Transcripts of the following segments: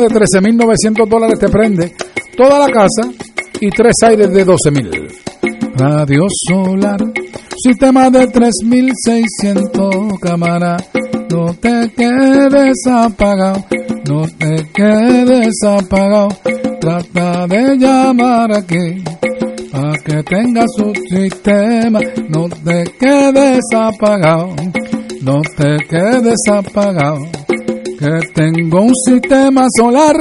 de 13.900 dólares te prende toda la casa y tres aires de 12.000. Radio solar, sistema de 3.600 cámaras. No te quedes apagado, no te quedes apagado. Trata de llamar aquí para que tengas su sistema. No te quedes apagado, no te quedes apagado. Que tengo un sistema solar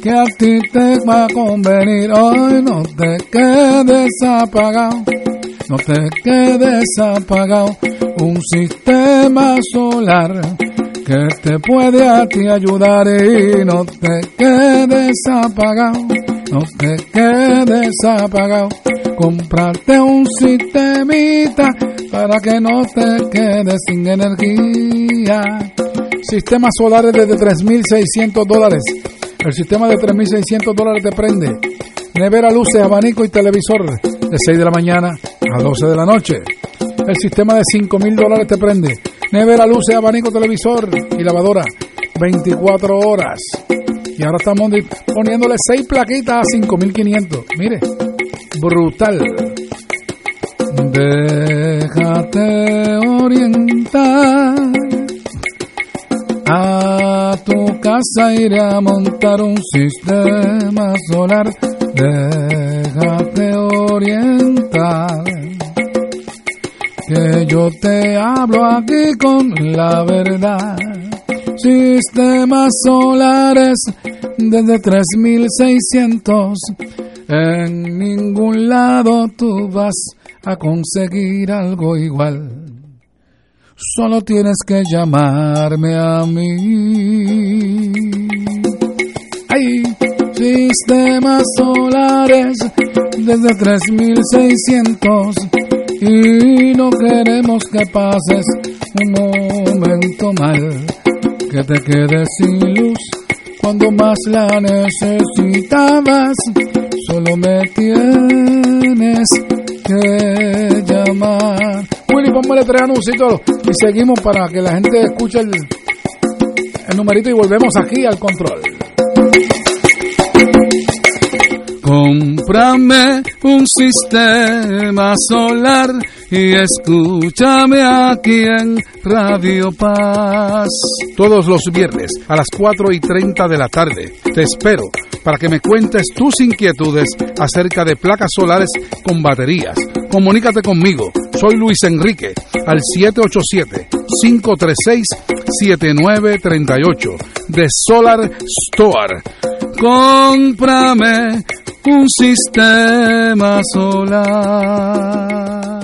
que a ti te va a convenir. Hoy no te quedes apagado, no te quedes apagado. Un sistema solar que te puede a ti ayudar y no te quedes apagado, no te quedes apagado. Comprarte un sistemita para que no te quedes sin energía. Sistemas solares desde 3.600 dólares el sistema de 3.600 dólares te prende. Nevera, luces, abanico y televisor de 6 de la mañana a 12 de la noche. El sistema de 5.000 dólares te prende. Nevera, luces, abanico, televisor y lavadora 24 horas. Y ahora estamos poniéndole 6 plaquitas a 5.500. Mire, brutal. Déjate orientar a tu casa iré a montar un sistema solar. Déjate orientar. Que yo te hablo aquí con la verdad. Sistemas solares desde 3600. En ningún lado tú vas a conseguir algo igual. Solo tienes que llamarme a mí. ¡Ay! Sistemas solares desde 3600 y no queremos que pases un momento mal, que te quedes sin luz cuando más la necesitabas. Solo me tienes que llamar Ponme tres anuncios y seguimos para que la gente escuche el, el numerito y volvemos aquí al control. Cómprame un sistema solar y escúchame aquí en Radio Paz. Todos los viernes a las 4 y 30 de la tarde. Te espero para que me cuentes tus inquietudes acerca de placas solares con baterías. Comunícate conmigo. Soy Luis Enrique al 787-536-7938 de Solar Store. Cómprame un sistema solar.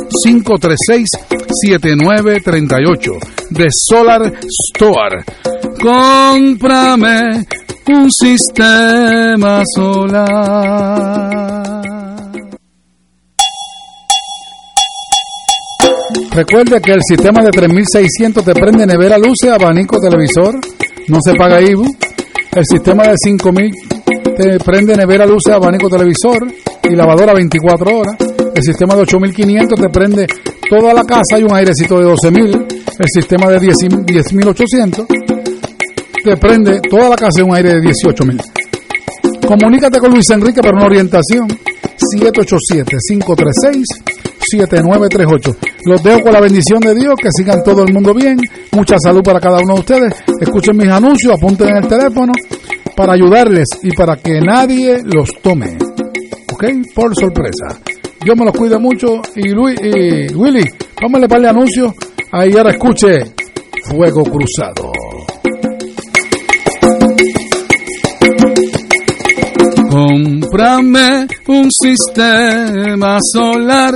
787-536-7938 de Solar Store. Cómprame un sistema solar. Recuerde que el sistema de 3600 te prende nevera, luces, abanico, televisor, no se paga IBU. El sistema de 5000 te prende nevera, luces, abanico, televisor y lavadora 24 horas. El sistema de 8500 te prende toda la casa y un airecito de 12000. El sistema de 10800 te prende toda la casa y un aire de 18000. Comunícate con Luis Enrique para una orientación. 787-536-7938. Los dejo con la bendición de Dios, que sigan todo el mundo bien. Mucha salud para cada uno de ustedes. Escuchen mis anuncios, apunten en el teléfono para ayudarles y para que nadie los tome. ¿Ok? Por sorpresa. Yo me los cuido mucho y, Luis, y Willy, póngale para el anuncio. Ahí ahora escuche Fuego Cruzado. Cómprame un sistema solar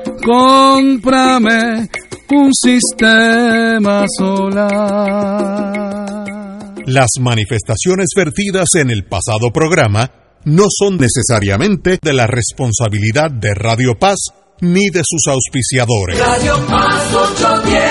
Cómprame un sistema solar. Las manifestaciones vertidas en el pasado programa no son necesariamente de la responsabilidad de Radio Paz ni de sus auspiciadores. Radio Paz 810.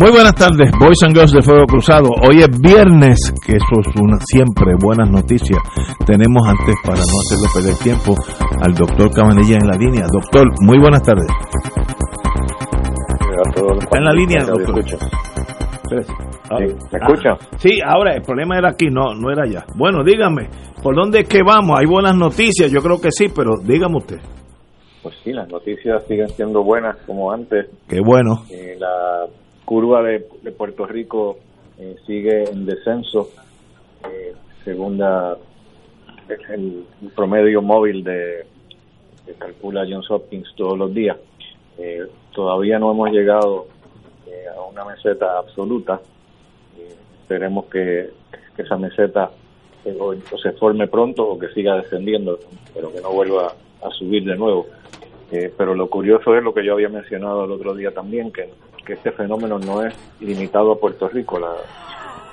Muy buenas tardes, Boys and Girls de Fuego Cruzado. Hoy es viernes, que eso es una siempre buenas noticias. Tenemos antes, para no hacerlo perder tiempo, al doctor Cabanilla en la línea. Doctor, muy buenas tardes. Está en la línea, doctor. ¿Me escucha? sí, ahora el problema era aquí, no, no era allá. Bueno, dígame, ¿por dónde es que vamos? Hay buenas noticias, yo creo que sí, pero dígame usted. Pues sí, las noticias siguen siendo buenas como antes. Qué bueno. Eh, la curva de, de Puerto Rico eh, sigue en descenso, eh, según la- el, promedio móvil de que calcula Johns Hopkins todos los días. Eh, todavía no hemos llegado eh, a una meseta absoluta. Eh, esperemos que, que esa meseta se forme pronto o que siga descendiendo, pero que no vuelva a subir de nuevo. Eh, pero lo curioso es lo que yo había mencionado el otro día también, que, que este fenómeno no es limitado a Puerto Rico. La,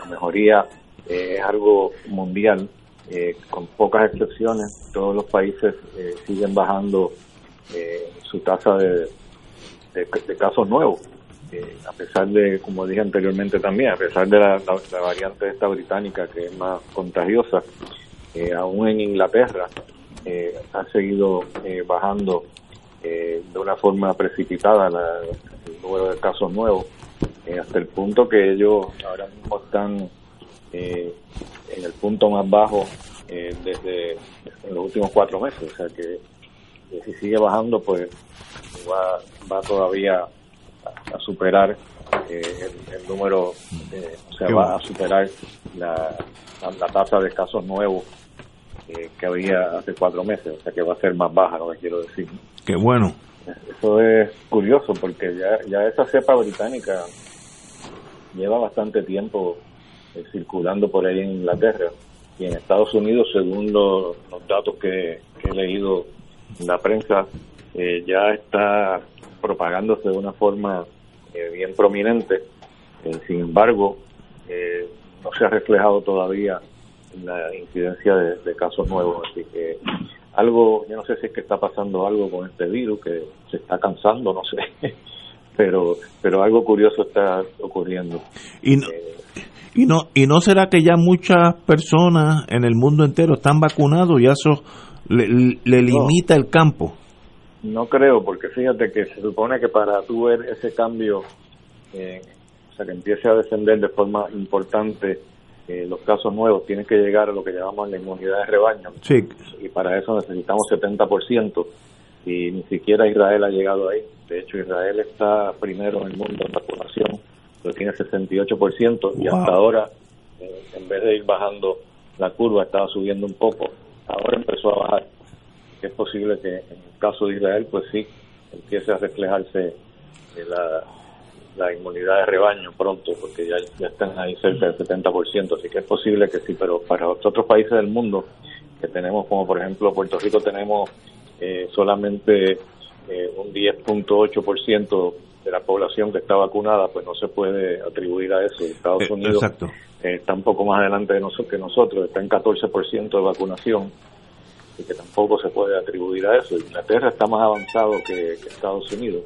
mejoría eh, es algo mundial, eh, con pocas excepciones. Todos los países eh, siguen bajando eh, su tasa de, casos nuevos. A pesar de, como dije anteriormente también, a pesar de la, la- la variante esta británica que es más contagiosa, aún en Inglaterra ha seguido bajando de una forma precipitada el número de casos nuevos, hasta el punto que ellos ahora mismo están en el punto más bajo desde los últimos cuatro meses. O sea que si sigue bajando, pues va, va todavía a, superar eh, el, número, o sea, va a superar la, la, tasa de casos nuevos eh, que había hace cuatro meses, o sea que va a ser más baja, lo que quiero decir. Qué bueno. Eso es curioso porque ya, ya esa cepa británica lleva bastante tiempo eh, circulando por ahí en Inglaterra y en Estados Unidos, según los, datos que, he leído en la prensa, ya está propagándose de una forma eh, bien prominente. Eh, sin embargo, eh, no se ha reflejado todavía la incidencia de, casos nuevos. Así que algo, yo no sé si es que está pasando algo con este virus, que se está cansando, no sé. pero pero algo curioso está ocurriendo. Y no, y no y no será que ya muchas personas en el mundo entero están vacunados y eso le, limita el campo. No creo, porque fíjate que se supone que para tú ver ese cambio, eh, o sea, que empiece a descender de forma importante eh, los casos nuevos, tienen que llegar a lo que llamamos la inmunidad de rebaño. Sí. Y para eso necesitamos 70%, y ni siquiera Israel ha llegado ahí. De hecho, Israel está primero en el mundo en vacunación, lo tiene 68%, y hasta ahora, eh, en vez de ir bajando la curva, estaba subiendo un poco. Ahora empezó a bajar es posible que en el caso de Israel, pues sí, empiece a reflejarse la, la inmunidad de rebaño pronto, porque ya, ya están ahí cerca del 70%, así que es posible que sí, pero para otros países del mundo, que tenemos como por ejemplo Puerto Rico, tenemos eh, solamente eh, un 10.8% de la población que está vacunada, pues no se puede atribuir a eso. Estados eh, Unidos está un poco más adelante de nosotros que nosotros, está en 14% de vacunación y que tampoco se puede atribuir a eso. Inglaterra está más avanzado que, Estados Unidos,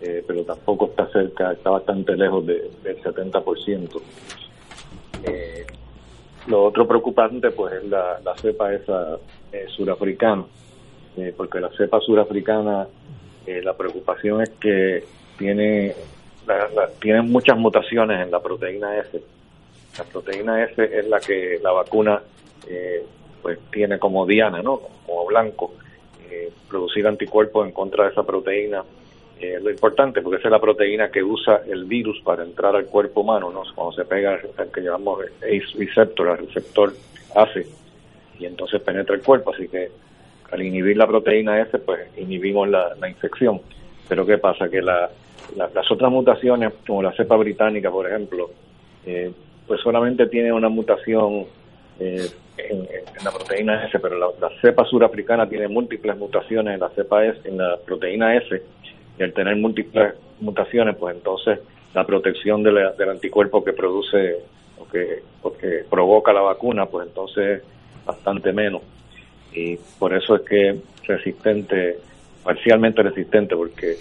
eh, pero tampoco está cerca, está bastante lejos del 70%. Eh, lo otro preocupante pues es la, cepa esa eh, surafricana, eh, porque la cepa surafricana, la preocupación es que tiene, tiene muchas mutaciones en la proteína S. La proteína S es la que la vacuna eh, pues tiene como diana, ¿no? Como blanco, eh, producir anticuerpos en contra de esa proteína es lo importante porque esa es la proteína que usa el virus para entrar al cuerpo humano, ¿no? Cuando se pega al que llamamos ACE receptor, al receptor ACE, y entonces penetra el cuerpo, así que al inhibir la proteína S, pues inhibimos la, infección. Pero ¿qué pasa? Que la, las otras mutaciones, como la cepa británica, por ejemplo, eh, pues solamente tiene una mutación eh, en, la proteína S, pero la, cepa surafricana tiene múltiples mutaciones en la cepa S, en la proteína S, y al tener múltiples mutaciones, pues entonces la protección del anticuerpo que produce o que, provoca la vacuna, pues entonces bastante menos. Y por eso es que resistente, parcialmente resistente, porque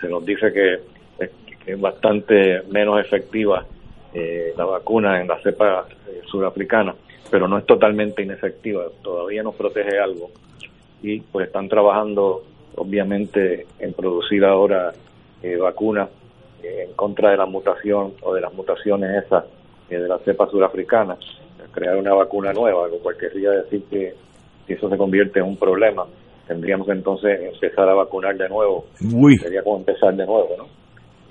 se nos dice que es, bastante menos efectiva eh, la vacuna en la cepa eh, surafricana pero no es totalmente inefectiva, todavía nos protege algo y pues están trabajando obviamente en producir ahora eh, vacunas eh, en contra de la mutación o de las mutaciones esas eh, de la cepa surafricana, crear una vacuna nueva, lo cual querría decir que si eso se convierte en un problema, tendríamos que entonces empezar a vacunar de nuevo. Sería como empezar de nuevo, ¿no?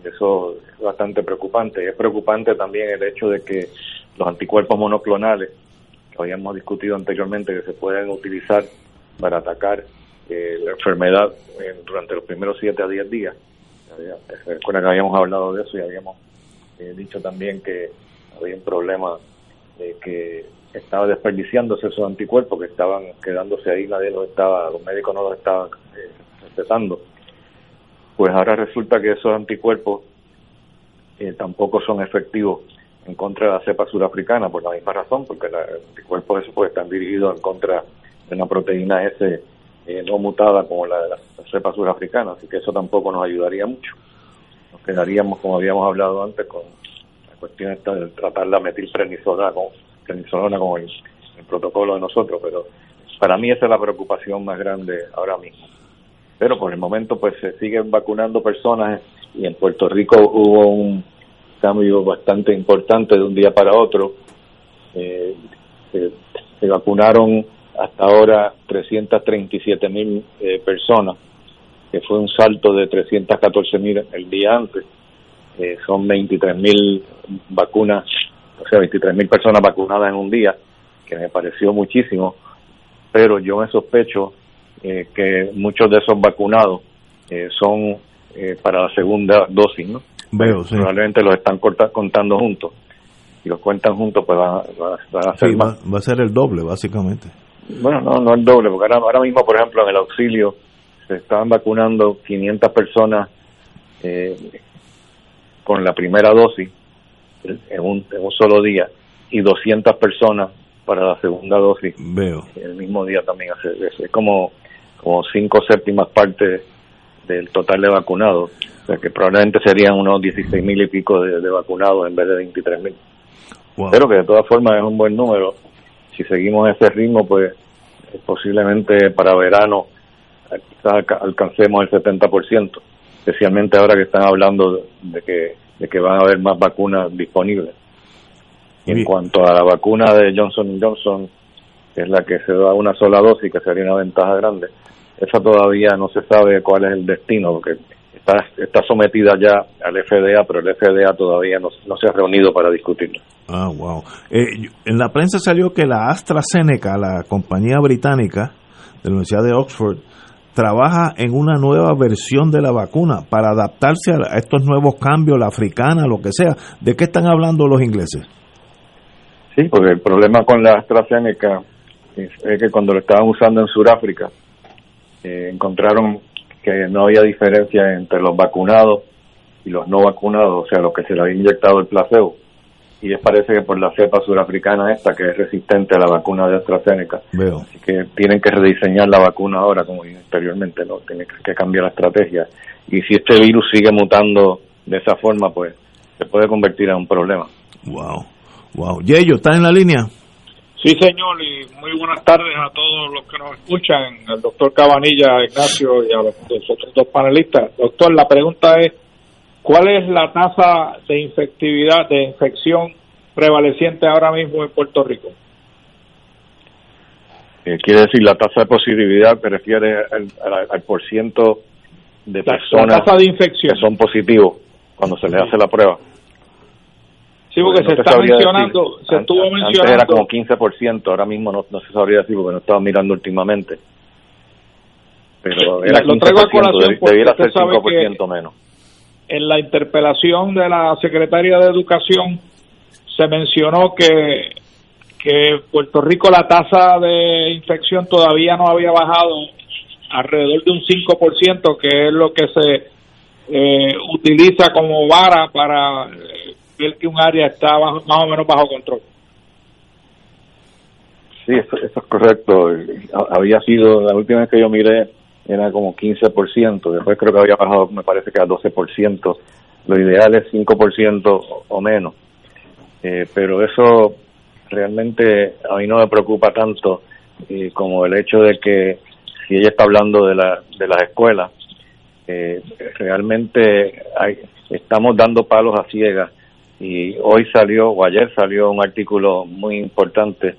Eso es bastante preocupante. Es preocupante también el hecho de que los anticuerpos monoclonales habíamos discutido anteriormente que se pueden utilizar para atacar eh, la enfermedad durante los primeros 7 a 10 días. Recuerda que habíamos hablado de eso y habíamos eh, dicho también que había un problema de que estaba desperdiciándose esos anticuerpos que estaban quedándose ahí, nadie los estaba, los médicos no los estaban eh, respetando. Pues ahora resulta que esos anticuerpos tampoco son efectivos en contra de la cepa surafricana por la misma razón, porque el anticuerpo eso puede estar dirigido en contra de una proteína S eh, no mutada como la de la, cepa surafricana, así que eso tampoco nos ayudaría mucho. Nos quedaríamos, como habíamos hablado antes, con la cuestión esta de tratar la metilprednisolona con, con el, protocolo de nosotros, pero para mí esa es la preocupación más grande ahora mismo. Pero por el momento pues se siguen vacunando personas y en Puerto Rico hubo un cambio bastante importante de un día para otro. Eh, se, vacunaron hasta ahora 337 mil eh, personas, que fue un salto de 314 mil el día antes. Eh, son 23 mil vacunas, o sea, 23 mil personas vacunadas en un día, que me pareció muchísimo, pero yo me sospecho eh, que muchos de esos vacunados son para la segunda dosis, ¿no? Veo, Probablemente los están contando juntos. y los cuentan juntos, pues van, a ser Va, a ser el doble, básicamente. Bueno, no, no el doble, porque ahora, ahora mismo, por ejemplo, en el auxilio se estaban vacunando 500 personas eh, con la primera dosis en un, en un solo día y 200 personas para la segunda dosis. Veo. El mismo día también. Es, como, como cinco séptimas partes del total de vacunados. O sea que probablemente serían unos 16 mil y pico de, vacunados en vez de 23 mil. Pero que de todas formas es un buen número. Si seguimos ese ritmo, pues posiblemente para verano quizás alcancemos el 70%, especialmente ahora que están hablando de que, de que van a haber más vacunas disponibles. en cuanto a la vacuna de Johnson Johnson, que es la que se da una sola dosis, que sería una ventaja grande, esa todavía no se sabe cuál es el destino, porque está, está sometida ya al FDA, pero el FDA todavía no, se ha reunido para discutirlo. Ah, wow. Eh, en la prensa salió que la AstraZeneca, la compañía británica de la Universidad de Oxford, trabaja en una nueva versión de la vacuna para adaptarse a estos nuevos cambios, la africana, lo que sea. ¿De qué están hablando los ingleses? Sí, porque el problema con la AstraZeneca es, que cuando lo estaban usando en Sudáfrica, eh, encontraron que no había diferencia entre los vacunados y los no vacunados, o sea, los que se le había inyectado el placebo. Y les parece que por la cepa surafricana esta, que es resistente a la vacuna de AstraZeneca. Veo. Así que tienen que rediseñar la vacuna ahora, como anteriormente, ¿no? Tienen que cambiar la estrategia. Y si este virus sigue mutando de esa forma, pues se puede convertir en un problema. Wow. Wow. Yeyo, ¿estás en la línea? Sí, señor, y muy buenas tardes a todos los que nos escuchan, al doctor Cabanilla, Ignacio y a los, otros dos panelistas. Doctor, la pregunta es, ¿cuál es la tasa de infectividad, de infección prevaleciente ahora mismo en Puerto Rico? Eh, quiere decir, la tasa de positividad te refiere al, al, por ciento de personas de infección. que son positivos cuando se les hace la prueba. Sí, porque se está mencionando, se estuvo mencionando. Antes era como 15%, ahora mismo no, se sabría decir porque no estaba mirando últimamente. Pero era lo traigo a colación debiera ser 5% menos. En la interpelación de la secretaria de Educación se mencionó que que Puerto Rico la tasa de infección todavía no había bajado alrededor de un 5%, que es lo que se eh, utiliza como vara para que un área está más o menos bajo control. Sí, eso, es correcto. Había sido, la última vez que yo miré, era como 15%, después creo que había bajado, me parece que a 12%. Lo ideal es 5% o menos. Eh, pero eso realmente a mí no me preocupa tanto eh, como el hecho de que si ella está hablando de, la, de las escuelas, eh, realmente hay, estamos dando palos a ciegas y hoy salió o ayer salió un artículo muy importante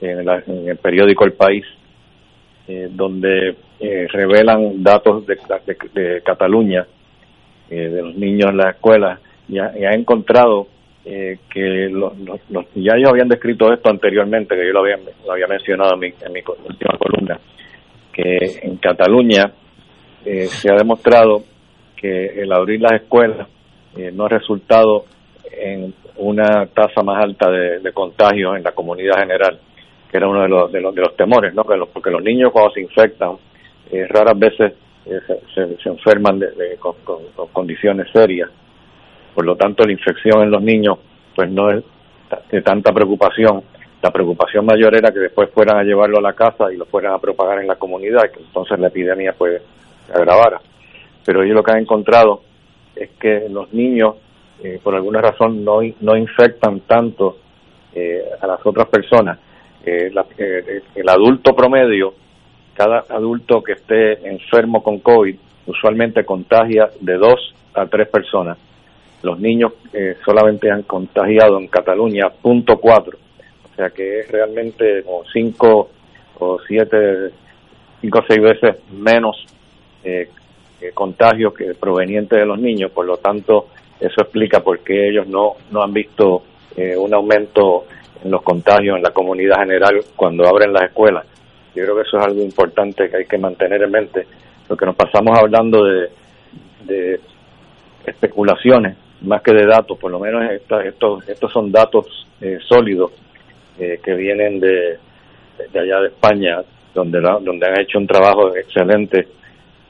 en, el periódico El País eh, donde eh, revelan datos de, Cataluña eh, de los niños en la escuela y ha, encontrado que los, ya ellos habían descrito esto anteriormente que yo lo había, lo había mencionado en mi, en mi última columna que en Cataluña se ha demostrado que el abrir las escuelas no ha resultado en una tasa más alta de, de contagios en la comunidad general, que era uno de los, de los, de los temores, ¿no? Que porque los niños cuando se infectan, eh, raras veces eh, se, enferman de, con, condiciones serias. Por lo tanto, la infección en los niños, pues no es de tanta preocupación. La preocupación mayor era que después fueran a llevarlo a la casa y lo fueran a propagar en la comunidad, que entonces la epidemia pues se agravara. Pero ellos lo que han encontrado es que los niños eh, por alguna razón no, no infectan tanto eh, a las otras personas. eh, el adulto promedio, cada adulto que esté enfermo con COVID, usualmente contagia de dos a tres personas. Los niños solamente han contagiado en Cataluña punto cuatro, o sea que es realmente como cinco o siete, cinco o seis veces menos eh, contagios que provenientes de los niños, por lo tanto eso explica por qué ellos no, no han visto eh, un aumento en los contagios en la comunidad general cuando abren las escuelas. Yo creo que eso es algo importante que hay que mantener en mente, porque nos pasamos hablando de, de especulaciones más que de datos, por lo menos estos, estos son datos eh, sólidos eh, que vienen de, de allá de España, donde, donde han hecho un trabajo excelente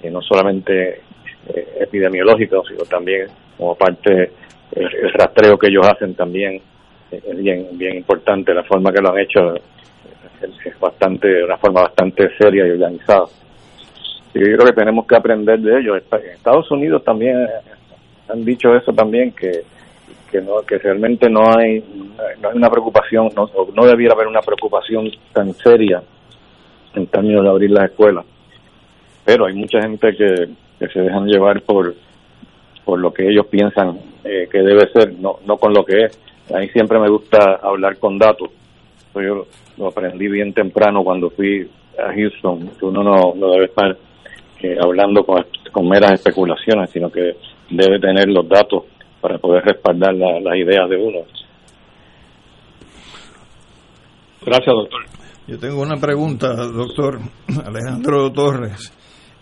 y no solamente eh, epidemiológico, sino también como parte el, rastreo que ellos hacen también es bien bien importante la forma que lo han hecho es, bastante una forma bastante seria y organizada y yo creo que tenemos que aprender de ellos en Estados Unidos también han dicho eso también que que no que realmente no hay no hay una preocupación no, no debiera haber una preocupación tan seria en términos de abrir las escuelas pero hay mucha gente que, se dejan llevar por por lo que ellos piensan eh, que debe ser, no, no con lo que es. A mí siempre me gusta hablar con datos. Yo lo aprendí bien temprano cuando fui a Houston, que uno no, no debe estar eh, hablando con, con meras especulaciones, sino que debe tener los datos para poder respaldar las ideas de uno. Gracias, doctor. Yo tengo una pregunta, doctor Alejandro Torres.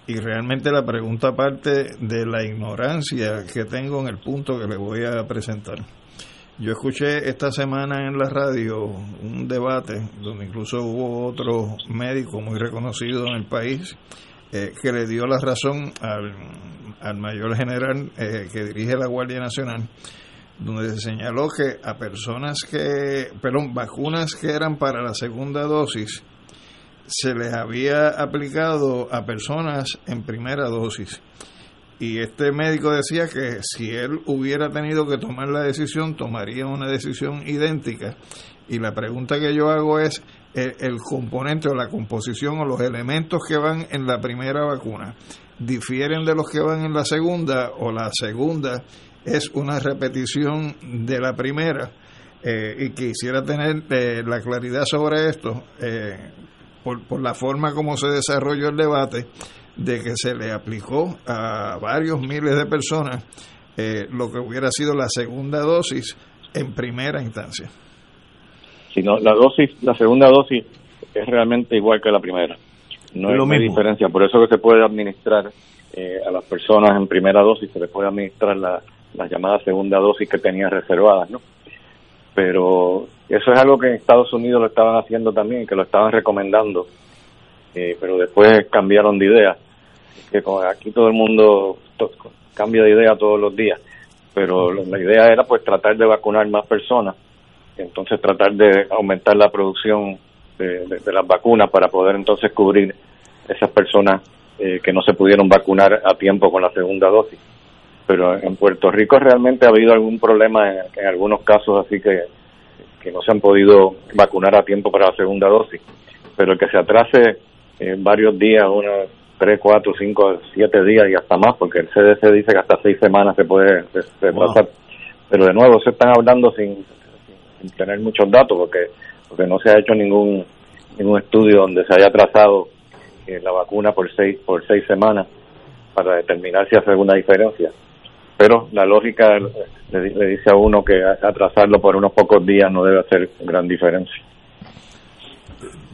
Y realmente la pregunta parte de la ignorancia que tengo en el punto que le voy a presentar. Yo escuché esta semana en la radio un debate donde incluso hubo otro médico muy reconocido en el país eh, que le dio la razón al, mayor general eh, que dirige la Guardia Nacional, donde se señaló que a personas que, perdón, vacunas que eran para la segunda dosis, se les había aplicado a personas en primera dosis. Y este médico decía que si él hubiera tenido que tomar la decisión, tomaría una decisión idéntica. Y la pregunta que yo hago es, el, componente o la composición o los elementos que van en la primera vacuna difieren de los que van en la segunda o la segunda es una repetición de la primera. Eh, y quisiera tener eh, la claridad sobre esto, eh, por, por la forma como se desarrolló el debate, de que se le aplicó a varios miles de personas eh, lo que hubiera sido la segunda dosis en primera instancia. Si no, la dosis, la segunda dosis es realmente igual que la primera. No hay diferencia, por eso que se puede administrar eh, a las personas en primera dosis, se les puede administrar la, la llamada segunda dosis que tenía reservadas, ¿no? pero eso es algo que en Estados Unidos lo estaban haciendo también, que lo estaban recomendando, eh, pero después cambiaron de idea. Que aquí todo el mundo cambia de idea todos los días, pero la idea era pues tratar de vacunar más personas, entonces tratar de aumentar la producción de, las vacunas para poder entonces cubrir esas personas eh, que no se pudieron vacunar a tiempo con la segunda dosis pero en Puerto Rico realmente ha habido algún problema en, algunos casos, así que, que no se han podido vacunar a tiempo para la segunda dosis. Pero el que se atrase en varios días, unos tres, cuatro, cinco, siete días y hasta más, porque el CDC dice que hasta seis semanas se puede retrasar. Pero de nuevo, se están hablando sin, tener muchos datos, porque porque no se ha hecho ningún ningún estudio donde se haya atrasado eh, la vacuna por seis por seis semanas para determinar si hace alguna diferencia pero la lógica le, dice a uno que atrasarlo por unos pocos días no debe hacer gran diferencia.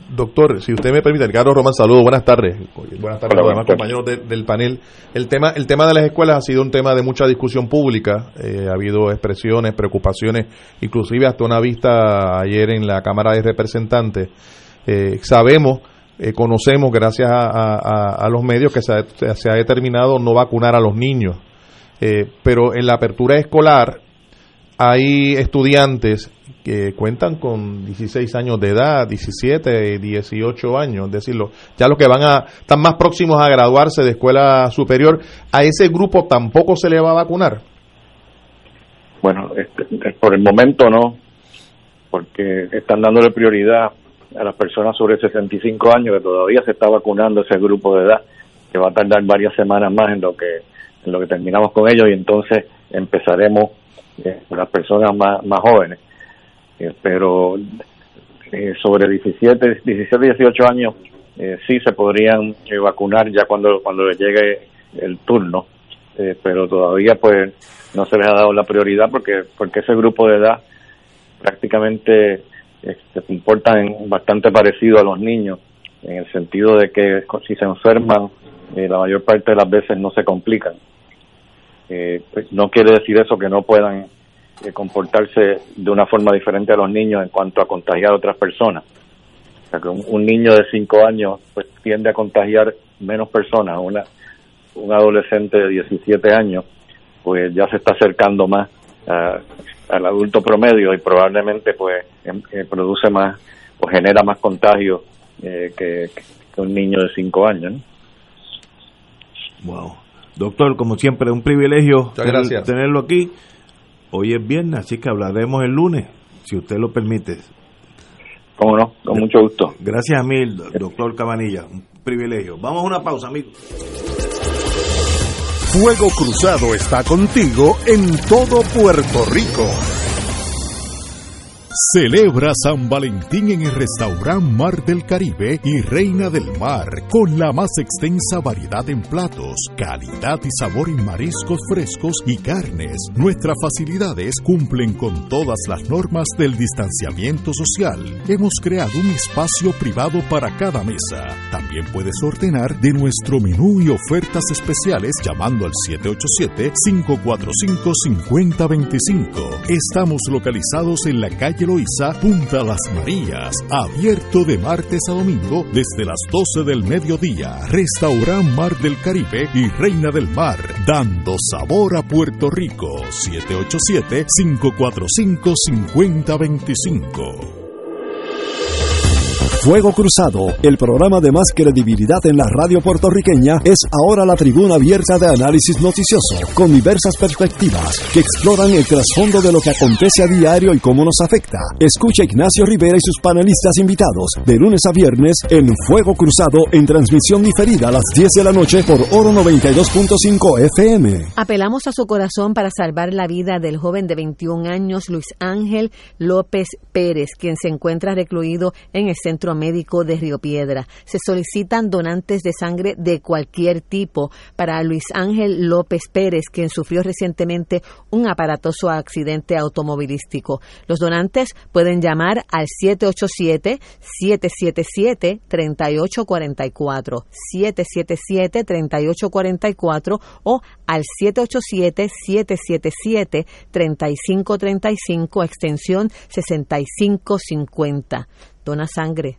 Doctor, si usted me permite, Carlos Román, saludos, buenas tardes. Buenas tardes a los demás compañeros del panel. El tema, el tema de las escuelas ha sido un tema de mucha discusión pública. Eh, ha habido expresiones, preocupaciones, inclusive hasta una vista ayer en la Cámara de Representantes. Eh, sabemos, eh, conocemos, gracias a, los medios, que se ha determinado no vacunar a los niños pero en la apertura escolar hay estudiantes que cuentan con 16 años de edad, 17, 18 años, decirlo, ya los que van a, están más próximos a graduarse de escuela superior, a ese grupo tampoco se le va a vacunar. Bueno, este, por el momento no, porque están dándole prioridad a las personas sobre 65 años que todavía se está vacunando ese grupo de edad que va a tardar varias semanas más en lo que en lo que terminamos con ellos y entonces empezaremos eh, con las personas más, más jóvenes pero eh, sobre 17 17 18 años eh, sí se podrían vacunar ya cuando cuando les llegue el turno pero todavía pues no se les ha dado la prioridad porque porque ese grupo de edad prácticamente se comportan bastante parecido a los niños en el sentido de que si se enferman eh, la mayor parte de las veces no se complican. Eh, pues no quiere decir eso que no puedan eh, comportarse de una forma diferente a los niños en cuanto a contagiar a otras personas. O sea, que un, niño de 5 años pues tiende a contagiar menos personas. Una, un adolescente de 17 años pues ya se está acercando más al adulto promedio y probablemente pues em, produce más o genera más contagio que, que, un niño de 5 años. ¿no? Wow. Doctor, como siempre, un privilegio tenerlo aquí. Hoy es viernes, así que hablaremos el lunes, si usted lo permite. Cómo no, con mucho gusto. Gracias a mí, doctor Cabanilla. Un privilegio. Vamos a una pausa, amigo. Fuego Cruzado está contigo en todo Puerto Rico. Celebra San Valentín en el restaurante Mar del Caribe y Reina del Mar, con la más extensa variedad en platos, calidad y sabor en mariscos frescos y carnes. Nuestras facilidades cumplen con todas las normas del distanciamiento social. Hemos creado un espacio privado para cada mesa. También puedes ordenar de nuestro menú y ofertas especiales llamando al 787-545-5025. Estamos localizados en la calle Loiza, Punta Las Marías, abierto de martes a domingo desde las 12 del mediodía. Restaurant Mar del Caribe y Reina del Mar, dando sabor a Puerto Rico. 787-545-5025. Fuego Cruzado, el programa de más credibilidad en la radio puertorriqueña, es ahora la tribuna abierta de análisis noticioso, con diversas perspectivas que exploran el trasfondo de lo que acontece a diario y cómo nos afecta. Escucha Ignacio Rivera y sus panelistas invitados de lunes a viernes en Fuego Cruzado en transmisión diferida a las 10 de la noche por Oro 92.5 FM. Apelamos a su corazón para salvar la vida del joven de 21 años Luis Ángel López Pérez, quien se encuentra recluido en el centro Médico de Río Piedra. Se solicitan donantes de sangre de cualquier tipo para Luis Ángel López Pérez, quien sufrió recientemente un aparatoso accidente automovilístico. Los donantes pueden llamar al 787-777-3844, 777-3844 o al 787-777-3535, extensión 6550. Dona sangre,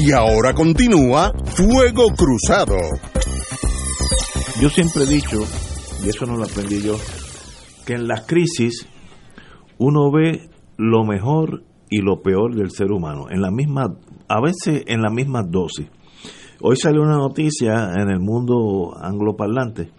Y ahora continúa Fuego Cruzado. Yo siempre he dicho, y eso no lo aprendí yo, que en las crisis uno ve lo mejor y lo peor del ser humano, en la misma, a veces en la misma dosis. Hoy salió una noticia en el mundo angloparlante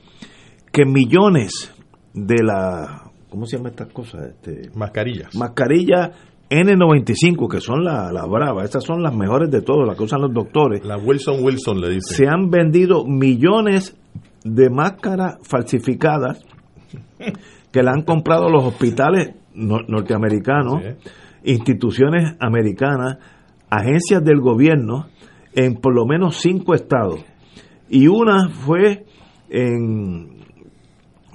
que millones de la ¿cómo se llama estas cosas? Este, mascarillas. Mascarillas N95, que son las la bravas, estas son las mejores de todas, las que usan los doctores. La Wilson Wilson le dice. Se han vendido millones de máscaras falsificadas que la han comprado los hospitales norteamericanos, instituciones americanas, agencias del gobierno en por lo menos cinco estados. Y una fue en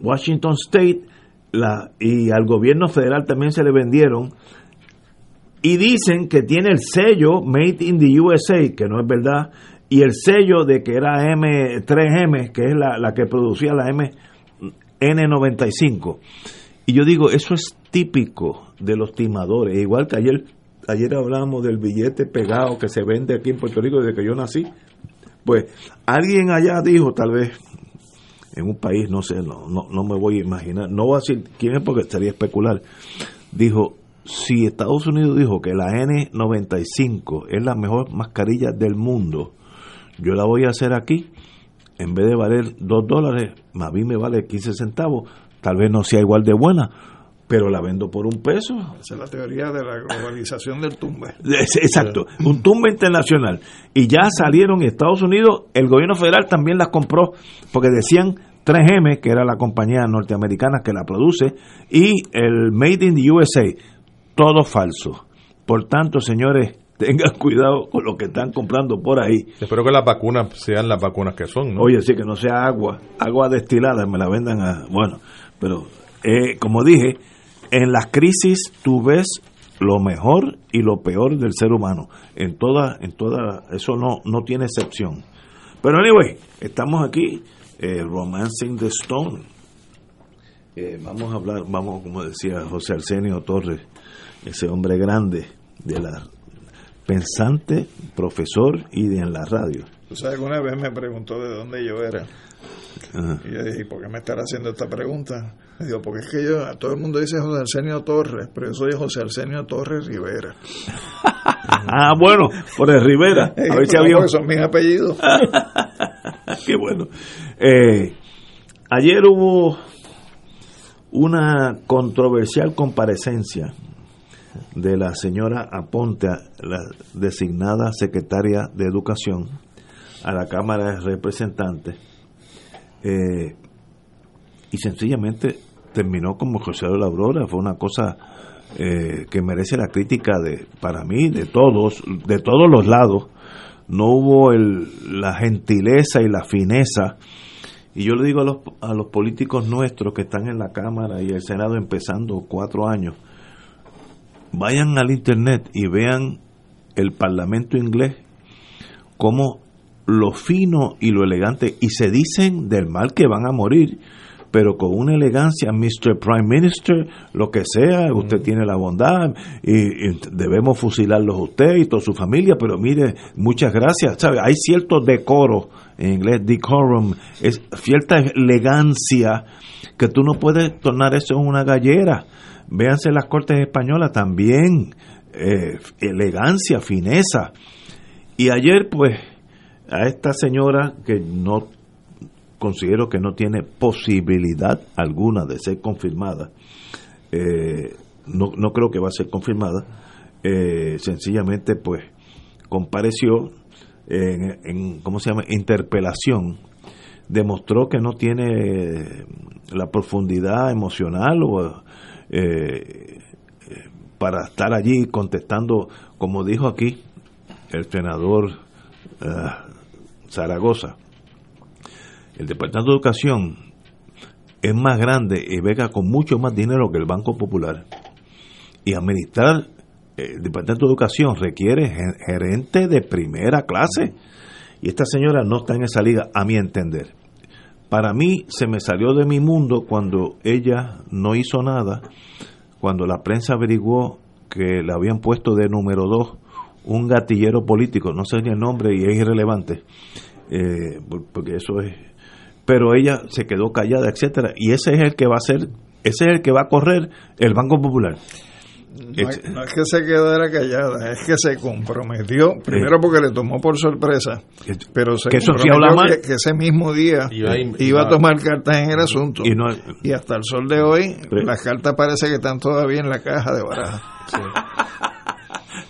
Washington State la, y al gobierno federal también se le vendieron y dicen que tiene el sello Made in the USA, que no es verdad, y el sello de que era M3M, que es la, que producía la M N95. Y yo digo, eso es típico de los timadores, igual que ayer ayer hablamos del billete pegado que se vende aquí en Puerto Rico desde que yo nací. Pues alguien allá dijo, tal vez en un país, no sé, no, no, no me voy a imaginar, no voy a decir quién es porque estaría especular, dijo, si Estados Unidos dijo que la N95 es la mejor mascarilla del mundo, yo la voy a hacer aquí, en vez de valer 2 dólares, más bien me vale 15 centavos, tal vez no sea igual de buena, pero la vendo por un peso. Esa es la teoría de la globalización del tumbe. Exacto, un tumbe internacional. Y ya salieron en Estados Unidos, el gobierno federal también las compró, porque decían 3M, que era la compañía norteamericana que la produce, y el Made in the USA, todo falso. Por tanto, señores, tengan cuidado con lo que están comprando por ahí. Espero que las vacunas sean las vacunas que son, ¿no? Oye, sí, que no sea agua, agua destilada, me la vendan a... Bueno, pero eh, como dije, en las crisis tú ves lo mejor y lo peor del ser humano. En toda, en toda, eso no, no tiene excepción. Pero anyway, estamos aquí, eh, Romancing the Stone. Eh, vamos a hablar, vamos, como decía José Arsenio Torres, ese hombre grande de la pensante, profesor y de en la radio. ¿Tú sabes, alguna vez me preguntó de dónde yo era. Ajá. Y yo dije, ¿por qué me estará haciendo esta pregunta? Me digo, porque es que yo, todo el mundo dice José Arsenio Torres, pero yo soy José Arsenio Torres Rivera. ah, bueno, por el Rivera. A ver si había son mis apellidos. Qué bueno. Eh, ayer hubo una controversial comparecencia de la señora Aponte, la designada secretaria de Educación, a la Cámara de Representantes, eh, y sencillamente terminó como José de la Aurora. Fue una cosa eh, que merece la crítica de, para mí, de todos, de todos los lados. No hubo la gentileza y la fineza. Y yo le digo a los, a los políticos nuestros que están en la Cámara y el Senado empezando cuatro años, vayan al Internet y vean el Parlamento inglés, como lo fino y lo elegante, y se dicen del mal que van a morir, pero con una elegancia, Mr. Prime Minister, lo que sea, usted tiene la bondad y, y debemos fusilarlos usted y toda su familia, pero mire, muchas gracias, ¿sabe? Hay cierto decoro, en inglés decorum, es cierta elegancia que tú no puedes tornar eso en una gallera. Véanse las cortes españolas también, eh, elegancia, fineza. Y ayer, pues, a esta señora que no considero que no tiene posibilidad alguna de ser confirmada, eh, no, no creo que va a ser confirmada, eh, sencillamente, pues, compareció en, en, ¿cómo se llama?, interpelación, demostró que no tiene la profundidad emocional o eh, para estar allí contestando, como dijo aquí el senador uh, Zaragoza, el Departamento de Educación es más grande y vega con mucho más dinero que el Banco Popular. Y administrar el Departamento de Educación requiere gerente de primera clase. Y esta señora no está en esa liga, a mi entender. Para mí se me salió de mi mundo cuando ella no hizo nada, cuando la prensa averiguó que le habían puesto de número dos un gatillero político, no sé ni el nombre y es irrelevante, eh, porque eso es... Pero ella se quedó callada, etcétera, y ese es el que va a ser, ese es el que va a correr el Banco Popular. No, es, no es que se quedara callada, es que se comprometió, primero porque le tomó por sorpresa, pero se que eso sí comprometió habla mal. que, que ese mismo día Iba iba, a- tomar cartas en el asunto. Y no- Y hasta el sol de hoy, las cartas parece que están todavía en la caja de baraja.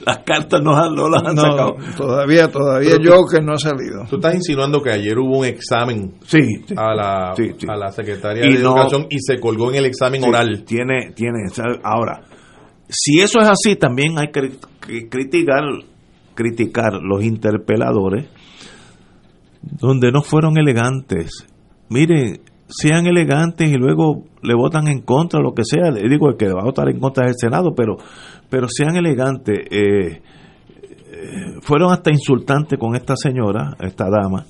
Las cartas no, han- no las han No, sacado. todavía, todavía Pero yo que no ha salido. Tú estás insinuando que ayer hubo un examen Sí, sí. a la, Sí, sí. a la secretaria Y de no- Educación y se colgó en el examen Sí, oral. Tiene, tiene. Ahora, si eso es así, también hay que cri- criticar, criticar los interpeladores donde no fueron elegantes. Miren, sean elegantes y luego le votan en contra, lo que sea. Le digo, el que va a votar en contra es el Senado, pero, pero sean elegantes. Eh, eh, fueron hasta insultantes con esta señora, esta dama,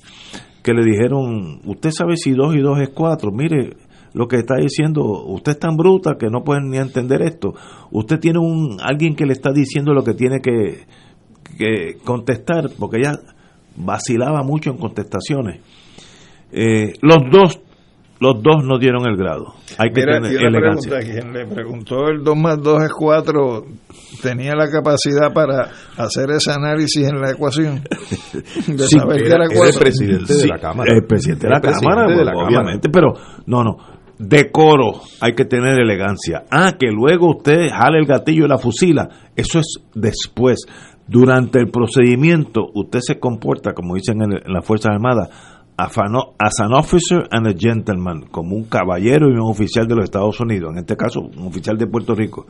que le dijeron, usted sabe si dos y dos es cuatro, mire, lo que está diciendo, usted es tan bruta que no puede ni entender esto. Usted tiene un alguien que le está diciendo lo que tiene que, que contestar, porque ella vacilaba mucho en contestaciones. Eh, los dos los dos no dieron el grado. Hay que tener elegancia. quien le preguntó el 2 más 2 es 4 tenía la capacidad para hacer ese análisis en la ecuación de saber que era, el presidente de la Cámara. El presidente de la, Cámara, de la obviamente, pero no, no. Decoro, hay que tener elegancia. Ah, que luego usted jale el gatillo y la fusila. Eso es después. Durante el procedimiento, usted se comporta, como dicen en, en las Fuerzas Armadas, as an officer and a gentleman, como un caballero y un oficial de los Estados Unidos, en este caso un oficial de Puerto Rico.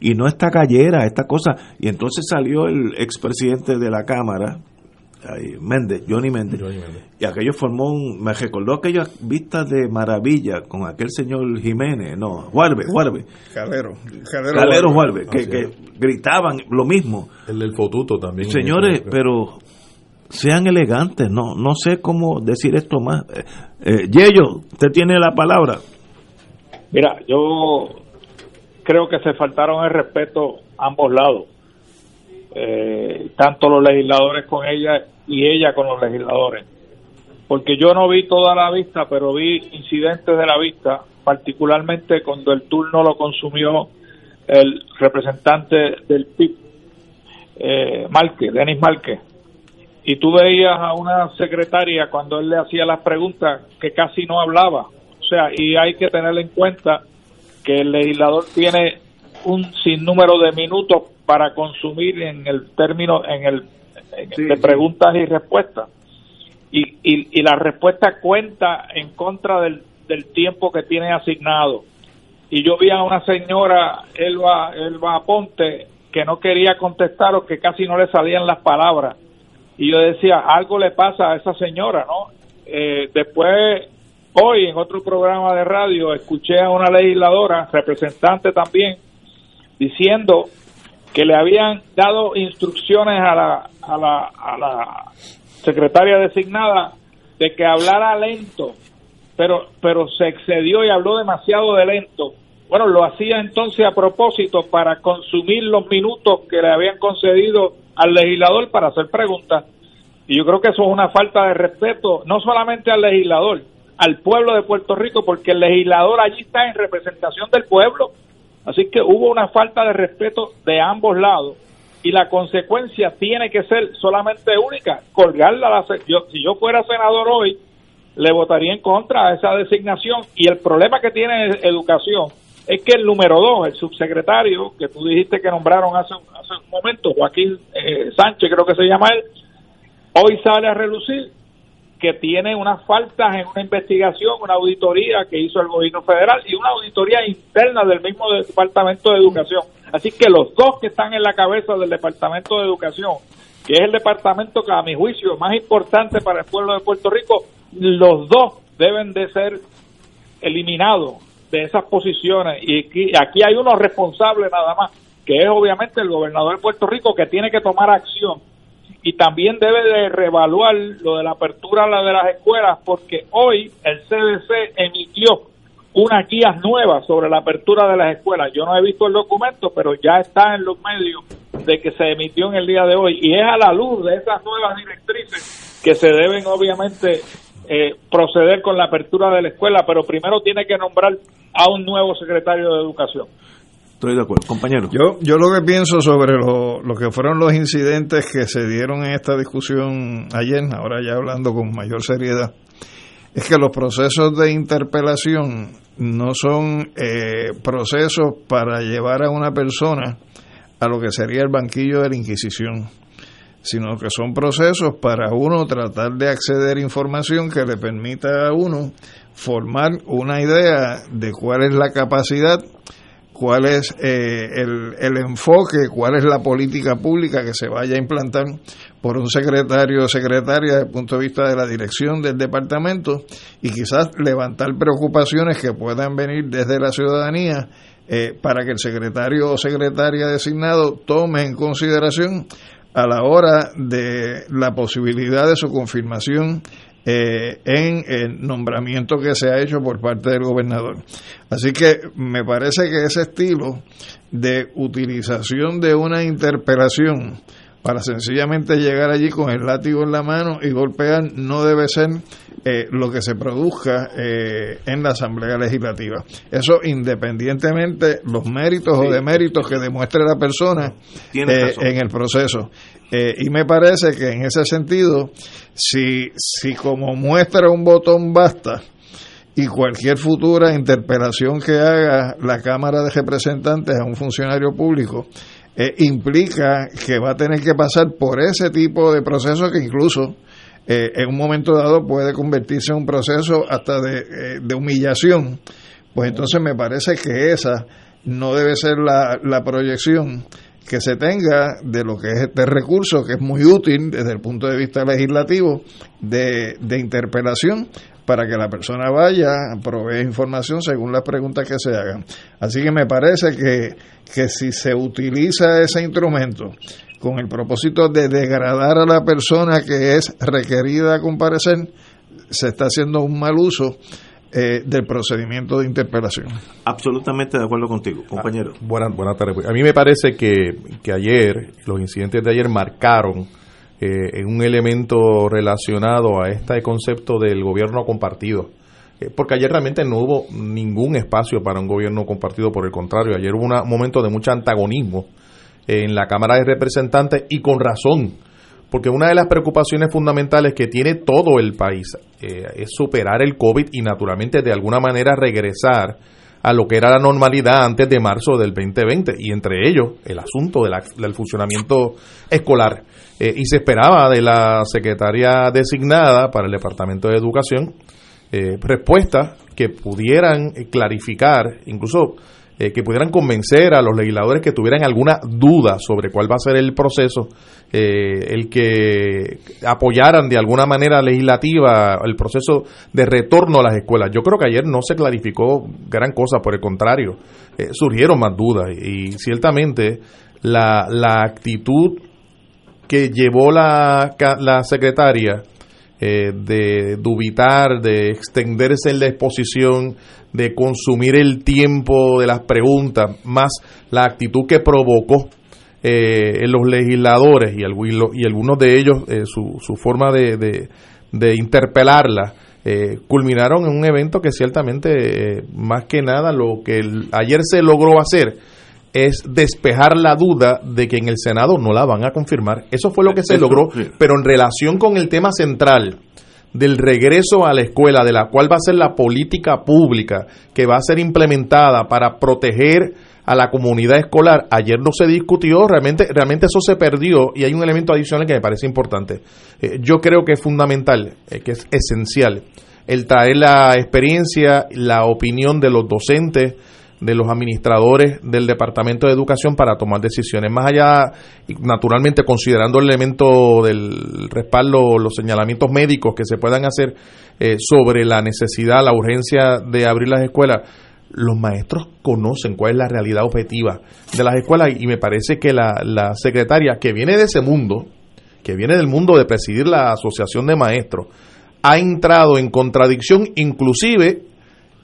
Y no esta gallera, esta cosa. Y entonces salió el expresidente de la Cámara, Méndez, Johnny Méndez, y aquello formó un, me recordó aquellas vistas de maravilla con aquel señor Jiménez, no, Juárez, Juárez. Calero, Calero, Juárez, que, que, gritaban lo mismo. El del fotuto también. Señores, pero sean elegantes, no no sé cómo decir esto más. Eh, eh, Yello, usted tiene la palabra. Mira, yo creo que se faltaron el respeto a ambos lados, eh, tanto los legisladores con ella y ella con los legisladores, porque yo no vi toda la vista, pero vi incidentes de la vista, particularmente cuando el turno lo consumió el representante del PIB, eh, Denis Marque y tú veías a una secretaria cuando él le hacía las preguntas que casi no hablaba. O sea, y hay que tener en cuenta que el legislador tiene un sinnúmero de minutos para consumir en el término en el de preguntas y respuestas. Y, y, y, la respuesta cuenta en contra del, del tiempo que tiene asignado. Y yo vi a una señora, Elba, Elba Ponte, que no quería contestar o que casi no le salían las palabras y yo decía, algo le pasa a esa señora, ¿no? Eh, después, hoy en otro programa de radio, escuché a una legisladora, representante también, diciendo que le habían dado instrucciones a la, a la, a la secretaria designada de que hablara lento, pero, pero se excedió y habló demasiado de lento. Bueno, lo hacía entonces a propósito para consumir los minutos que le habían concedido al legislador para hacer preguntas. Y yo creo que eso es una falta de respeto, no solamente al legislador, al pueblo de Puerto Rico, porque el legislador allí está en representación del pueblo. Así que hubo una falta de respeto de ambos lados y la consecuencia tiene que ser solamente única, colgarla. La, yo, si yo fuera senador hoy, le votaría en contra de esa designación y el problema que tiene educación es que el número dos, el subsecretario que tú dijiste que nombraron hace, hace un momento, Joaquín eh, Sánchez creo que se llama él, hoy sale a relucir que tiene unas faltas en una investigación, una auditoría que hizo el gobierno federal y una auditoría interna del mismo Departamento de Educación. Así que los dos que están en la cabeza del Departamento de Educación, que es el departamento que a mi juicio más importante para el pueblo de Puerto Rico, los dos deben de ser eliminados de esas posiciones y aquí, hay uno responsable nada más, que es obviamente el gobernador de Puerto Rico que tiene que tomar acción y también debe de reevaluar lo de la apertura de las escuelas porque hoy el CDC emitió unas guías nuevas sobre la apertura de las escuelas. Yo no he visto el documento, pero ya está en los medios de que se emitió en el día de hoy y es a la luz de esas nuevas directrices que se deben obviamente eh, proceder con la apertura de la escuela, pero primero tiene que nombrar a un nuevo secretario de Educación. Estoy de acuerdo, compañero. Yo, yo lo que pienso sobre lo, lo, que fueron los incidentes que se dieron en esta discusión ayer, ahora ya hablando con mayor seriedad, es que los procesos de interpelación no son eh, procesos para llevar a una persona a lo que sería el banquillo de la Inquisición, sino que son procesos para uno tratar de acceder a información que le permita a uno formar una idea de cuál es la capacidad cuál es eh, el, el, enfoque, cuál es la política pública que se vaya a implantar por un secretario o secretaria desde el punto de vista de la dirección del departamento y quizás levantar preocupaciones que puedan venir desde la ciudadanía eh, para que el secretario o secretaria designado tome en consideración a la hora de la posibilidad de su confirmación eh, en el nombramiento que se ha hecho por parte del gobernador. Así que me parece que ese estilo de utilización de una interpelación para sencillamente llegar allí con el látigo en la mano y golpear no debe ser eh, lo que se produzca eh, en la Asamblea Legislativa. Eso independientemente los méritos o deméritos que demuestre la persona eh, en el proceso. y me parece que en ese sentido, si, si como muestra un botón basta, y cualquier futura interpelación que haga la Cámara de Representantes a un funcionario público eh, implica que va a tener que pasar por ese tipo de proceso que incluso eh, en un momento dado puede convertirse en un proceso hasta de, eh, de humillación, pues entonces me parece que esa no debe ser la, la proyección que se tenga de lo que es este recurso, que es muy útil desde el punto de vista legislativo, de, de interpelación, para que la persona vaya, provee información según las preguntas que se hagan. Así que me parece que, que si se utiliza ese instrumento con el propósito de degradar a la persona que es requerida a comparecer, se está haciendo un mal uso eh, del procedimiento de interpelación. Absolutamente de acuerdo contigo, compañero. Ah, buenas, buenas tardes. A mí me parece que, que ayer, los incidentes de ayer marcaron eh, un elemento relacionado a este concepto del gobierno compartido. Eh, porque ayer realmente no hubo ningún espacio para un gobierno compartido, por el contrario, ayer hubo un momento de mucho antagonismo en la Cámara de Representantes y con razón, porque una de las preocupaciones fundamentales que tiene todo el país eh, es superar el COVID y naturalmente de alguna manera regresar a lo que era la normalidad antes de marzo del 2020 y entre ellos el asunto del funcionamiento escolar. Eh, y se esperaba de la secretaria designada para el Departamento de Educación eh, respuestas que pudieran clarificar, incluso eh, que pudieran convencer a los legisladores que tuvieran alguna duda sobre cuál va a ser el proceso, eh, el que apoyaran de alguna manera legislativa el proceso de retorno a las escuelas. Yo creo que ayer no se clarificó gran cosa, por el contrario, eh, surgieron más dudas y, ciertamente la, la actitud que llevó la, la secretaria eh, de dubitar, de extenderse en la exposición, de consumir el tiempo de las preguntas, más la actitud que provocó eh, en los legisladores y, y algunos de ellos eh, su, su, forma de, de, interpelarla, culminaron en un evento que ciertamente, más que nada, lo que ayer se logró hacer es despejar la duda de que en el Senado no la van a confirmar. Eso fue lo que se logró, pero en relación con el tema central del regreso a la escuela, de la cual va a ser la política pública que va a ser implementada para proteger a la comunidad escolar, ayer no se discutió, realmente, realmente eso se perdió y hay un elemento adicional que me parece importante. Eh, yo creo que es fundamental, eh, que es esencial, el traer la experiencia, la opinión de los docentes, de los administradores del Departamento de Educación para tomar decisiones. Más allá, naturalmente, considerando el elemento del respaldo, los señalamientos médicos que se puedan hacer eh, sobre la necesidad, la urgencia de abrir las escuelas, los maestros conocen cuál es la realidad objetiva de las escuelas y me parece que la, la secretaria que viene de ese mundo, que viene del mundo de presidir la Asociación de Maestros, ha entrado en contradicción inclusive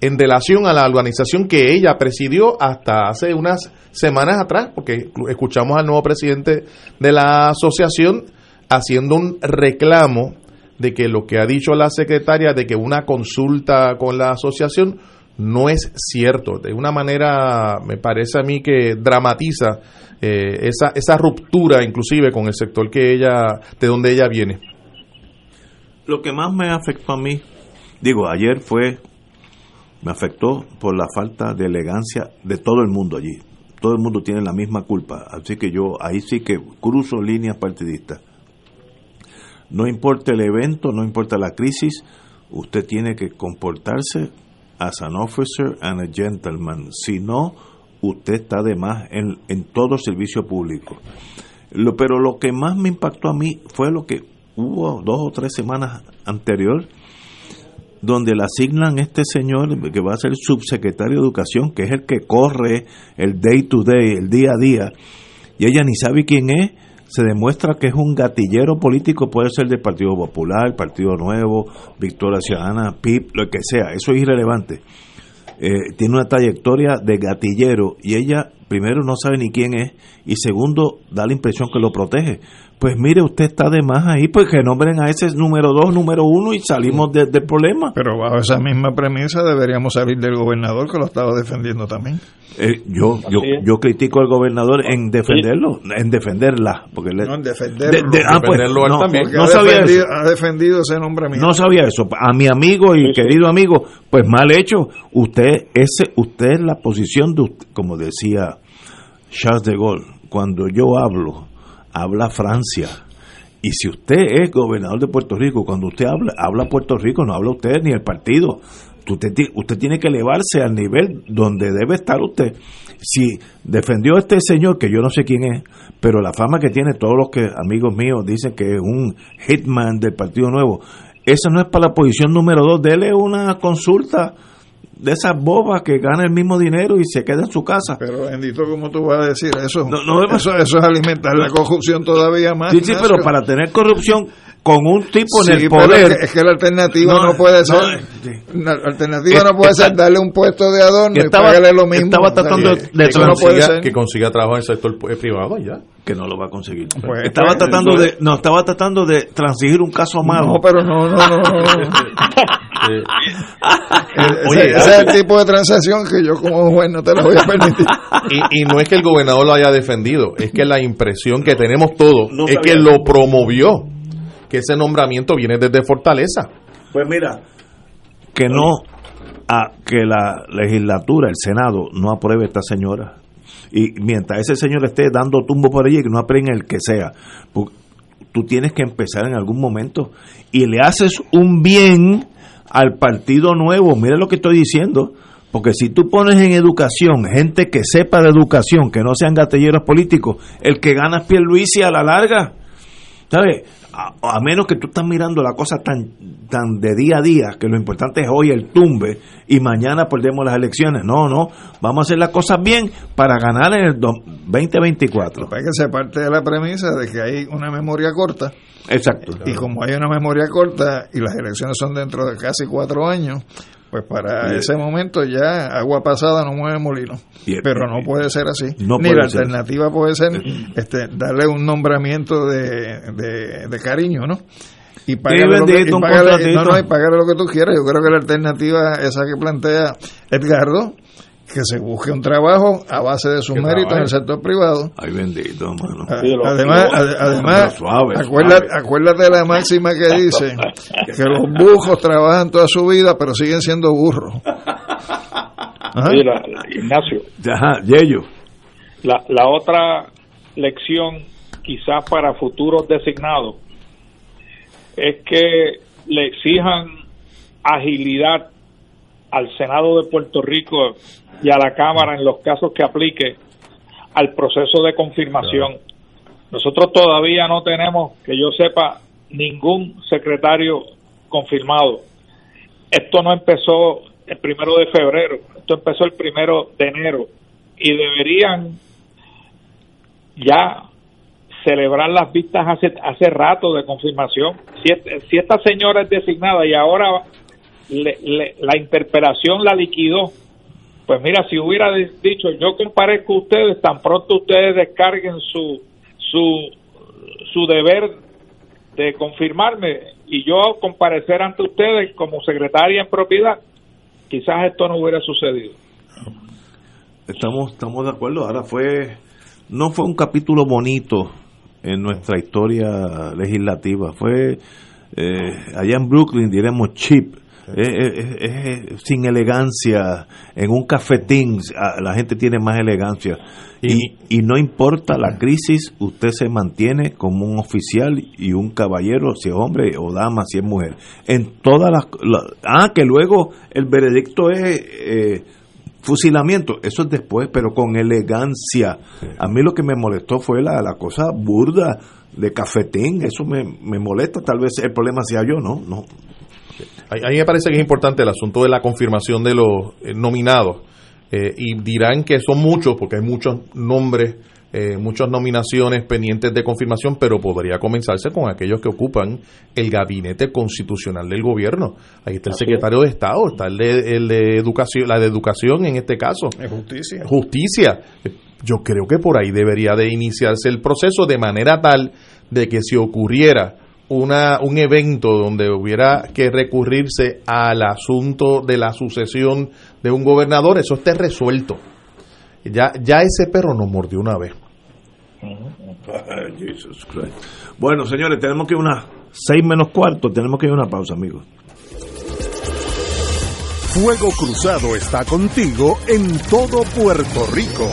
en relación a la organización que ella presidió hasta hace unas semanas atrás, porque escuchamos al nuevo presidente de la asociación haciendo un reclamo de que lo que ha dicho la secretaria de que una consulta con la asociación no es cierto. De una manera, me parece a mí que dramatiza eh, esa, esa ruptura inclusive con el sector que ella, de donde ella viene. Lo que más me afectó a mí, digo, ayer fue me afectó por la falta de elegancia de todo el mundo allí. Todo el mundo tiene la misma culpa, así que yo ahí sí que cruzo líneas partidistas. No importa el evento, no importa la crisis, usted tiene que comportarse as an officer and a gentleman. Si no, usted está de más en, en todo servicio público. Lo, pero lo que más me impactó a mí fue lo que hubo dos o tres semanas anterior donde le asignan este señor que va a ser subsecretario de Educación, que es el que corre el day to day, el día a día, y ella ni sabe quién es, se demuestra que es un gatillero político, puede ser del Partido Popular, Partido Nuevo, Victoria Ciudadana, PIP, lo que sea, eso es irrelevante. Eh, tiene una trayectoria de gatillero y ella primero no sabe ni quién es y segundo da la impresión que lo protege. Pues mire, usted está de más ahí, pues que nombren a ese número dos, número uno y salimos del problema. Pero bajo esa misma premisa deberíamos salir del gobernador que lo estaba defendiendo también. Eh, yo, yo, yo critico al gobernador en defenderlo, en defenderla. Porque no, en defenderlo. ah, pues, no, también. no sabía eso. ha defendido ese nombre mío. No sabía eso. A mi amigo y querido amigo, pues mal hecho. Usted, ese, usted es la posición de, como decía Charles de Gaulle, cuando yo hablo, habla Francia. Y si usted es gobernador de Puerto Rico, cuando usted habla, habla Puerto Rico, no habla usted ni el partido. Usted, tiene que elevarse al nivel donde debe estar usted. Si defendió este señor, que yo no sé quién es, pero la fama que tiene todos los que amigos míos dicen que es un hitman del Partido Nuevo, esa no es para la posición número dos. Dele una consulta de esas bobas que gana el mismo dinero y se queda en su casa. Pero bendito, ¿cómo tú vas a decir eso? eso, eso, es alimentar la corrupción todavía más. Sí, sí, pero para tener corrupción con un tipo en el poder. Es que, la alternativa no, puede ser. La alternativa no puede ser darle un puesto de adorno y pagarle lo mismo. Estaba tratando de, que, consiga, que consiga trabajo en el sector privado ya. Que no lo va a conseguir. Pues, estaba pues, tratando de no estaba tratando de transigir un caso malo. No, pero no, no, no. Oye, ese, es el tipo de transacción que yo como juez no te la voy a permitir. Y, y, no es que el gobernador lo haya defendido, es que la impresión que tenemos todos es que lo promovió que ese nombramiento viene desde Fortaleza. Pues mira, que no, a, que la legislatura, el Senado, no apruebe a esta señora. Y mientras ese señor esté dando tumbo por allí, que no aprueben el que sea. Tú tienes que empezar en algún momento y le haces un bien al Partido Nuevo. Mira lo que estoy diciendo. Porque si tú pones en educación gente que sepa de educación, que no sean gatilleros políticos, el que gana es Pierluisi a la larga. ¿Sabes? A, menos que tú estás mirando la cosa tan, tan de día a día, que lo importante es hoy el tumbe y mañana perdemos las elecciones. No, no, vamos a hacer las cosas bien para ganar en el 2024. Para que se parte de la premisa de que hay una memoria corta. Exacto. Y como hay una memoria corta y las elecciones son dentro de casi cuatro años, pues para ese momento ya agua pasada no mueve molino. Pero no puede ser así. Ni la alternativa puede ser este, darle un nombramiento de, de, cariño, ¿no? Y pagarle, lo que, y pagarle, no, no, y lo que tú quieras. Yo creo que la alternativa esa que plantea Edgardo que se busque un trabajo a base de sus méritos en el sector privado. Ay, bendito, mano. Además, además acuérdate, acuérdate, de la máxima que dice que los bujos trabajan toda su vida, pero siguen siendo burros. Mira, Ignacio. Ajá, Yello. La, la otra lección, quizás para futuros designados, es que le exijan agilidad al Senado de Puerto Rico y a la Cámara en los casos que aplique al proceso de confirmación. Nosotros todavía no tenemos, que yo sepa, ningún secretario confirmado. Esto no empezó el primero de febrero, esto empezó el primero de enero y deberían ya celebrar las vistas hace, hace rato de confirmación. Si, si esta señora es designada y ahora la interpelación la liquidó pues mira, si hubiera dicho yo comparezco a ustedes, tan pronto ustedes descarguen su, su, su deber de confirmarme y yo comparecer ante ustedes como secretaria en propiedad, quizás esto no hubiera sucedido. Estamos, estamos de acuerdo. Ahora fue, no fue un capítulo bonito en nuestra historia legislativa. Fue eh, allá en Brooklyn, diremos chip, es, sin elegancia, en un cafetín la gente tiene más elegancia. Y, y, no importa la crisis, usted se mantiene como un oficial y un caballero, si es hombre o dama, si es mujer. En todas las... ah, que luego el veredicto es... Eh, fusilamiento, eso es después, pero con elegancia. A mí lo que me molestó fue la, la cosa burda de cafetín, eso me, me molesta, tal vez el problema sea yo, ¿no? no a mí me parece que es importante el asunto de la confirmación de los eh, nominados. Eh, y dirán que son muchos, porque hay muchos nombres eh, muchas nominaciones pendientes de confirmación, pero podría comenzarse con aquellos que ocupan el gabinete constitucional del gobierno. Ahí está el secretario de Estado, está el de, el de educación, la de educación en este caso. justicia. Justicia. Yo creo que por ahí debería de iniciarse el proceso de manera tal de que si ocurriera una, un evento donde hubiera que recurrirse al asunto de la sucesión de un gobernador, eso esté resuelto. Ya, ya ese perro nos mordió una vez. Bueno, señores, tenemos que ir una seis menos cuarto, tenemos que ir a una pausa, amigos. Fuego Cruzado está contigo en todo Puerto Rico.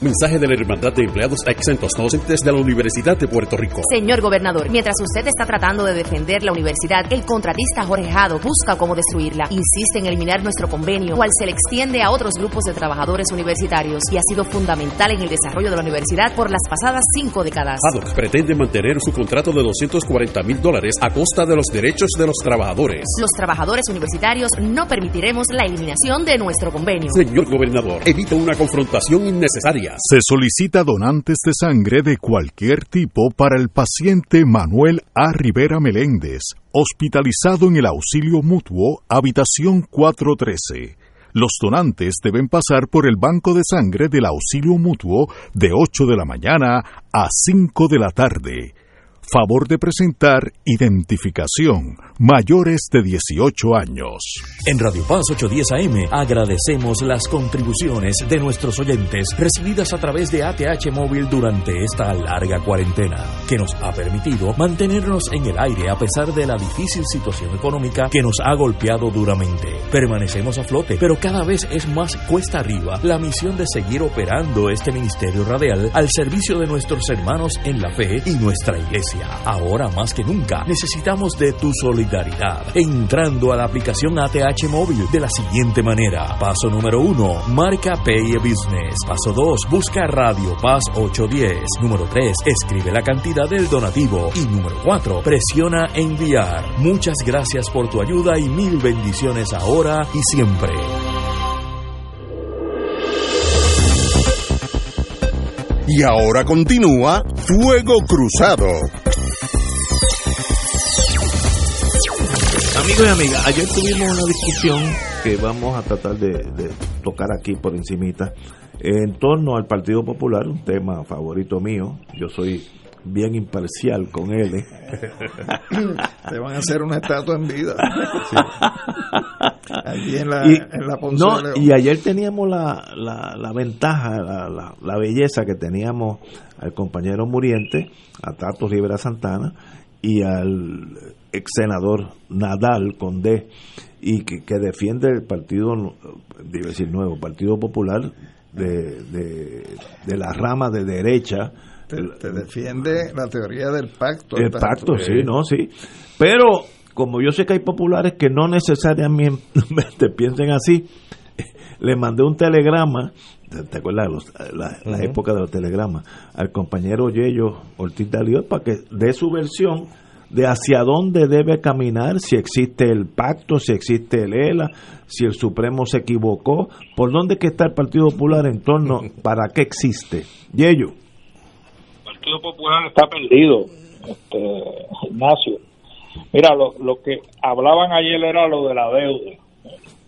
Mensaje de la Hermandad de Empleados Exentos Docentes de la Universidad de Puerto Rico. Señor gobernador, mientras usted está tratando de defender la universidad, el contratista Jorge Jado busca cómo destruirla. Insiste en eliminar nuestro convenio, cual se le extiende a otros grupos de trabajadores universitarios y ha sido fundamental en el desarrollo de la universidad por las pasadas cinco décadas. Jado pretende mantener su contrato de 240 mil dólares a costa de los derechos de los trabajadores. Los trabajadores universitarios no permitiremos la eliminación de nuestro convenio. Señor gobernador, evita una confrontación innecesaria. Se solicita donantes de sangre de cualquier tipo para el paciente Manuel A. Rivera Meléndez, hospitalizado en el auxilio mutuo, habitación 413. Los donantes deben pasar por el banco de sangre del auxilio mutuo de 8 de la mañana a 5 de la tarde. Favor de presentar identificación mayores de 18 años. En Radio Paz 810 AM agradecemos las contribuciones de nuestros oyentes recibidas a través de ATH Móvil durante esta larga cuarentena, que nos ha permitido mantenernos en el aire a pesar de la difícil situación económica que nos ha golpeado duramente. Permanecemos a flote, pero cada vez es más cuesta arriba la misión de seguir operando este ministerio radial al servicio de nuestros hermanos en la fe y nuestra iglesia. Ahora más que nunca necesitamos de tu solidaridad. Entrando a la aplicación ATH Móvil de la siguiente manera. Paso número uno, marca Pay Business. Paso 2, busca Radio Paz 810. Número 3, escribe la cantidad del donativo. Y número 4, presiona enviar. Muchas gracias por tu ayuda y mil bendiciones ahora y siempre. Y ahora continúa Fuego Cruzado. Amigos y amigas, ayer tuvimos una discusión que vamos a tratar de, de, tocar aquí por encimita en torno al Partido Popular, un tema favorito mío. Yo soy bien imparcial con él. ¿eh? Te van a hacer una estatua en vida. Sí. Allí en la, y, en la no, y ayer teníamos la, la, la ventaja, la, la, la, belleza que teníamos al compañero muriente, a Tato Rivera Santana, y al ex senador Nadal Condé, y que, que defiende el partido, debe decir nuevo, Partido Popular de, de, de la rama de derecha, te, te, defiende la teoría del pacto. El pacto, sí, no, sí. Pero como yo sé que hay populares que no necesariamente piensen así, le mandé un telegrama, ¿te acuerdas? Los, la, uh -huh. época de los telegramas, al compañero Yello Ortiz de para que dé su versión de hacia dónde debe caminar, si existe el pacto, si existe el ELA, si el Supremo se equivocó, por dónde que está el Partido Popular en torno, para qué existe. Yello. El Partido Popular está perdido, este, Ignacio. Mira, lo, lo que hablaban ayer era lo de la deuda.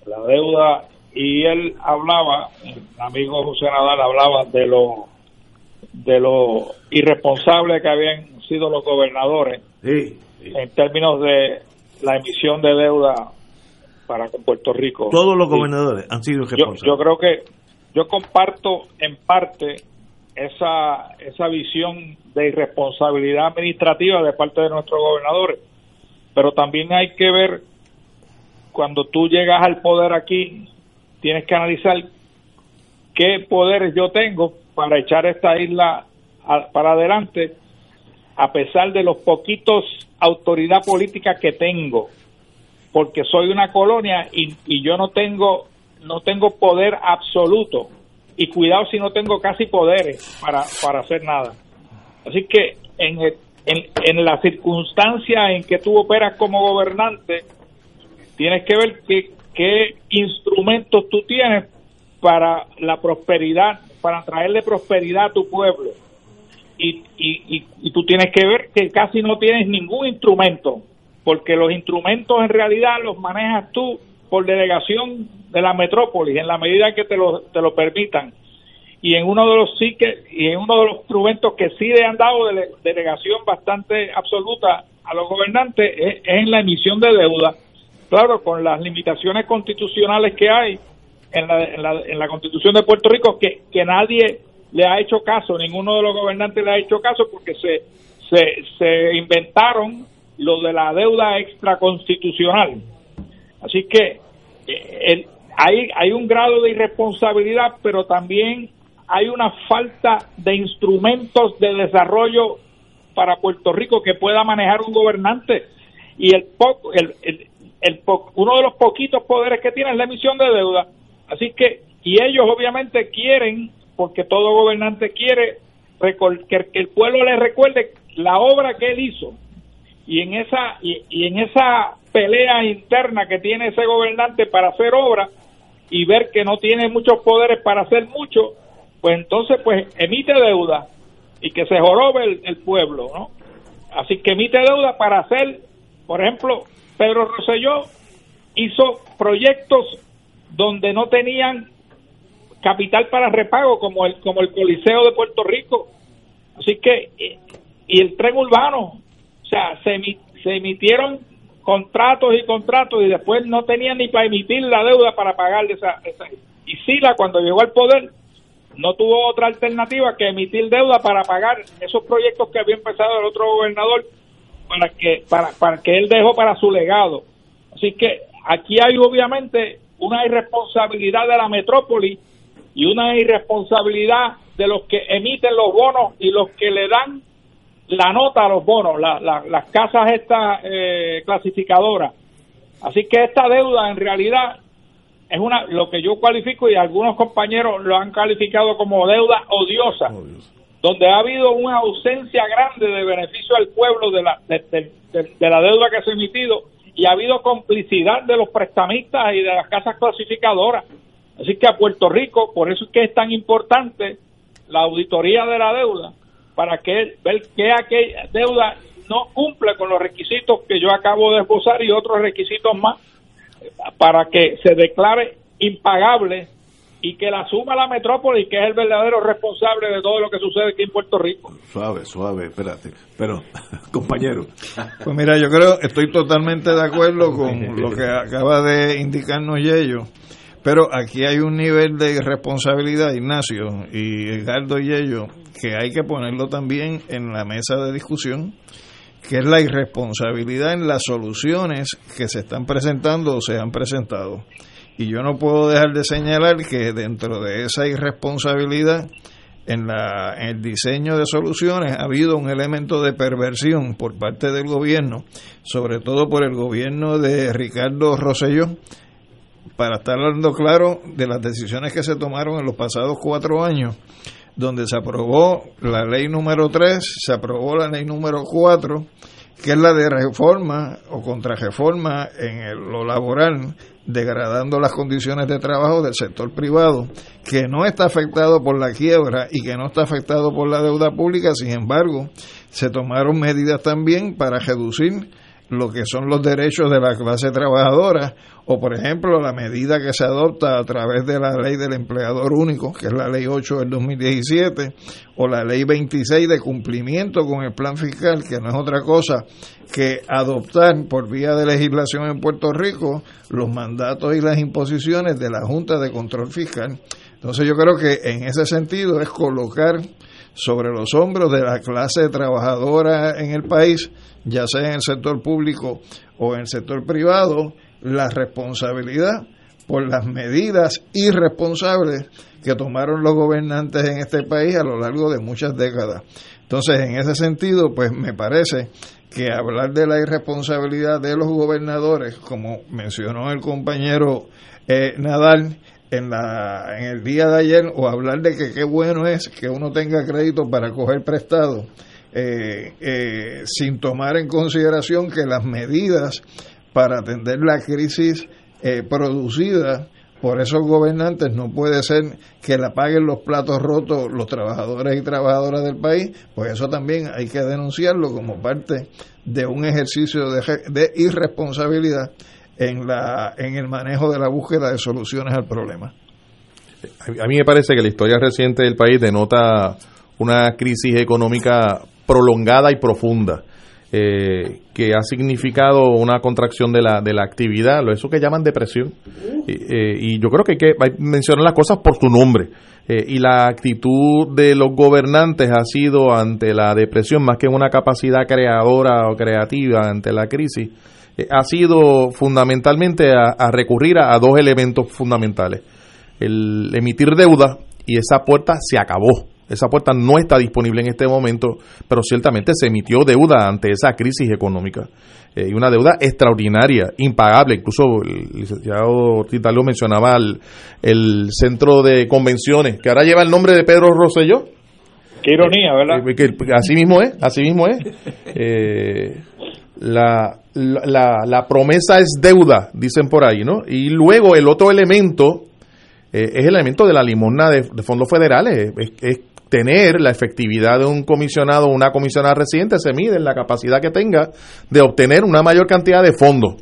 La deuda, y él hablaba, el amigo José Nadal hablaba de lo, de lo irresponsable que habían sido los gobernadores sí, sí. en términos de la emisión de deuda para con Puerto Rico. Todos los gobernadores han sido responsables. Yo, yo creo que yo comparto en parte esa esa visión de irresponsabilidad administrativa de parte de nuestros gobernadores pero también hay que ver cuando tú llegas al poder aquí tienes que analizar qué poderes yo tengo para echar esta isla a, para adelante a pesar de los poquitos autoridad política que tengo porque soy una colonia y, yo no tengo no tengo poder absoluto. Y cuidado si no tengo casi poderes para, para hacer nada. Así que en en, en la circunstancia en que tú operas como gobernante, tienes que ver qué, qué instrumentos tú tienes para la prosperidad para traerle prosperidad a tu pueblo y, y, y, tú tienes que ver que casi no tienes ningún instrumento, porque los instrumentos en realidad los manejas tú por delegación de la metrópolis, en la medida que te lo, te lo permitan. Y en uno de los sí que, y en uno de los instrumentos que sí le han dado delegación bastante absoluta a los gobernantes es, en la emisión de deuda. Claro, con las limitaciones constitucionales que hay en la, en la, en la Constitución de Puerto Rico, que, que nadie le ha hecho caso, ninguno de los gobernantes le ha hecho caso porque se, se, se inventaron lo de la deuda extraconstitucional. Así que eh, hay, hay un grado de irresponsabilidad, pero también hay una falta de instrumentos de desarrollo para Puerto Rico que pueda manejar un gobernante. Y el, poco, el, el, el uno de los poquitos poderes que tiene es la emisión de deuda. Así que, y ellos obviamente quieren porque todo gobernante quiere que el pueblo le recuerde la obra que él hizo. Y en esa y, en esa pelea interna que tiene ese gobernante para hacer obra y ver que no tiene muchos poderes para hacer mucho pues entonces pues emite deuda y que se jorobe el, pueblo no así que emite deuda para hacer por ejemplo Pedro Rosselló hizo proyectos donde no tenían capital para repago como el como el Coliseo de Puerto Rico. Así que y el tren urbano, o sea, se, emitieron contratos y contratos y después no tenían ni para emitir la deuda para pagar esa, esa y Sila cuando llegó al poder no tuvo otra alternativa que emitir deuda para pagar esos proyectos que había empezado el otro gobernador para que para, para que él dejó para su legado. Así que aquí hay obviamente una irresponsabilidad de la metrópoli y una irresponsabilidad de los que emiten los bonos y los que le dan la nota a los bonos, las casas estas eh, clasificadoras. Así que esta deuda en realidad es una lo que yo cualifico y algunos compañeros lo han calificado como deuda odiosa, donde ha habido una ausencia grande de beneficio al pueblo de la, de, de la deuda que se ha emitido y ha habido complicidad de los prestamistas y de las casas clasificadoras. Así que a Puerto Rico, por eso es que es tan importante la auditoría de la deuda, para que ver que aquella deuda no cumple con los requisitos que yo acabo de esbozar y otros requisitos más, para que se declare impagable y que la suma la metrópoli, que es el verdadero responsable de todo lo que sucede aquí en Puerto Rico. Suave, suave, espérate. Pero, compañero. Pues mira, yo creo, estoy totalmente de acuerdo con lo que acaba de indicarnos Yello pero aquí hay un nivel de responsabilidad, Ignacio y Edgardo y ellos, que hay que ponerlo también en la mesa de discusión, que es la irresponsabilidad en las soluciones que se están presentando o se han presentado. Y yo no puedo dejar de señalar que dentro de esa irresponsabilidad en, la, el diseño de soluciones ha habido un elemento de perversión por parte del gobierno, sobre todo por el gobierno de Ricardo Rosselló, para estar hablando claro de las decisiones que se tomaron en los pasados cuatro años, donde se aprobó la ley número 3, se aprobó la ley número 4, que es la de reforma o contrarreforma en lo laboral, degradando las condiciones de trabajo del sector privado, que no está afectado por la quiebra y que no está afectado por la deuda pública, sin embargo, se tomaron medidas también para reducir lo que son los derechos de la clase trabajadora o por ejemplo la medida que se adopta a través de la ley del empleador único, que es la ley 8 del 2017, o la ley 26 de cumplimiento con el plan fiscal, que no es otra cosa que adoptar por vía de legislación en Puerto Rico los mandatos y las imposiciones de la Junta de Control Fiscal. Entonces yo creo que en ese sentido es colocar sobre los hombros de la clase trabajadora en el país ya sea en el sector público o en el sector privado, la responsabilidad por las medidas irresponsables que tomaron los gobernantes en este país a lo largo de muchas décadas. Entonces, en ese sentido, pues me parece que hablar de la irresponsabilidad de los gobernadores, como mencionó el compañero eh, Nadal en, la, en el día de ayer, o hablar de que qué bueno es que uno tenga crédito para coger prestado, eh, eh, sin tomar en consideración que las medidas para atender la crisis eh, producida por esos gobernantes no puede ser que la paguen los platos rotos los trabajadores y trabajadoras del país, pues eso también hay que denunciarlo como parte de un ejercicio de, de irresponsabilidad en, la, en el manejo de la búsqueda de soluciones al problema. A mí me parece que la historia reciente del país denota una crisis económica prolongada y profunda. Eh, que ha significado una contracción de la, de la actividad, eso que llaman depresión. Eh, y yo creo que hay que mencionar las cosas por su nombre. Eh, y la actitud de los gobernantes ha sido ante la depresión, más que una capacidad creadora o creativa ante la crisis, ha sido fundamentalmente a, recurrir a, dos elementos fundamentales. El emitir deuda y esa puerta se acabó esa puerta no está disponible en este momento, pero ciertamente se emitió deuda ante esa crisis económica. Eh, y una deuda extraordinaria, impagable. Incluso el licenciado Ortiz lo mencionaba el, centro de convenciones, que ahora lleva el nombre de Pedro Rosselló. Qué ironía, ¿verdad? Eh, así mismo es, así mismo es. Eh, la, la, promesa es deuda, dicen por ahí, ¿no? Y luego el otro elemento es el elemento de la limosna de, fondos federales. es, tener la efectividad de un comisionado o una comisionada residente se mide en la capacidad que tenga de obtener una mayor cantidad de fondos.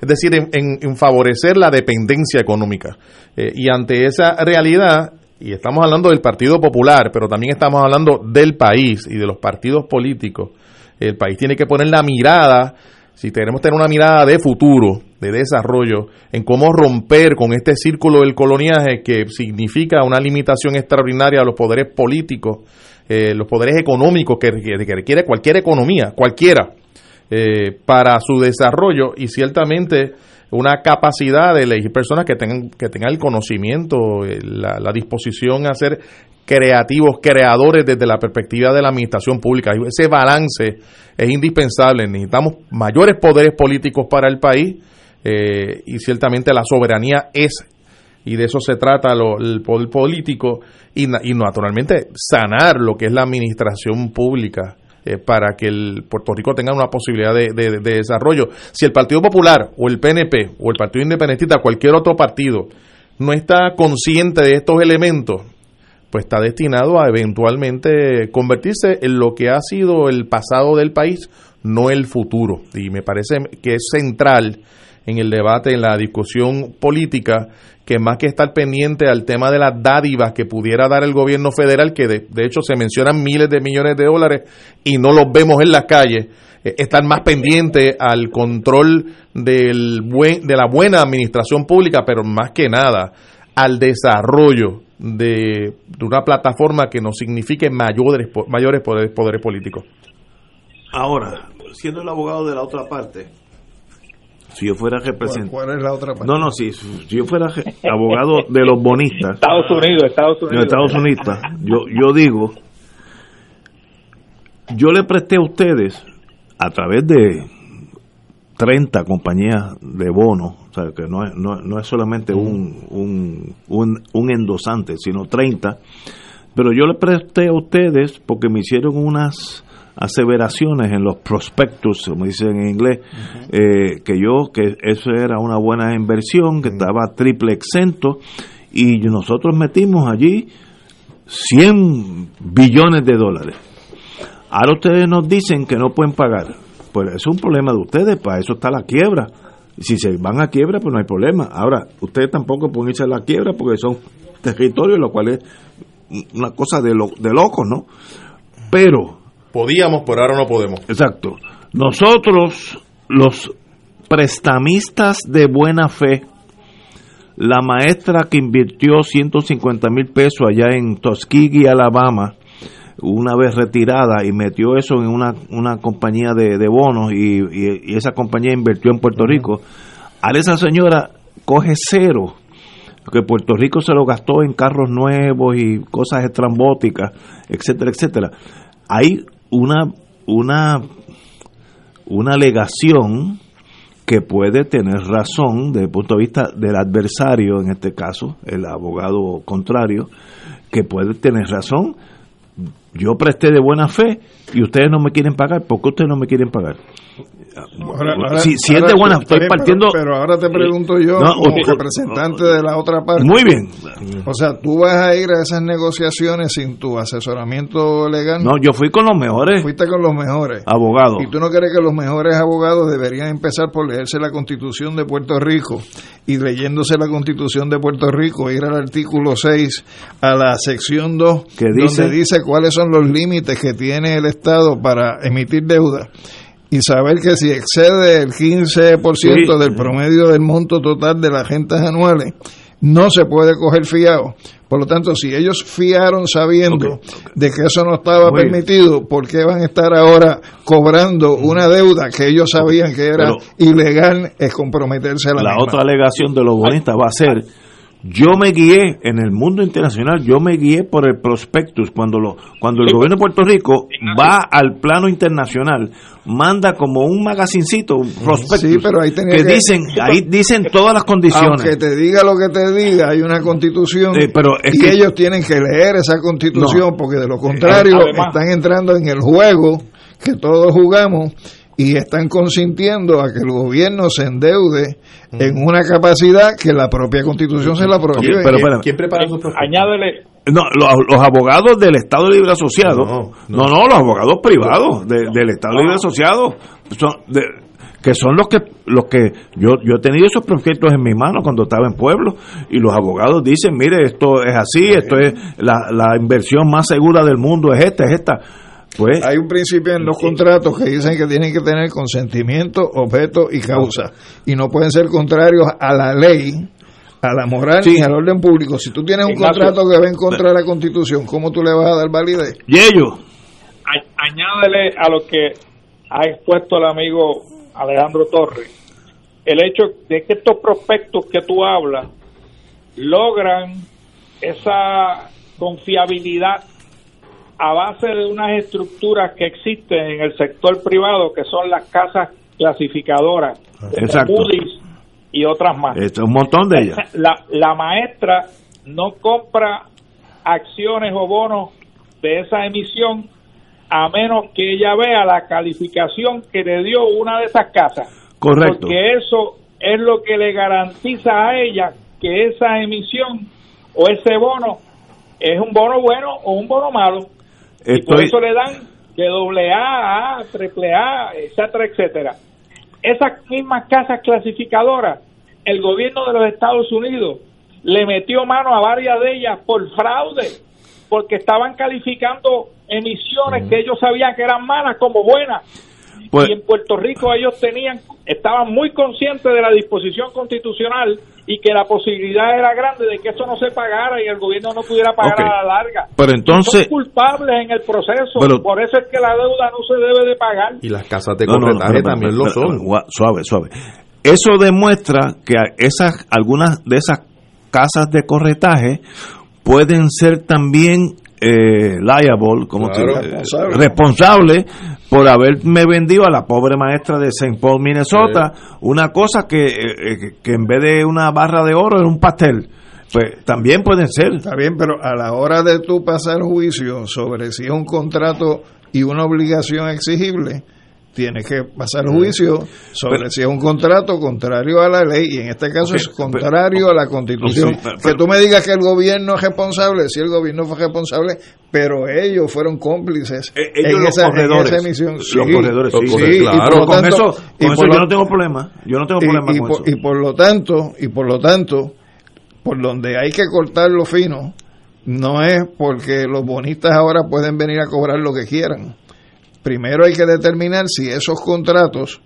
Es decir, en, favorecer la dependencia económica. Eh, y ante esa realidad, y estamos hablando del Partido Popular, pero también estamos hablando del país y de los partidos políticos, el país tiene que poner la mirada si queremos tener una mirada de futuro, de desarrollo, en cómo romper con este círculo del coloniaje que significa una limitación extraordinaria a los poderes políticos, eh, los poderes económicos que, requiere cualquier economía, cualquiera, eh, para su desarrollo. Y ciertamente una capacidad de elegir personas que tengan, que tengan el conocimiento, eh, la, disposición a ser creativos, creadores desde la perspectiva de la administración pública. Ese balance es indispensable. Necesitamos mayores poderes políticos para el país eh, y ciertamente la soberanía es, y de eso se trata el poder político, y, naturalmente sanar lo que es la administración pública. Eh, para que el Puerto Rico tenga una posibilidad de, de, desarrollo. Si el Partido Popular o el PNP o el Partido Independentista, cualquier otro partido, no está consciente de estos elementos, pues está destinado a eventualmente convertirse en lo que ha sido el pasado del país, no el futuro. Y me parece que es central en el debate, en la discusión política, que más que estar pendiente al tema de las dádivas que pudiera dar el gobierno federal, que de, hecho se mencionan miles de millones de dólares y no los vemos en las calles, eh, estar más pendiente al control del buen, de la buena administración pública, pero más que nada al desarrollo de, una plataforma que nos signifique mayores, mayores poderes políticos. Ahora, siendo el abogado de la otra parte, si yo fuera representante. ¿Cuál es la otra parte? No, no, si, si yo fuera abogado de los bonistas. Estados Unidos, Estados Unidos. Estados Unidos, yo, yo digo, yo le presté a ustedes, a través de 30 compañías de bonos, o sea, que no es, no, no es solamente un, un, un, endosante, sino 30, pero yo le presté a ustedes porque me hicieron unas aseveraciones en los prospectus, como dicen en inglés, eh, que yo, que eso era una buena inversión, que estaba triple exento, y nosotros metimos allí 100 billones de dólares. Ahora ustedes nos dicen que no pueden pagar pues es un problema de ustedes, para eso está la quiebra. Si se van a quiebra, pues no hay problema. Ahora, ustedes tampoco pueden irse a la quiebra porque son territorios, lo cual es una cosa de, lo, de locos, ¿no? Pero... Podíamos, pero ahora no podemos. Exacto. Nosotros, los prestamistas de buena fe, la maestra que invirtió 150 mil pesos allá en Tuskegee, Alabama, una vez retirada y metió eso en una, una compañía de, bonos y, esa compañía invirtió en Puerto Rico, a esa señora coge cero, que Puerto Rico se lo gastó en carros nuevos y cosas estrambóticas, etcétera, etcétera. Hay una, una, una alegación que puede tener razón desde el punto de vista del adversario, en este caso, el abogado contrario, que puede tener razón yo presté de buena fe y ustedes no me quieren pagar. ¿Por qué ustedes no me quieren pagar? Si, si es de buena, estoy partiendo. Pero, ahora te pregunto yo, como representante de la otra parte. Muy bien. O sea, tú vas a ir a esas negociaciones sin tu asesoramiento legal. No, yo fui con los mejores. Fuiste con los mejores. Abogados. Y tú no crees que los mejores abogados deberían empezar por leerse la Constitución de Puerto Rico y leyéndose la Constitución de Puerto Rico, ir al artículo 6, a la sección 2, que dice? donde dice cuáles son los límites que tiene el Estado para emitir deuda y saber que si excede el 15% del promedio del monto total de las rentas anuales, no se puede coger fiado. Por lo tanto, si ellos fiaron sabiendo de que eso no estaba permitido, ¿por qué van a estar ahora cobrando una deuda que ellos sabían que era ilegal es comprometerse a la La otra alegación de los bonistas va a ser yo me guié en el mundo internacional, yo me guié por el prospectus. Cuando lo cuando el gobierno de Puerto Rico va al plano internacional, manda como un magazincito, un prospectus que, dicen ahí dicen todas las condiciones. Aunque te diga lo que te diga, hay una constitución pero es y que, ellos tienen que leer esa constitución porque de lo contrario están entrando en el juego que todos jugamos y están consintiendo a que el gobierno se endeude en una capacidad que la propia constitución se la prohíbe. pero, ¿Quién prepara Añádele. No, los, abogados del Estado Libre Asociado, no, no, los abogados privados del Estado Libre Asociado, son que son los que los que yo yo he tenido esos proyectos en mi mano cuando estaba en pueblo y los abogados dicen mire esto es así esto es la, la inversión más segura del mundo es esta es esta pues, Hay un principio en los contratos que dicen que tienen que tener consentimiento, objeto y causa. Y no pueden ser contrarios a la ley, a la moral ni al orden público. Si tú tienes un contrato que va en contra de la Constitución, ¿cómo tú le vas a dar validez? Y ellos. Añádele a lo que ha expuesto el amigo Alejandro Torres, el hecho de que estos prospectos que tú hablas logran esa confiabilidad a base de unas estructuras que existen en el sector privado, que son las casas clasificadoras, Exacto. y otras más. Esto, un montón de ellas. La, la maestra no compra acciones o bonos de esa emisión a menos que ella vea la calificación que le dio una de esas casas. Correcto. Porque eso es lo que le garantiza a ella que esa emisión o ese bono es un bono bueno o un bono malo y por eso le dan de doble A, A, triple A, etcétera, etcétera. Esas mismas casas clasificadoras, el gobierno de los Estados Unidos le metió mano a varias de ellas por fraude, porque estaban calificando emisiones que ellos sabían que eran malas como buenas. Pues y en Puerto Rico ellos tenían, estaban muy conscientes de la disposición constitucional y que la posibilidad era grande de que eso no se pagara y el gobierno no pudiera pagar a la larga. Pero entonces... Son culpables en el proceso, por eso es que la deuda no se debe de pagar. Y las casas de corretaje también lo son. Suave, suave. Eso demuestra que esas algunas de esas casas de corretaje pueden ser también eh, liable, como responsable. por haberme vendido a la pobre maestra de St. Paul, Minnesota, una cosa que, eh, eh, que en vez de una barra de oro era un pastel. Pues también pueden ser. Está bien, pero a la hora de tú pasar juicio sobre si es un contrato y una obligación exigible, tiene que pasar juicio sobre si es un contrato contrario a la ley y en este caso es contrario a la constitución. que tú me digas que el gobierno es responsable, si el gobierno fue responsable, pero ellos fueron cómplices eh, en, esa, emisión. Sí, los corredores, sí, claro. con eso, yo no tengo problema. Yo no tengo problema con eso. Y por lo tanto, y por lo tanto, por donde hay que cortar lo fino, no es porque los bonistas ahora pueden venir a cobrar lo que quieran primero hay que determinar si esos contratos,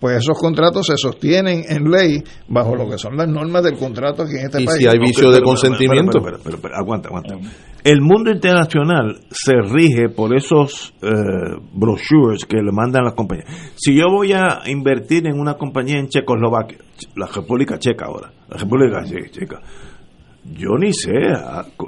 pues esos contratos se sostienen en ley bajo lo que son las normas del contrato aquí en este ¿Y país. si hay vicio de consentimiento. Pero, aguanta, aguanta. El mundo internacional se rige por esos eh, brochures que le mandan las compañías. Si yo voy a invertir en una compañía en Checoslovaquia, la República Checa ahora, la República Checa, yo ni sé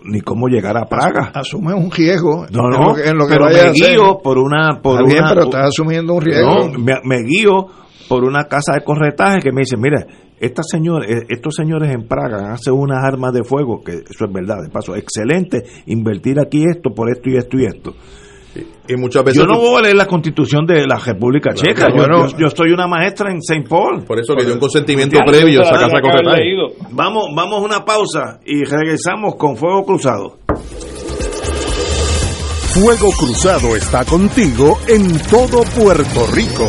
ni cómo llegar a Praga. Asume un riesgo. No, no, en lo que, pero me guío por una... Por bien, pero estás asumiendo un riesgo. No, me, guío por una casa de corretaje que me dice, mira, estas señores, eh, estos señores en Praga hacen unas armas de fuego, que eso es verdad, de paso, excelente, invertir aquí esto por esto y esto y esto. Y muchas veces yo no voy a leer la constitución de la República Checa. Yo, bueno. yo, yo estoy una maestra en St. Paul. Por eso le dio un consentimiento previo a esa casa de. Vamos, vamos a una pausa y regresamos con Fuego Cruzado. Fuego Cruzado está contigo en todo Puerto Rico.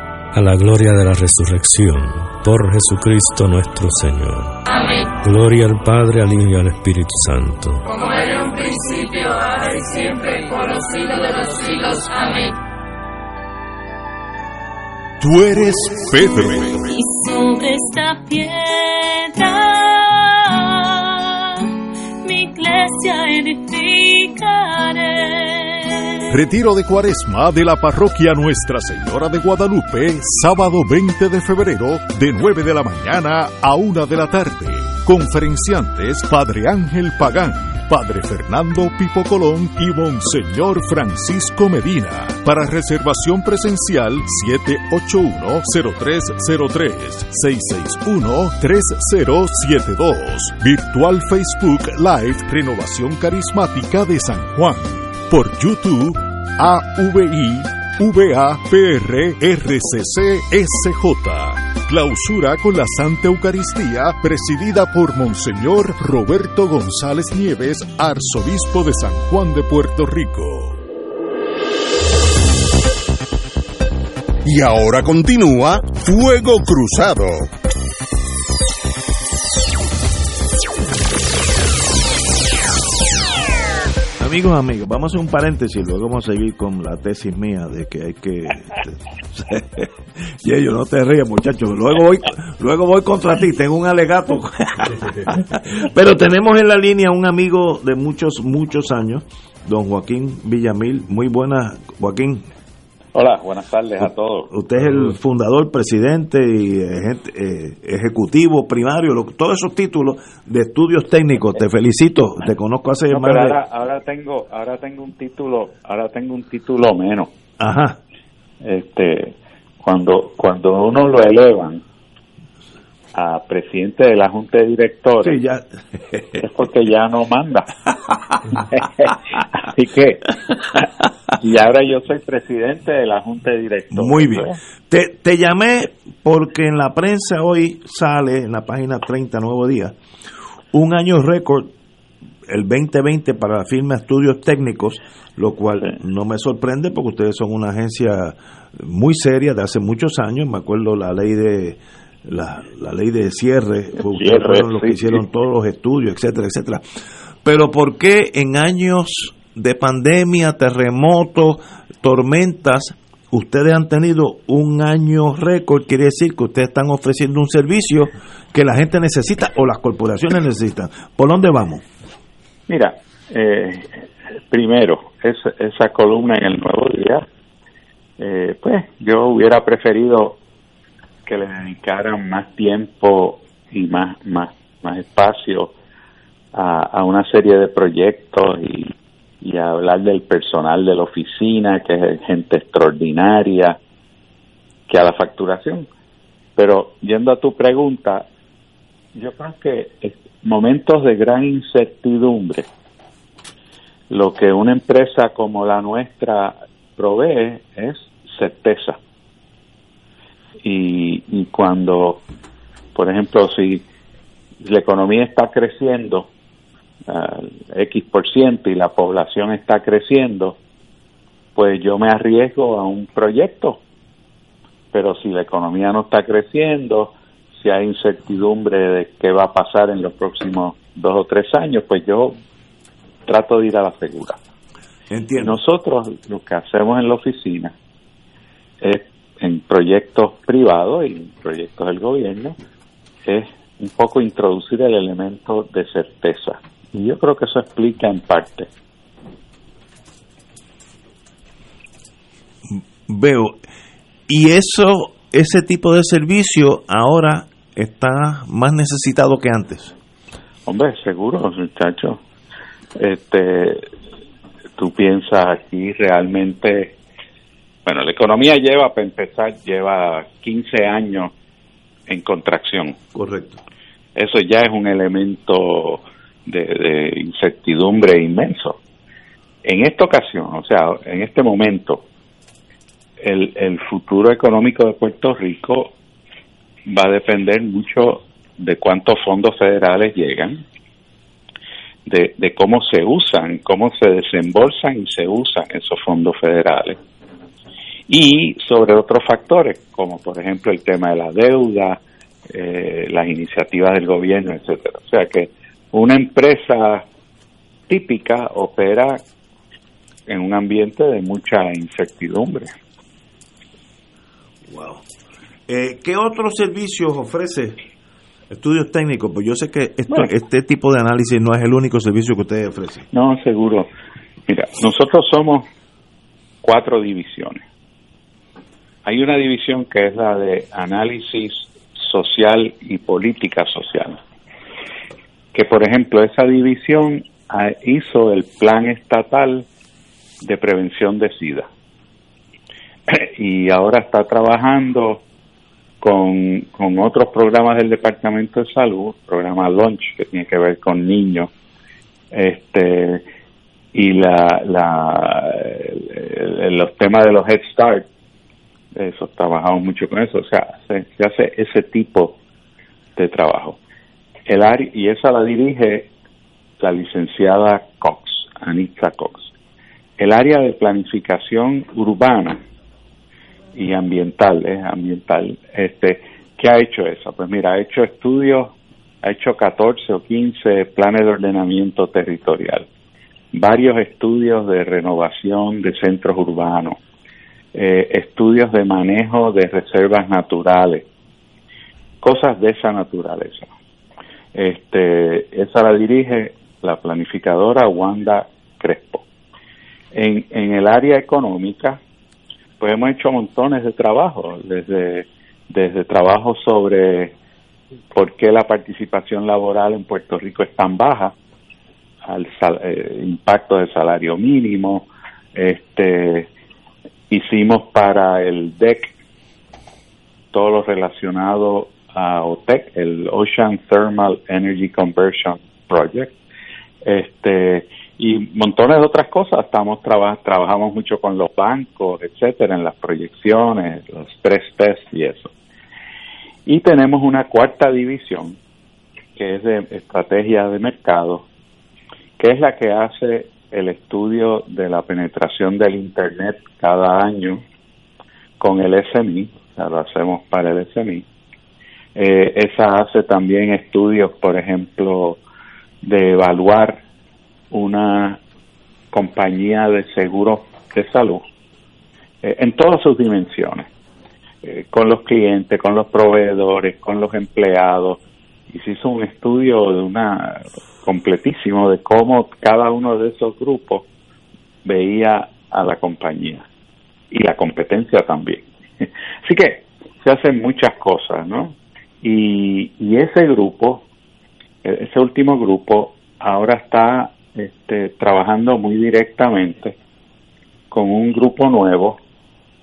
a la gloria de la resurrección, por Jesucristo nuestro Señor. Amén. Gloria al Padre, al Hijo y al Espíritu Santo. Como era en un principio, ahora y siempre, por los siglos de los siglos. Amén. Tú eres Pedro. Y sobre esta piedra mi iglesia edificaré. Retiro de Cuaresma de la parroquia Nuestra Señora de Guadalupe, sábado 20 de febrero, de 9 de la mañana a 1 de la tarde. Conferenciantes Padre Ángel Pagán, Padre Fernando Pipo Colón y Monseñor Francisco Medina. Para reservación presencial 781-0303, 661-3072. Virtual Facebook Live Renovación Carismática de San Juan. Por YouTube AVI VAPR RCC SJ. Clausura con la Santa Eucaristía presidida por Monseñor Roberto González Nieves, arzobispo de San Juan de Puerto Rico. Y ahora continúa Fuego Cruzado. Amigos, amigos, vamos a hacer un paréntesis, luego vamos a seguir con la tesis mía de que hay que... y ellos no te rías, muchachos, luego voy, luego voy contra ti, tengo un alegato. Pero tenemos en la línea un amigo de muchos, muchos años, don Joaquín Villamil. Muy buenas, Joaquín. Hola, buenas tardes a todos. Usted es el fundador, presidente y eh, eh, ejecutivo primario, lo- todos esos títulos de estudios técnicos. Te felicito, te conozco hace No, más pero de- ahora, ahora tengo, ahora tengo un título, ahora tengo un título menos. Ajá. Este, cuando, cuando uno lo elevan a presidente de la junta de directores, Sí, ya. es porque ya no manda. Así que, y ahora yo soy presidente de la junta de directores. Muy bien. Te, te llamé porque en la prensa hoy sale, en la página 30, Nuevo Día, un año récord, el 2020 para la firma Estudios Técnicos, lo cual no me sorprende porque ustedes son una agencia muy seria de hace muchos años. Me acuerdo la ley de la, la ley de cierre, ustedes Cierre, fueron los que hicieron sí. todos los estudios, etcétera, etcétera. Pero ¿por qué en años de pandemia, terremotos, tormentas, ustedes han tenido un año récord, quiere decir que ustedes están ofreciendo un servicio que la gente necesita o las corporaciones necesitan. ¿Por dónde vamos? Mira, eh, primero, esa columna en el Nuevo Día, eh, pues yo hubiera preferido que le dedicaran más tiempo y más, más, más espacio a, una serie de proyectos y, y a hablar del personal de la oficina, que es gente extraordinaria, que a la facturación. Pero yendo a tu pregunta, yo creo que momentos de gran incertidumbre, lo que una empresa como la nuestra provee es certeza. Y, y cuando, por ejemplo, si la economía está creciendo X por ciento y la población está creciendo, pues yo me arriesgo a un proyecto. Pero si la economía no está creciendo, si hay incertidumbre de qué va a pasar en los próximos dos o tres años, pues yo trato de ir a la segura. Entiendo. Nosotros lo que hacemos en la oficina es en proyectos privados y en proyectos del gobierno es un poco introducir el elemento de certeza. Y yo creo que eso explica en parte. Veo. Y eso, ese tipo de servicio ahora está más necesitado que antes. Hombre, seguro, muchacho. Este, tú piensas aquí realmente, bueno, la economía lleva, para empezar, lleva 15 años en contracción. Correcto. Eso ya es un elemento de, incertidumbre inmenso. En esta ocasión, o sea, en este momento, el, el futuro económico de Puerto Rico va a depender mucho de cuántos fondos federales llegan, de, de, cómo se usan, cómo se desembolsan y se usan esos fondos federales. Y sobre otros factores, como por ejemplo el tema de la deuda, eh, las iniciativas del gobierno, etcétera. O sea que una empresa típica opera en un ambiente de mucha incertidumbre. Wow. Eh, ¿Qué otros servicios ofrece estudios técnicos? Pues yo sé que este tipo de análisis no es el único servicio que ustedes ofrecen. No, seguro. Mira, nosotros somos cuatro divisiones. Hay una división que es la de análisis social y política social. Que por ejemplo esa división ah, hizo el plan estatal de prevención de SIDA. Y ahora está trabajando con, con otros programas del Departamento de Salud, programa Launch que tiene que ver con niños, este y la, la los temas de los Head Start, eso trabajamos mucho con eso, o sea, se hace ese tipo de trabajo. El área, y esa la dirige la licenciada Cox, Anita Cox. El área de planificación urbana y ambiental, ¿eh? ambiental, este, ¿qué ha hecho esa? Pues mira, ha hecho estudios, ha hecho 14 o 15 planes de ordenamiento territorial, varios estudios de renovación de centros urbanos, eh, estudios de manejo de reservas naturales, cosas de esa naturaleza. Este, esa la dirige la planificadora Wanda Crespo. En, en el área económica, pues hemos hecho montones de trabajo, desde, desde trabajo sobre por qué la participación laboral en Puerto Rico es tan baja, al eh, impacto del salario mínimo, este hicimos para el DEC todo lo relacionado a OTEC, el Ocean Thermal Energy Conversion Project, este y montones de otras cosas. Estamos trabajamos mucho con los bancos, etcétera, en las proyecciones, los stress tests y eso. Y tenemos una cuarta división que es de estrategia de mercado, que es la que hace el estudio de la penetración del Internet cada año con el SMI, o sea, lo hacemos para el SMI, eh, esa hace también estudios, por ejemplo, de evaluar una compañía de seguro de salud eh, en todas sus dimensiones, eh, con los clientes, con los proveedores, con los empleados, y se hizo un estudio de una completísimo de cómo cada uno de esos grupos veía a la compañía y la competencia también. Así que se hacen muchas cosas, ¿no? Y, y ese grupo, e-, ese último grupo, ahora está este, trabajando muy directamente con un grupo nuevo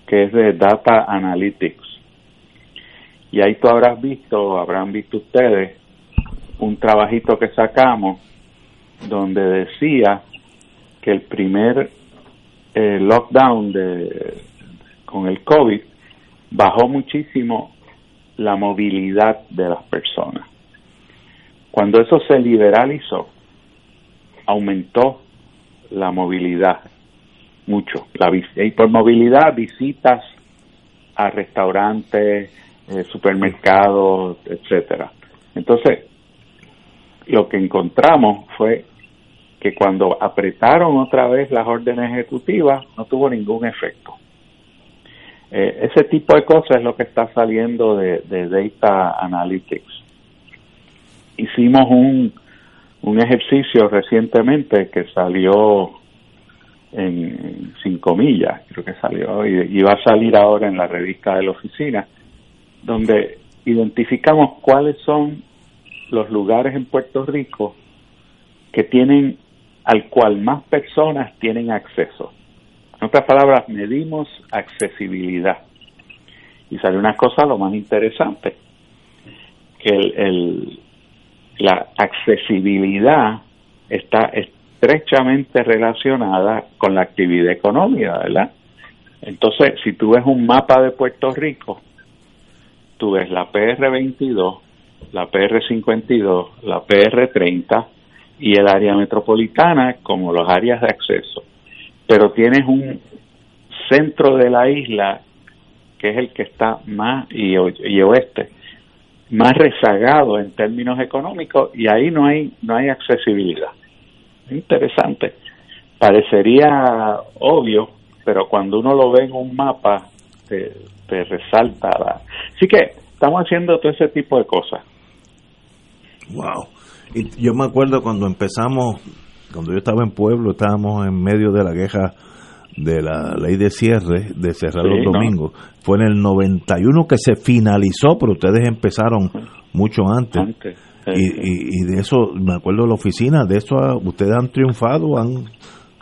que es de Data Analytics. Y ahí tú habrás visto, habrán visto ustedes, un trabajito que sacamos donde decía que el primer eh, lockdown de, con el COVID bajó muchísimo la movilidad de las personas. Cuando eso se liberalizó, aumentó la movilidad mucho. La, y por movilidad, visitas a restaurantes, eh, supermercados, etcétera. Entonces, lo que encontramos fue que cuando apretaron otra vez las órdenes ejecutivas no tuvo ningún efecto. Eh, ese tipo de cosas es lo que está saliendo de, de Data Analytics. Hicimos un, un ejercicio recientemente que salió en cinco millas, creo que salió, y, y va a salir ahora en la revista de la oficina, donde identificamos cuáles son los lugares en Puerto Rico que tienen al cual más personas tienen acceso. En otras palabras, medimos accesibilidad. Y sale una cosa lo más interesante, que el, la accesibilidad está estrechamente relacionada con la actividad económica, ¿verdad? Entonces, si tú ves un mapa de Puerto Rico, tú ves la PR22, la PR52, la PR30 y el área metropolitana como los áreas de acceso. Pero tienes un centro de la isla que es el que está más y, y oeste más rezagado en términos económicos y ahí no hay no hay accesibilidad interesante parecería obvio pero cuando uno lo ve en un mapa te, te resalta la... así que estamos haciendo todo ese tipo de cosas wow y yo me acuerdo cuando empezamos cuando yo estaba en pueblo estábamos en medio de la queja de la ley de cierre, de cerrar los domingos, fue en el 91 que se finalizó, pero ustedes empezaron mucho antes. y, y, de eso, me acuerdo de la oficina, de eso ustedes han triunfado, han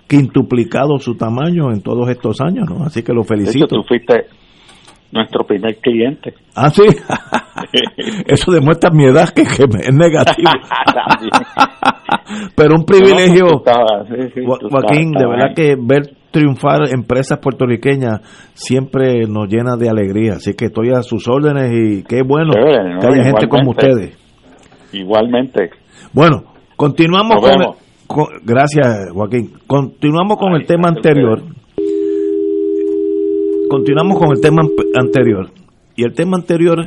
quintuplicado su tamaño en todos estos años, ¿no? Así que lo felicito. tú fuiste nuestro primer cliente. Ah, sí. Eso demuestra mi edad que, es negativo. Pero un privilegio, Joaquín, de verdad que ver triunfar empresas puertorriqueñas siempre nos llena de alegría. Así que estoy a sus órdenes y qué bueno que haya gente como ustedes. Igualmente. Bueno, continuamos con, Gracias, Joaquín. Continuamos con el tema anterior. Continuamos con el tema anterior. Y el tema anterior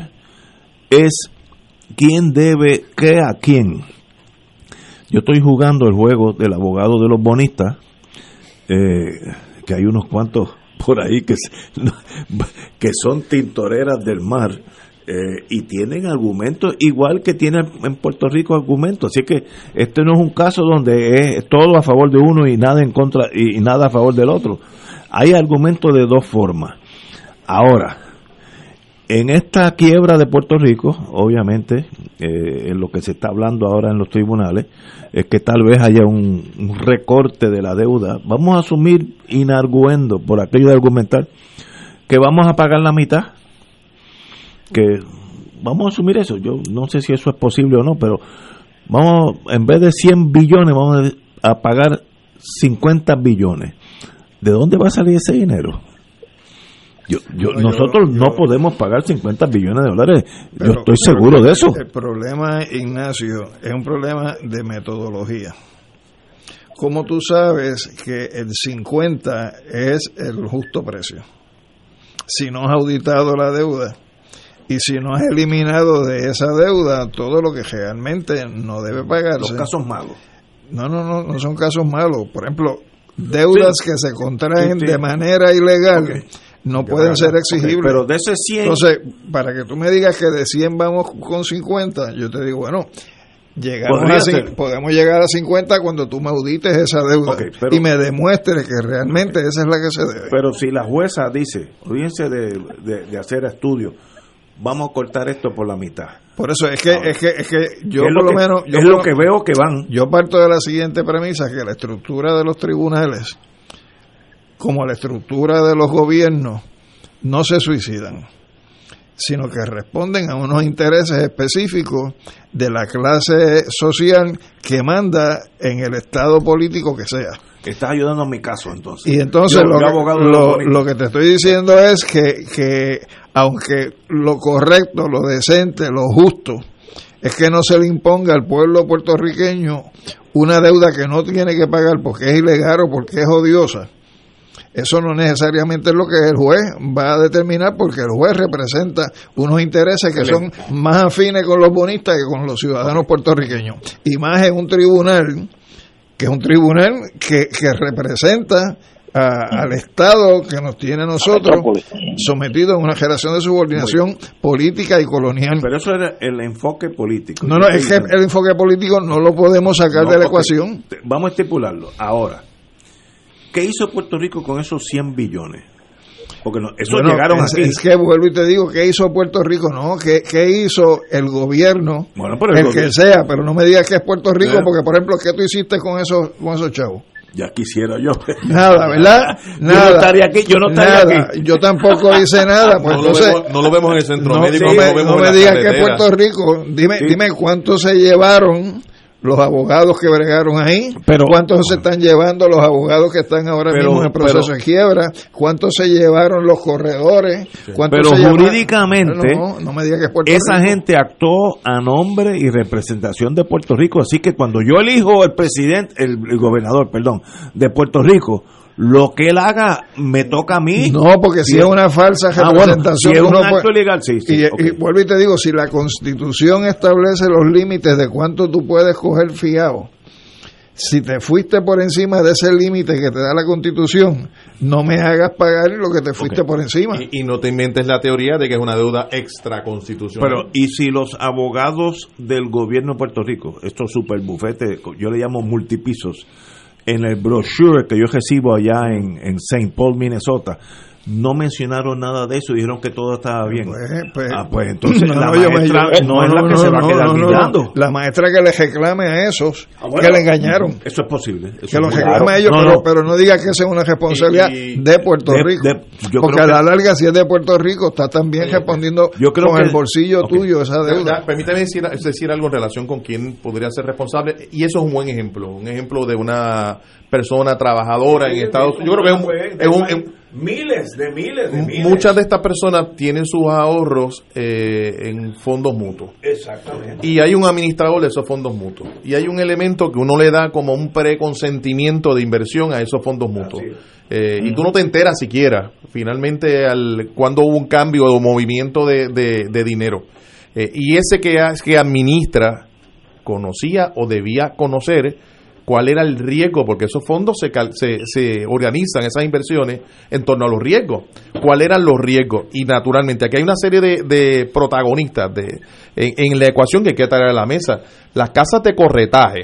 es quién debe qué a quién. Yo estoy jugando el juego del abogado de los bonistas, eh, que hay unos cuantos por ahí que, que son tintoreras del mar eh, y tienen argumentos igual que tienen en Puerto Rico argumentos. Así que este no es un caso donde es todo a favor de uno y nada en contra y nada a favor del otro. Hay argumentos de dos formas. Ahora, en esta quiebra de Puerto Rico, obviamente, eh, en lo que se está hablando ahora en los tribunales, es que tal vez haya un, recorte de la deuda. Vamos a asumir, inarguendo, por aquello de argumentar, que vamos a pagar la mitad. Que vamos a asumir eso. Yo no sé si eso es posible o no, pero vamos, en vez de 100 billones, vamos a pagar 50 billones. ¿De dónde va a salir ese dinero? Yo, nosotros no podemos pagar 50 billones de dólares. yo estoy seguro de eso. El problema, Ignacio, es un problema de metodología. Como tú sabes que el 50 es el justo precio? Si no has auditado la deuda y si no has eliminado de esa deuda todo lo que realmente no debe pagarse. Los casos malos. No, no, no, no son casos malos. Por ejemplo, deudas que se contraen Sí, sí. de manera ilegal no pueden ser exigibles. Pero de ese 100 Entonces, para que tú me digas que de 100 vamos con 50, yo te digo, bueno, llegamos a podemos llegar a 50 cuando tú me audites esa deuda pero- y me demuestres que realmente esa es la que se debe. Pero si la jueza dice, olvídense de, de, de hacer estudios, vamos a cortar esto por la mitad. Por eso es que, es que, es que yo Es por lo que- menos... Yo es lo que veo que van. Yo parto de la siguiente premisa, que la estructura de los tribunales, como la estructura de los gobiernos, no se suicidan, sino que responden a unos intereses específicos de la clase social que manda en el estado político que sea. Estás ayudando a mi caso entonces. Y entonces Yo- lo, yo que, abogado lo- lo que te estoy diciendo es que, que aunque lo correcto, lo decente, lo justo, es que no se le imponga al pueblo puertorriqueño una deuda que no tiene que pagar porque es ilegal o porque es odiosa. Eso no necesariamente es lo que el juez va a determinar porque el juez representa unos intereses que son más afines con los bonistas que con los ciudadanos puertorriqueños. Y más en un tribunal que es un tribunal que, que representa a- al Estado que nos tiene a nosotros sometidos a una generación de subordinación política y colonial. Pero eso era el enfoque político. No, no, es que el enfoque político no lo podemos sacar No, de la ecuación. Vamos a estipularlo. Ahora, ¿qué hizo Puerto Rico con esos 100 billones? Porque no, esos Bueno, llegaron es, aquí. es que vuelvo y te digo, ¿qué hizo Puerto Rico? No, ¿qué, qué hizo el gobierno? Bueno, pero el el gobierno- que sea, pero no me digas que es Puerto Rico, Claro. porque por ejemplo, ¿qué tú hiciste con esos, con esos chavos? Ya quisiera yo. Nada, ¿verdad? Yo Nada. no estaría aquí, yo no estaría Nada. aquí. Yo tampoco hice nada. Pues no, lo entonces, vemos, no lo vemos en el centro no, médico, no no, me, lo vemos no me digas que. Puerto Rico, dime, dime cuánto se llevaron los abogados que bregaron ahí, Pero- cuántos se están llevando los abogados que están ahora Pero- mismo en proceso pero- de quiebra, cuántos se llevaron los corredores, cuántos Pero se jurídicamente, no, no me digas que es Puerto esa Rico. gente actuó a nombre y representación de Puerto Rico. Así que cuando yo elijo el presidente, el, el gobernador, perdón, de Puerto Rico, lo que él haga me toca a mí. No, porque si es una falsa Ah, bueno, representación, si es un acto puede- ilegal, sí, sí, y, vuelvo y te digo, si la Constitución establece los límites de cuánto tú puedes coger fiado, si te fuiste por encima de ese límite que te da la Constitución, no me hagas pagar lo que te fuiste por encima. Y, y no te inventes la teoría de que es una deuda extraconstitucional. Pero, ¿y si los abogados del gobierno de Puerto Rico, estos super bufetes, yo le llamo multipisos, en el brochure que yo recibo allá en, en St. Paul, Minnesota, no mencionaron nada de eso, dijeron que todo estaba bien. pues, ah, pues entonces No, la maestra yo- no, es la que se va a quedar mirando. no. La maestra que le reclame a esos Ah, bueno, que le engañaron. Eso es posible. eso que los reclame claro. a ellos, No, pero, no. pero no diga que esa es una responsabilidad Y- y- de Puerto de- Rico. de- yo porque creo a la que- larga, si es de Puerto Rico, está también respondiendo yo creo con que- el bolsillo tuyo esa deuda. Ya, Permítame decir, decir algo en relación con quién podría ser responsable, y eso es un buen ejemplo, un ejemplo de una persona trabajadora en Estados Unidos. Yo creo que es un- es un- es un, miles de miles de miles. Muchas de estas personas tienen sus ahorros eh, en fondos mutuos. Exactamente. Y hay un administrador de esos fondos mutuos. Y hay un elemento que uno le da como un preconsentimiento de inversión a esos fondos mutuos. Eh, Y tú no te enteras siquiera, finalmente, al, cuando hubo un cambio o movimiento de, de- de dinero. Eh, y ese que, que administra conocía o debía conocer cuál era el riesgo, porque esos fondos se, se, se organizan, esas inversiones, en torno a los riesgos. ¿Cuáles eran los riesgos? Y naturalmente, aquí hay una serie de, de protagonistas de, en, en la ecuación que hay que traer a la mesa. Las casas de corretaje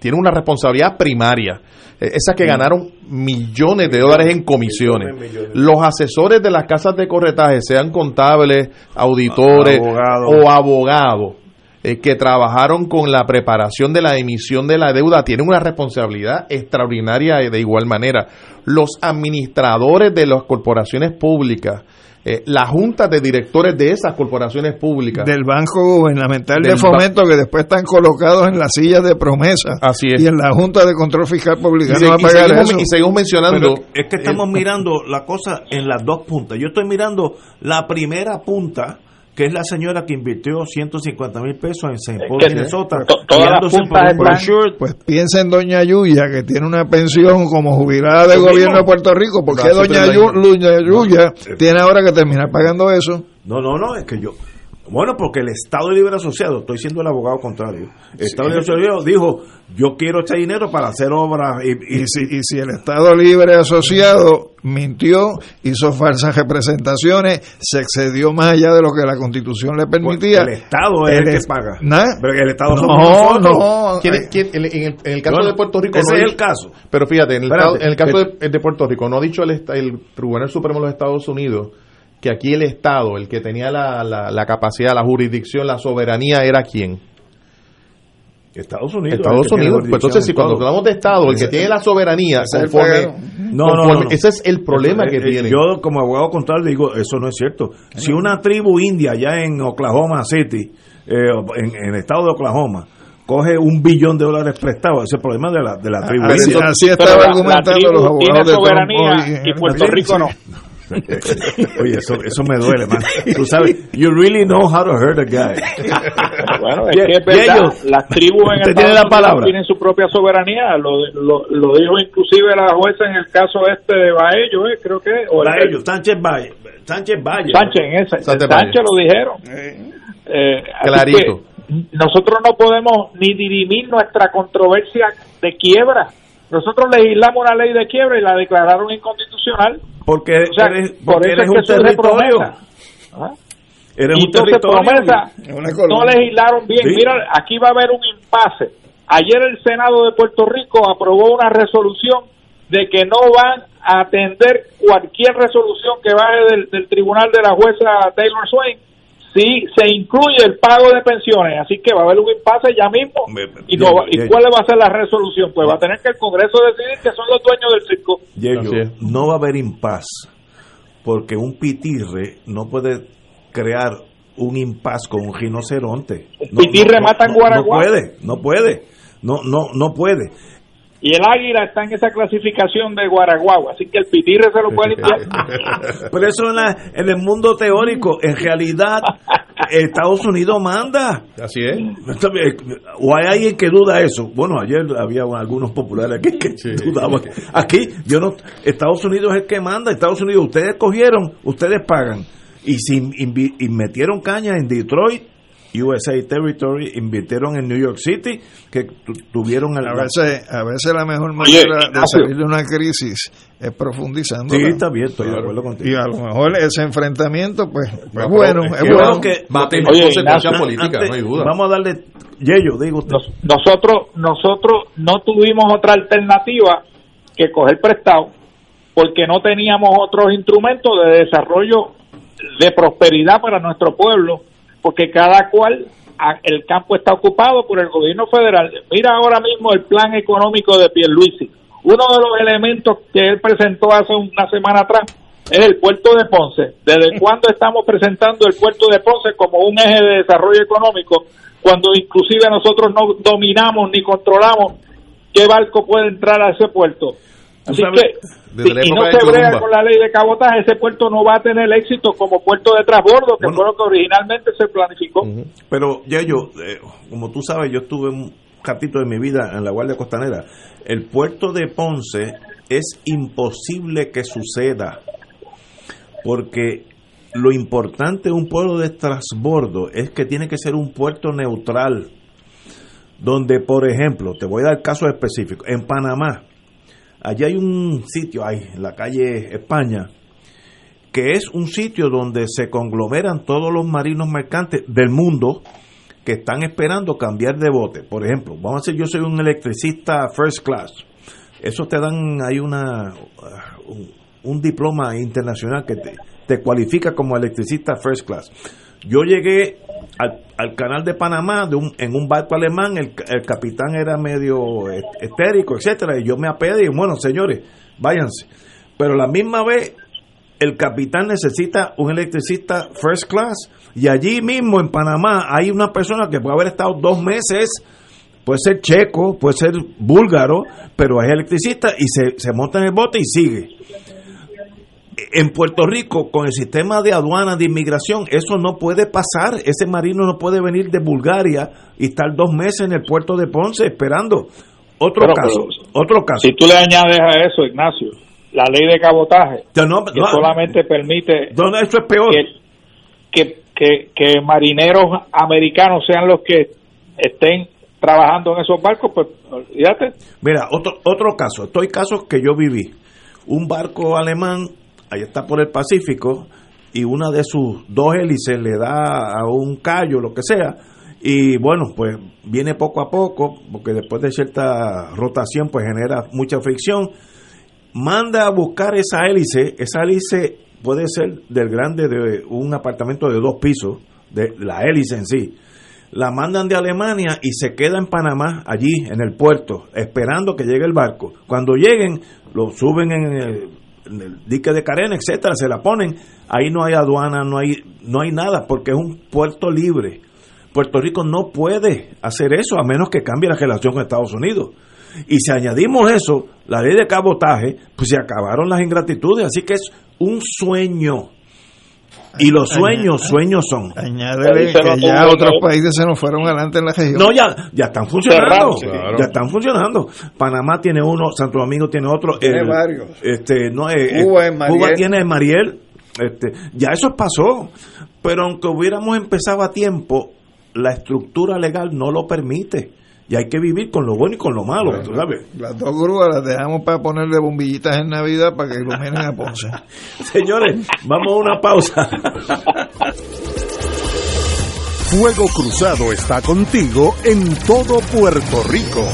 tienen una responsabilidad primaria. Eh, Esas que ganaron millones de dólares en comisiones. Los asesores de las casas de corretaje, sean contables, auditores Abogados. o abogados, eh, que trabajaron con la preparación de la emisión de la deuda tienen una responsabilidad extraordinaria de igual manera. Los administradores de las corporaciones públicas, eh, la junta de directores de esas corporaciones públicas. Del Banco Gubernamental Del de Fomento, que después están colocados en las sillas de promesa. Así es. Y en la Junta de Control Fiscal Y Publicano se- a y pagar seguimos- eso. y seguimos mencionando Pero es que estamos mirando la cosa en las dos puntas. Yo estoy mirando la primera punta, que es la señora que invirtió 150 mil pesos en St. Paul, Minnesota. Pues piensa en Doña Yuya, que tiene una pensión como jubilada del gobierno mismo. de Puerto Rico. ¿Por qué. Doña Yuya tiene ahora que terminar pagando eso? No, no, no, es que yo. Bueno, porque el Estado Libre Asociado, estoy siendo el abogado contrario, el Estado Libre Asociado dijo, yo quiero este dinero para hacer obras. Y, y, si, y si el Estado Libre Asociado mintió, hizo falsas representaciones, se excedió más allá de lo que la Constitución le permitía. el Estado es el, que paga. ¿Nah? Pero el Estado no, somos nosotros. no. ¿Quién, quién, en, el, en el caso Bueno, de Puerto Rico. ese no es el caso. Pero fíjate, en el, Espérate, en el caso que- de, de Puerto Rico, no ha dicho el, el Tribunal Supremo de los Estados Unidos que aquí el Estado, el que tenía la, la, la capacidad, la jurisdicción, la soberanía, era quién. Estados Unidos. Estados Unidos. Pues entonces, si cuando hablamos de Estado, el que tiene la soberanía, conforme. No, no, conforme- no, no. ese es el problema que eh, tiene. Yo, como abogado contrario, digo, eso no es cierto. Si una tribu india allá en Oklahoma City, eh, en, en el estado de Oklahoma, coge un billón de dólares prestados, ese es el problema de la, de la tribu Así, india. así estaba argumentando tribu los abogados tiene de Trump soberanía hoy. y Puerto Rico no. Oye, eso, eso me duele, man. Tú sabes, you really know how to hurt a guy. Bueno, es que es verdad, ellos- las tribus en tiene la palabra. tienen su propia soberanía, lo, lo, lo dijo inclusive la jueza en el caso este de Baello, eh, creo que, o ellos, Sánchez Valle. Sánchez Valle. Sánchez, en ese, Sánchez Sánchez, Valle. lo dijeron. Eh, Clarito. que nosotros no podemos ni dirimir nuestra controversia de quiebra. Nosotros legislamos una ley de quiebra y la declararon inconstitucional. Porque O sea, eres, por porque eso eres es un territorio. promesa. ¿Ah? Eres y un entonces territorio. promesa no legislaron bien. Sí. Mira, aquí va a haber un impasse. Ayer el Senado de Puerto Rico aprobó una resolución de que no van a atender cualquier resolución que baje del, del tribunal de la jueza Taylor Swain si se incluye el pago de pensiones. Así que va a haber un impasse ya mismo. Me- me- ¿Y, no va- ¿y cuál va a ser la resolución? Pues va a tener que el Congreso decidir que son los dueños del circo. Yello, no va a haber impas porque un pitirre no puede crear un impas con un rinoceronte. Un No, pitirre mata en no, Guaraguao. No puede, no puede, no, no, no puede. Y el águila está en esa clasificación de Guaraguao. Así que el pitirre se lo puede limpiar. Pero eso en, la- en el mundo teórico, en realidad, Estados Unidos manda. Así es. O hay alguien que duda eso. Bueno, ayer había algunos populares aquí que dudaban. Aquí, yo no. Estados Unidos es el que manda. Estados Unidos, ustedes cogieron, ustedes pagan. Y si y metieron caña en Detroit, USA Territory, invirtieron en New York City, que tu- tuvieron el. A veces, a veces la mejor Oye, manera de salir de una crisis es profundizando. Sí, está bien, estoy de acuerdo contigo. Y a lo mejor ese enfrentamiento, pues, es Pero bueno, es es que bueno. que va a tener consecuencias políticas, no hay duda. Vamos a darle. Yello, digo usted. Nos- nosotros nosotros no tuvimos otra alternativa que coger prestado porque no teníamos otros instrumentos de desarrollo de prosperidad para nuestro pueblo porque cada cual el campo está ocupado por el gobierno federal mira ahora mismo el plan económico de Pierluisi uno de los elementos que él presentó hace una semana atrás es el puerto de Ponce. ¿Desde cuándo estamos presentando el puerto de Ponce como un eje de desarrollo económico cuando inclusive nosotros no dominamos ni controlamos qué barco puede entrar a ese puerto? Así sabes, que desde la si, no se brega con la ley de cabotaje, ese puerto no va a tener éxito como puerto de transbordo, que Bueno. fue lo que originalmente se planificó. Pero ya yo, eh, como tú sabes, yo estuve un ratito de mi vida en la Guardia Costanera. El puerto de Ponce es imposible que suceda porque lo importante de un puerto de transbordo es que tiene que ser un puerto neutral donde, por ejemplo, te voy a dar casos específicos. En Panamá, allí hay un sitio, ahí, en la calle España, que es un sitio donde se conglomeran todos los marinos mercantes del mundo que están esperando cambiar de bote. Por ejemplo, vamos a decir, yo soy un electricista first class. Eso te dan, hay una uh, un, un diploma internacional que te, te cualifica como electricista first class. Yo llegué al, al canal de Panamá de un, en un barco alemán, el, el capitán era medio est- estérico, etcétera, y yo me apedé y bueno, señores, váyanse. Pero la misma vez el capitán necesita un electricista first class y allí mismo en Panamá hay una persona que puede haber estado dos meses, puede ser checo, puede ser búlgaro, pero es electricista y se, se monta en el bote y sigue. En Puerto Rico, con el sistema de aduana de inmigración, eso no puede pasar. Ese marino no puede venir de Bulgaria y estar dos meses en el puerto de Ponce esperando. Otro Pero, caso, pero, otro caso. Si tú le añades a eso, Ignacio, la ley de cabotaje, no- que no, solamente permite no, eso es peor. que, que que, que marineros americanos sean los que estén trabajando en esos barcos, pues olvídate. Mira, otro, otro caso, estoy casos que yo viví. Un barco alemán, ahí está por el Pacífico, y una de sus dos hélices le da a un callo, lo que sea, y bueno, pues viene poco a poco, porque después de cierta rotación, pues genera mucha fricción. Manda a buscar esa hélice, esa hélice puede ser del grande de un apartamento de dos pisos, de la hélice en sí la mandan de Alemania y se queda en Panamá, allí en el puerto, esperando que llegue el barco. Cuando lleguen, lo suben en el, dique de Carena, etcétera, se la ponen. Ahí no hay aduana, no hay, no hay nada, porque es un puerto libre. Puerto Rico no puede hacer eso a menos que cambie la relación con Estados Unidos. Y si añadimos eso, la ley de cabotaje, pues se acabaron las ingratitudes. Así que es un sueño y los sueños, sueños son. Añádele que ya otros países se nos fueron adelante en la región. No, ya, ya están funcionando. Ya están funcionando. Panamá tiene uno, Santo Domingo tiene otro. Tiene varios. Este, no, eh, Cuba, Cuba tiene Mariel. Este, ya eso pasó. Pero aunque hubiéramos empezado a tiempo, la estructura legal no lo permite y hay que vivir con lo bueno y con lo malo, sabes. Las dos grúas las dejamos para ponerle bombillitas en Navidad para que iluminen a Ponce. Señores, vamos a una pausa. Fuego Cruzado está contigo en todo Puerto Rico.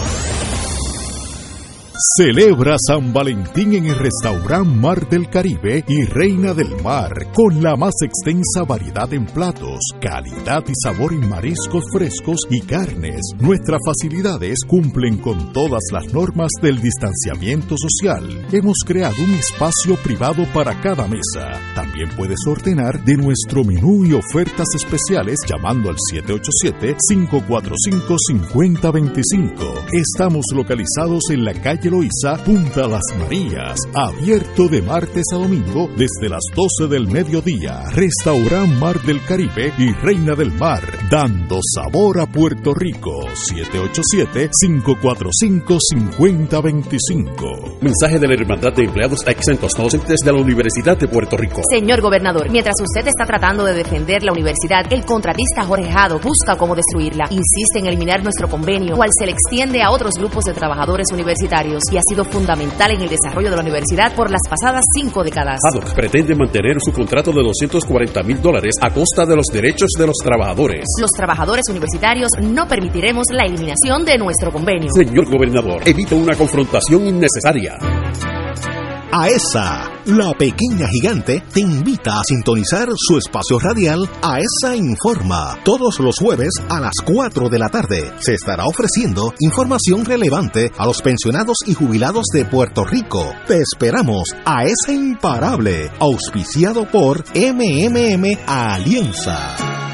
Celebra San Valentín en el restaurante Mar del Caribe y Reina del Mar, con la más extensa variedad en platos, calidad y sabor en mariscos frescos y carnes. Nuestras facilidades cumplen con todas las normas del distanciamiento social. Hemos creado un espacio privado para cada mesa. También puedes ordenar de nuestro menú y ofertas especiales llamando al 787-545-5025. Estamos localizados en la calle Loiza, Punta Las Marías, abierto de martes a domingo desde las 12 del mediodía. Restaurant Mar del Caribe y Reina del Mar, dando sabor a Puerto Rico. 787-545-5025. Mensaje de la Hermandad de Empleados Exentos Docentes de la Universidad de Puerto Rico. Señor gobernador, mientras usted está tratando de defender la universidad, el contratista Jorge Jado busca cómo destruirla. Insiste en eliminar nuestro convenio, cual se le extiende a otros grupos de trabajadores universitarios y ha sido fundamental en el desarrollo de la universidad por las pasadas cinco décadas. Haddock pretende mantener su contrato de 240 mil dólares a costa de los derechos de los trabajadores. Los trabajadores universitarios no permitiremos la eliminación de nuestro convenio. Señor gobernador, evita una confrontación innecesaria. AESA, la pequeña gigante, te invita a sintonizar su espacio radial AESA Informa. Todos los jueves a las 4 de la tarde se estará ofreciendo información relevante a los pensionados y jubilados de Puerto Rico. Te esperamos a esa imparable, auspiciado por MMM Alianza.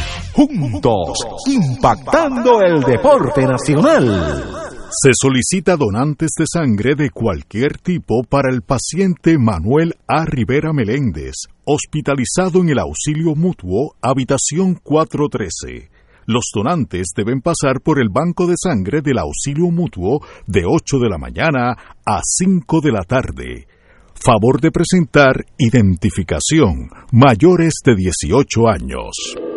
Juntos, impactando el deporte nacional. Se solicita donantes de sangre de cualquier tipo para el paciente Manuel A. Rivera Meléndez, hospitalizado en el auxilio mutuo, habitación 413. Los donantes deben pasar por el banco de sangre del auxilio mutuo de 8 de la mañana a 5 de la tarde. Favor de presentar identificación mayores de 18 años.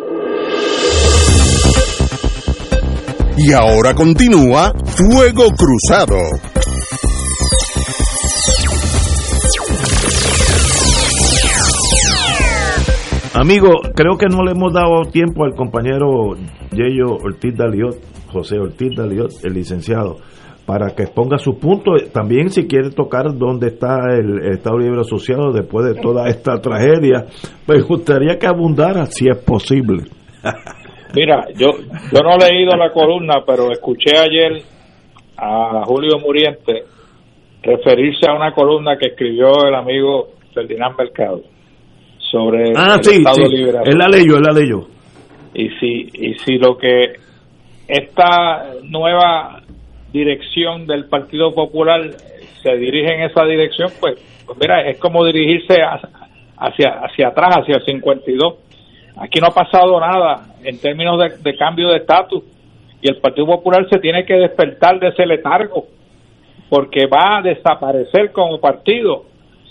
Y ahora continúa Fuego Cruzado. Amigo, creo que no le hemos dado tiempo al compañero Yeyo Ortiz Daliot, José Ortiz Daliot, el licenciado, para que exponga sus puntos. También si quiere tocar dónde está el Estado Libre Asociado después de toda esta tragedia, me gustaría que abundara si es posible. Mira, yo, yo no he leído la columna, pero escuché ayer a Julio Muriente referirse a una columna que escribió el amigo Ferdinand Mercado sobre ah, el sí, Estado sí. Libre Él la leyó, él la leyó. y si y si lo que esta nueva dirección del Partido Popular se dirige en esa dirección pues, pues mira es como dirigirse hacia hacia atrás hacia el 52 aquí no ha pasado nada en términos de, cambio de estatus y el Partido Popular se tiene que despertar de ese letargo porque va a desaparecer como partido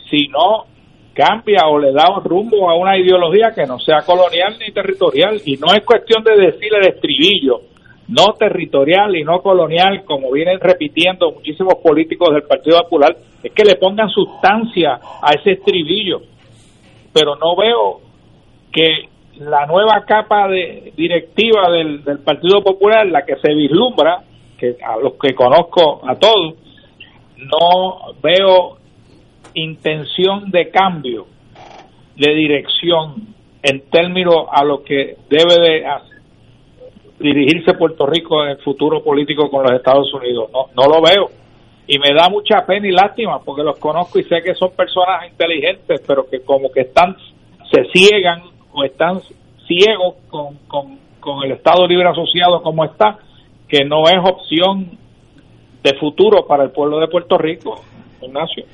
si no cambia o le da un rumbo a una ideología que no sea colonial ni territorial. Y no es cuestión de decir el estribillo, no territorial y no colonial, como vienen repitiendo muchísimos políticos del Partido Popular, es que le pongan sustancia a ese estribillo. Pero no veo que la nueva capa de directiva del, Partido Popular, la que se vislumbra, que a los que conozco a todos, no veo intención de cambio de dirección en términos a lo que debe de dirigirse Puerto Rico en el futuro político con los Estados Unidos. No, no lo veo. Y me da mucha pena y lástima porque los conozco y sé que son personas inteligentes, pero que como que están, se ciegan o están ciegos con, con, con el Estado Libre Asociado como está, que no es opción de futuro para el pueblo de Puerto Rico, Ignacio.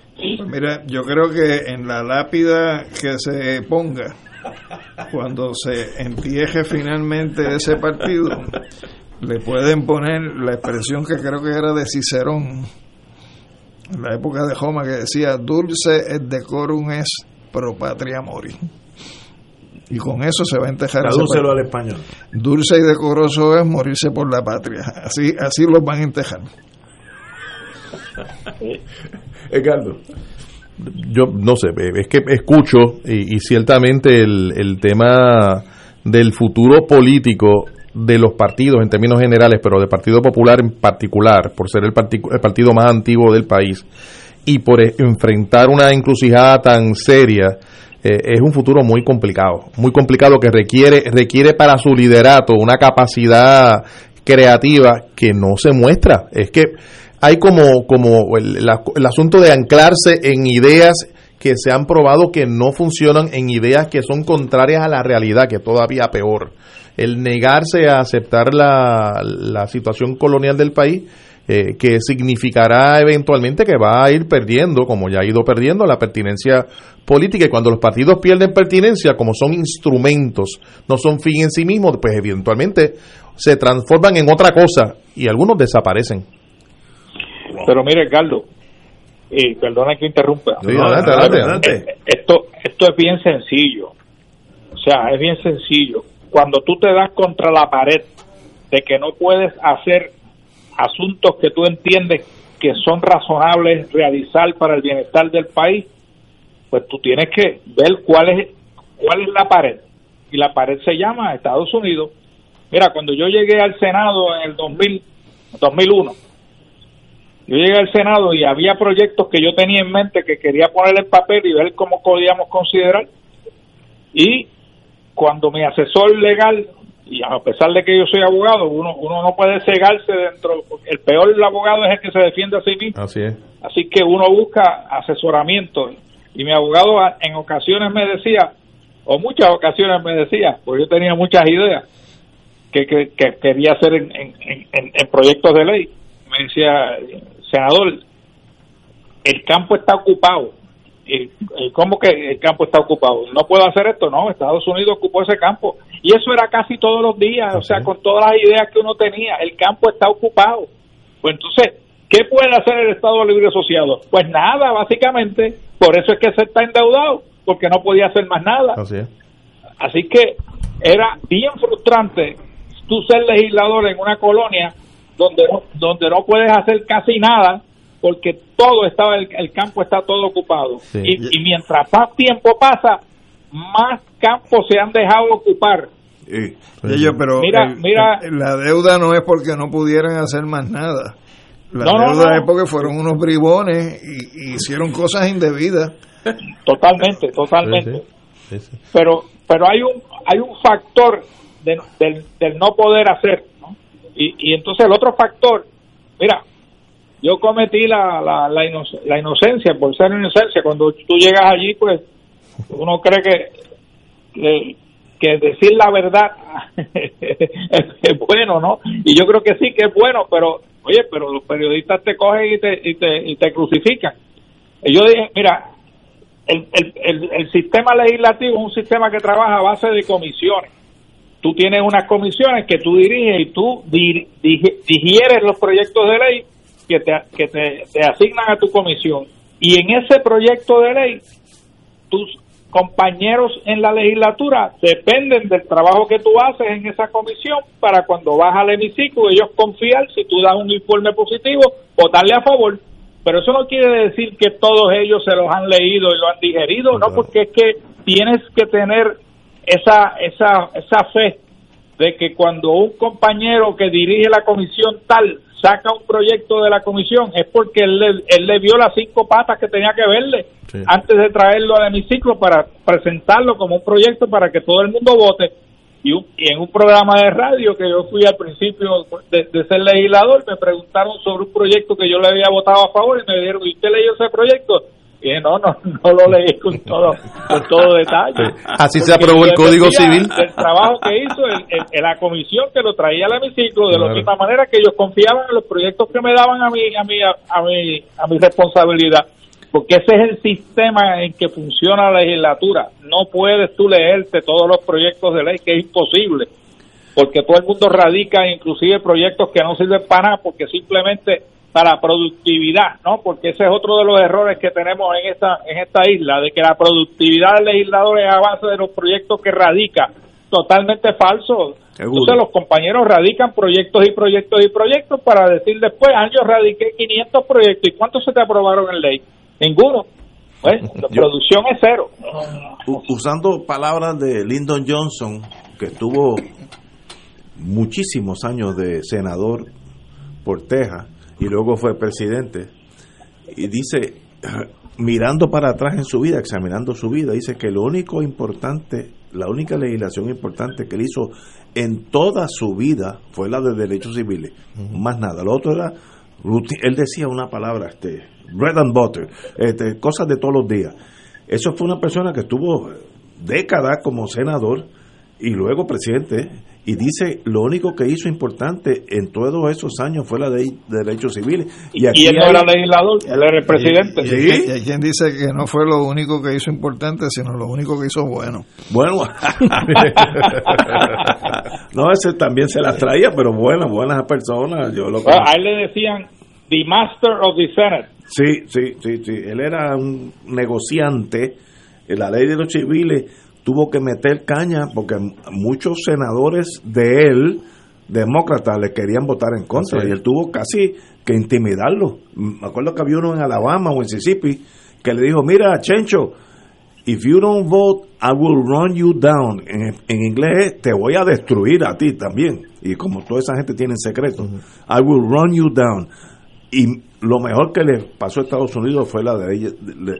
Mira, yo creo que en la lápida que se ponga, cuando se entierre finalmente ese partido, le pueden poner la expresión que creo que era de Cicerón, en la época de Roma, que decía, dulce et decorum es pro patria mori. Y con eso se va a entejar. Tradúcelo al español. Dulce y decoroso es morirse por la patria. Así, así los van a entejar. Edgardo. Yo no sé, es que escucho y, y ciertamente el, el tema del futuro político de los partidos en términos generales, pero del Partido Popular en particular, por ser el, el partido más antiguo del país y por e- enfrentar una encrucijada tan seria, eh, es un futuro muy complicado, muy complicado que requiere requiere para su liderato una capacidad creativa que no se muestra. Es que hay como, como el, el asunto de anclarse en ideas que se han probado que no funcionan, en ideas que son contrarias a la realidad, que todavía peor. El negarse a aceptar la, la situación colonial del país, eh, que significará eventualmente que va a ir perdiendo, como ya ha ido perdiendo, la pertinencia política. Y cuando los partidos pierden pertinencia, como son instrumentos, no son fin en sí mismos, pues eventualmente se transforman en otra cosa y algunos desaparecen. Pero mire, Edgardo, y perdona que interrumpa. Sí, adelante, adelante, adelante. Eh, Esto, esto es bien sencillo. O sea, es bien sencillo. Cuando tú te das contra la pared de que no puedes hacer asuntos que tú entiendes que son razonables realizar para el bienestar del país, pues tú tienes que ver cuál es cuál es la pared. Y la pared se llama Estados Unidos. Mira, cuando yo llegué al Senado en el 2000, 2001, yo llegué al Senado y había proyectos que yo tenía en mente que quería poner en papel y ver cómo podíamos considerar. Y cuando mi asesor legal, y a pesar de que yo soy abogado, uno, uno no puede cegarse dentro, el peor abogado es el que se defiende a sí mismo. Así es. Así que uno busca asesoramiento. Y mi abogado en ocasiones me decía, o muchas ocasiones me decía, porque yo tenía muchas ideas, que, que, que quería hacer en, en, en, en proyectos de ley. Me decía, senador, el campo está ocupado. ¿Y, y cómo que el campo está ocupado? No puedo hacer esto, no. Estados Unidos ocupó ese campo. Y eso era casi todos los días, o sea, con todas las ideas que uno tenía. El campo está ocupado. Pues entonces, ¿qué puede hacer el Estado Libre Asociado? Pues nada, básicamente. Por eso es que se está endeudado, porque no podía hacer más nada. Así es. Así que era bien frustrante tú ser legislador en una colonia donde no, donde no puedes hacer casi nada porque todo estaba el, el campo está todo ocupado Sí. y, y mientras más tiempo pasa más campos se han dejado ocupar Ellos, pero Mira, el- mira. el- la deuda no es porque no pudieran hacer más nada. La No, deuda no. es porque fueron unos bribones y, y hicieron cosas indebidas. totalmente totalmente pero pero hay un hay un factor de- del, del no poder hacer ¿no? y, y entonces el otro factor mira yo cometí la, la, la, inoc- la inocencia por ser inocencia cuando tú llegas allí pues uno cree que que, decir la verdad es, bueno no y yo creo que sí que es bueno pero oye pero los periodistas te cogen y te y te, y te crucifican y yo dije mira el, el, el, el sistema legislativo es un sistema que trabaja a base de comisiones. Tú tienes unas comisiones que tú diriges y tú digieres los proyectos de ley que te, que te, te asignan a tu comisión. Y en ese proyecto de ley, tus compañeros en la legislatura dependen del trabajo que tú haces en esa comisión para cuando vas al hemiciclo ellos confiar si tú das un informe positivo, votarle a favor. Pero eso no quiere decir que todos ellos se los han leído y lo han digerido, no, porque es que tienes que tener esa, esa, esa fe de que cuando un compañero que dirige la comisión tal saca un proyecto de la comisión es porque él, le- él le vio las cinco patas que tenía que verle antes de traerlo al hemiciclo para presentarlo como un proyecto para que todo el mundo vote. Y, un- y en un programa de radio que yo fui al principio de, de ser legislador, me preguntaron sobre un proyecto que yo le había votado a favor y me dijeron, ¿y usted leyó ese proyecto? Y dije, no, no, no lo leí con todo, con todo detalle. Así se aprobó el Código Civil. Del trabajo que hizo el- el- el- la comisión que lo traía al hemiciclo, de la misma manera que ellos confiaban en los proyectos que me daban a mi, a mi, a mi, a mi responsabilidad. Porque ese es el sistema en que funciona la legislatura. No puedes tú leerte todos los proyectos de ley, que es imposible. Porque todo el mundo radica inclusive proyectos que no sirven para nada, porque simplemente para productividad, ¿no? Porque ese es otro de los errores que tenemos en esta, en esta isla, de que la productividad del legislador es a base de los proyectos que radica. Totalmente falso. Entonces los compañeros radican proyectos y proyectos y proyectos para decir después, ah, yo radiqué 500 proyectos. ¿Y cuántos se te aprobaron en ley? Ninguno. Pues, la producción es cero. Usando palabras de Lyndon Johnson, que estuvo muchísimos años de senador por Texas y luego fue presidente, y dice, mirando para atrás en su vida, examinando su vida, dice que lo único importante, la única legislación importante que él hizo en toda su vida fue la de derechos civiles, más nada, lo otro era, él decía una palabra, este, bread and butter, este, cosas de todos los días. Eso fue una persona que estuvo décadas como senador y luego presidente y dice lo único que hizo importante en todos esos años fue la ley de derechos civiles y, aquí Y él no hay- era legislador, él era el presidente. Y, y- y hay quien dice que no fue lo único que hizo importante, sino lo único que hizo bueno. Bueno, no, ese también se las traía, pero buenas, buenas personas. Yo lo Bueno, a él le decían the master of the Senate. Sí, sí, sí, sí. Él era un negociante. En la ley de los civiles tuvo que meter caña porque muchos senadores de él, demócratas, le querían votar en contra Sí. y él tuvo casi que intimidarlo. Me acuerdo que había uno en Alabama o en Mississippi que le dijo, mira, Chencho, if you don't vote, I will run you down. En, en inglés te voy a destruir a ti también. Y como toda esa gente tiene secretos, I will run you down. Y lo mejor que le pasó a Estados Unidos fue la ley,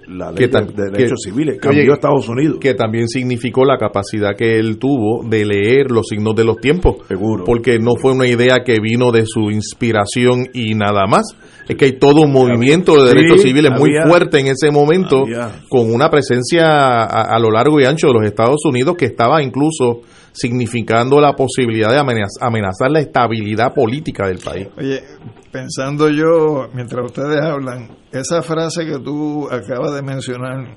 la de, de derechos que- civiles, cambió oye, a Estados Unidos. Que también significó la capacidad que él tuvo de leer los signos de los tiempos. Seguro. Porque no fue una idea que vino de su inspiración y nada más. Es que hay todo un movimiento de derechos Sí, civiles muy había- fuerte en ese momento, había. con una presencia a, a lo largo y ancho de los Estados Unidos que estaba incluso significando la posibilidad de amenaz- amenazar la estabilidad política del país. Oye, pensando yo, mientras ustedes hablan, esa frase que tú acabas de mencionar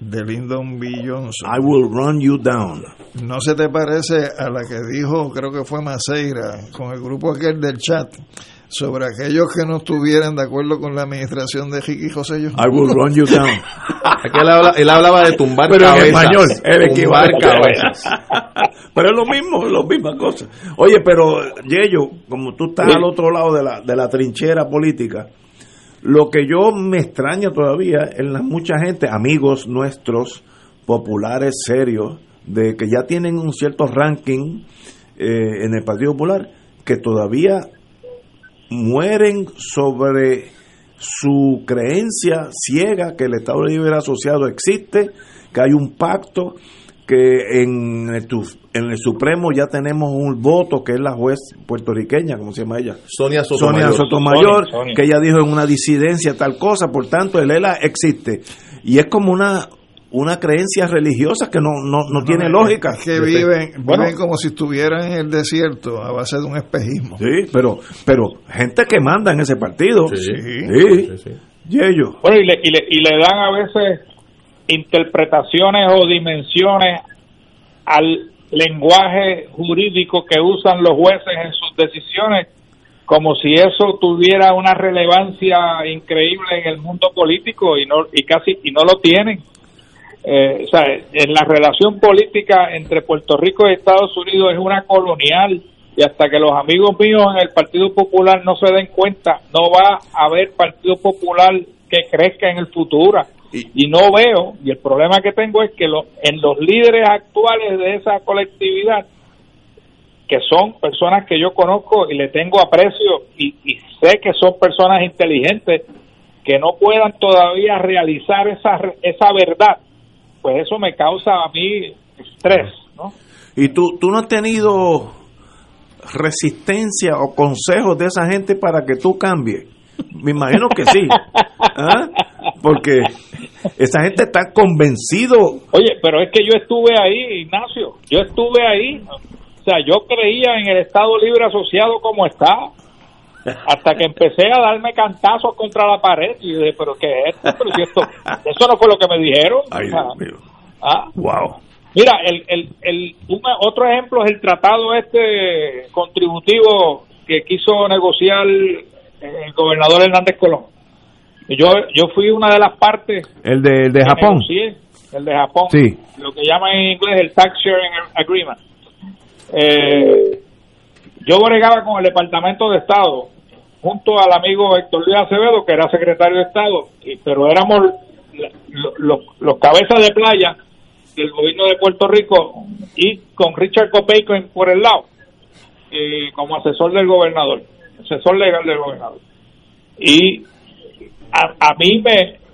de Lyndon B. Johnson. I will run you down. ¿No se te parece a la que dijo, creo que fue Maceira, con el grupo aquel del chat, sobre aquellos que no estuvieran de acuerdo con la administración de Ricky José I will run you down. Aquí él, habla- él hablaba de tumbar Pero en cabezas. español, el tumbar cabezas. pero es lo mismo, es la misma cosa. Oye, pero Yello, como tú estás al otro lado de la, de la trinchera política, lo que yo me extraña todavía en la mucha gente, amigos nuestros, populares, serios, de que ya tienen un cierto ranking eh, en el Partido Popular, que todavía mueren sobre su creencia ciega que el Estado Libre Asociado existe, que hay un pacto, que en tu- en el Supremo ya tenemos un voto que es la juez puertorriqueña, ¿cómo se llama ella? Sonia Sotomayor. Sonia Sotomayor, Sonia, Sonia. que ella dijo en una disidencia tal cosa, por tanto el ELA existe. Y es como una una creencia religiosa que no, no, no tiene lógica. Es que viven, viven como si estuvieran en el desierto a base de un espejismo. Sí, pero, pero gente que manda en ese partido. Sí. Sí. Y ellos. Bueno, y le, y, le, y le dan a veces interpretaciones o dimensiones al lenguaje jurídico que usan los jueces en sus decisiones, como si eso tuviera una relevancia increíble en el mundo político y no y casi y no lo tienen. Eh, o sea, en la relación política entre Puerto Rico y Estados Unidos es una colonial y hasta que los amigos míos en el Partido Popular no se den cuenta, no va a haber Partido Popular que crezca en el futuro. Y no veo, y el problema que tengo es que lo- en los líderes actuales de esa colectividad, que son personas que yo conozco y le tengo aprecio y, y sé que son personas inteligentes, que no puedan todavía realizar esa, esa verdad, pues eso me causa a mí estrés, ¿no? ¿Y tú, tú no has tenido resistencia o consejos de esa gente para que tú cambies? Me imagino que sí. ¿Ah? Porque esa gente está convencido. Oye, pero es que yo estuve ahí, Ignacio, yo estuve ahí. O sea, yo creía en el Estado Libre Asociado como está, hasta que empecé a darme cantazos contra la pared y dije, pero ¿qué es esto? Pero si esto, eso no fue lo que me dijeron. Ay, O sea, Dios mío. ah. Wow. Mira, el, el, el, otro ejemplo es el tratado este contributivo que quiso negociar el gobernador Hernández Colón. Y Yo, yo fui una de las partes El de, el de Japón. negocié, el de Japón, Sí. lo que llaman en inglés el Tax Sharing Agreement. Eh, yo bregaba con el Departamento de Estado junto al amigo Héctor Luis Acevedo, que era secretario de Estado, y- pero éramos la- lo- lo- los cabezas de playa del gobierno de Puerto Rico y con Richard Copeico por el lado, eh, como asesor del gobernador, asesor legal del gobernador. Y a, a mí me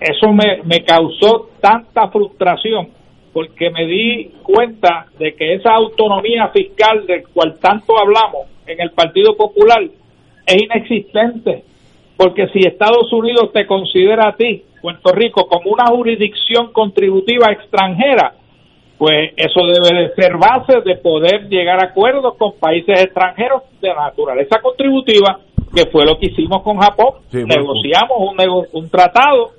eso me, me causó tanta frustración porque me di cuenta de que esa autonomía fiscal del cual tanto hablamos en el Partido Popular es inexistente porque si Estados Unidos te considera a ti, Puerto Rico, como una jurisdicción contributiva extranjera, pues eso debe de ser base de poder llegar a acuerdos con países extranjeros de naturaleza contributiva, que fue lo que hicimos con Japón. Sí, Negociamos un, nego- un tratado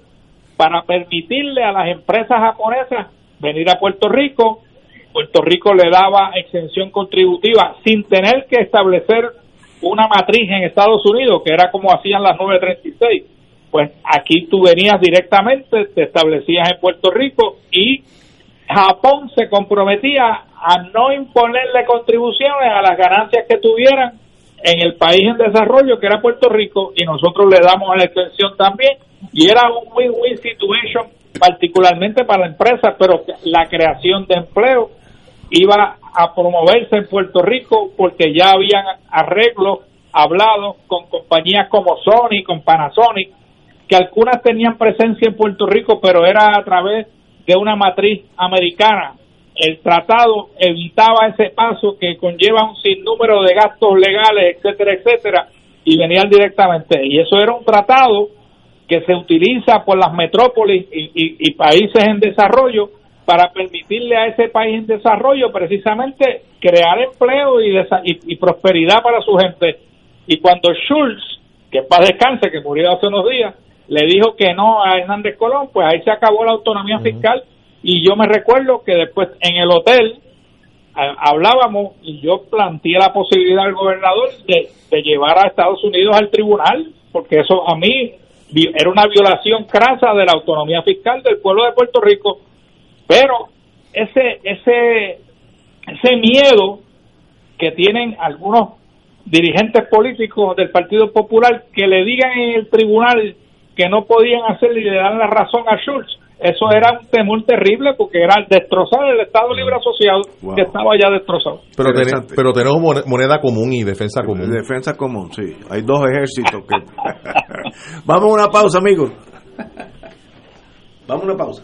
para permitirle a las empresas japonesas venir a Puerto Rico. Puerto Rico le daba exención contributiva sin tener que establecer una matriz en Estados Unidos, que era como hacían las 936. Pues aquí tú venías directamente, te establecías en Puerto Rico y Japón se comprometía a no imponerle contribuciones a las ganancias que tuvieran en el país en desarrollo que era Puerto Rico y nosotros le damos la extensión también. Y era un win-win situation particularmente para la empresa pero la creación de empleo iba a promoverse en Puerto Rico porque ya habían arreglos hablado con compañías como Sony, con Panasonic, que algunas tenían presencia en Puerto Rico, pero era a través de una matriz americana. El tratado evitaba ese paso que conlleva un sinnúmero de gastos legales, etcétera, etcétera, y venían directamente. Y eso era un tratado que se utiliza por las metrópolis y, países en desarrollo para permitirle a ese país en desarrollo precisamente crear empleo y, y, prosperidad para su gente. Y cuando Schulz, que paz descanse, que murió hace unos días, le dijo que no a Hernández Colón, pues ahí se acabó la autonomía fiscal. Y yo me recuerdo que después en el hotel hablábamos y yo planteé la posibilidad al gobernador de, de llevar a Estados Unidos al tribunal, porque eso a mí era una violación crasa de la autonomía fiscal del pueblo de Puerto Rico, pero ese ese ese miedo que tienen algunos dirigentes políticos del Partido Popular que le digan en el tribunal que no podían hacer y le dan la razón a Schultz. Eso era un temor terrible porque era destrozar el Estado Libre Asociado que estaba ya destrozado. Pero, pero tenemos moneda común y defensa común. Defensa común, sí. Hay dos ejércitos que... Vamos a una pausa, amigos. Vamos a una pausa.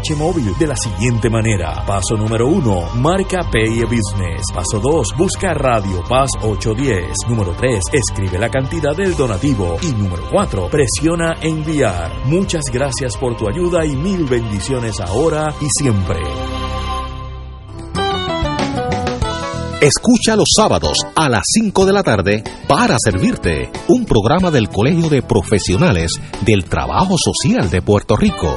de la siguiente manera. Paso número 1, marca Pay Business. Paso 2, busca Radio Paz 810. Número 3, escribe la cantidad del donativo. Y número 4, presiona enviar. Muchas gracias por tu ayuda y mil bendiciones ahora y siempre. Escucha los sábados a las 5 de la tarde para servirte un programa del Colegio de Profesionales del Trabajo Social de Puerto Rico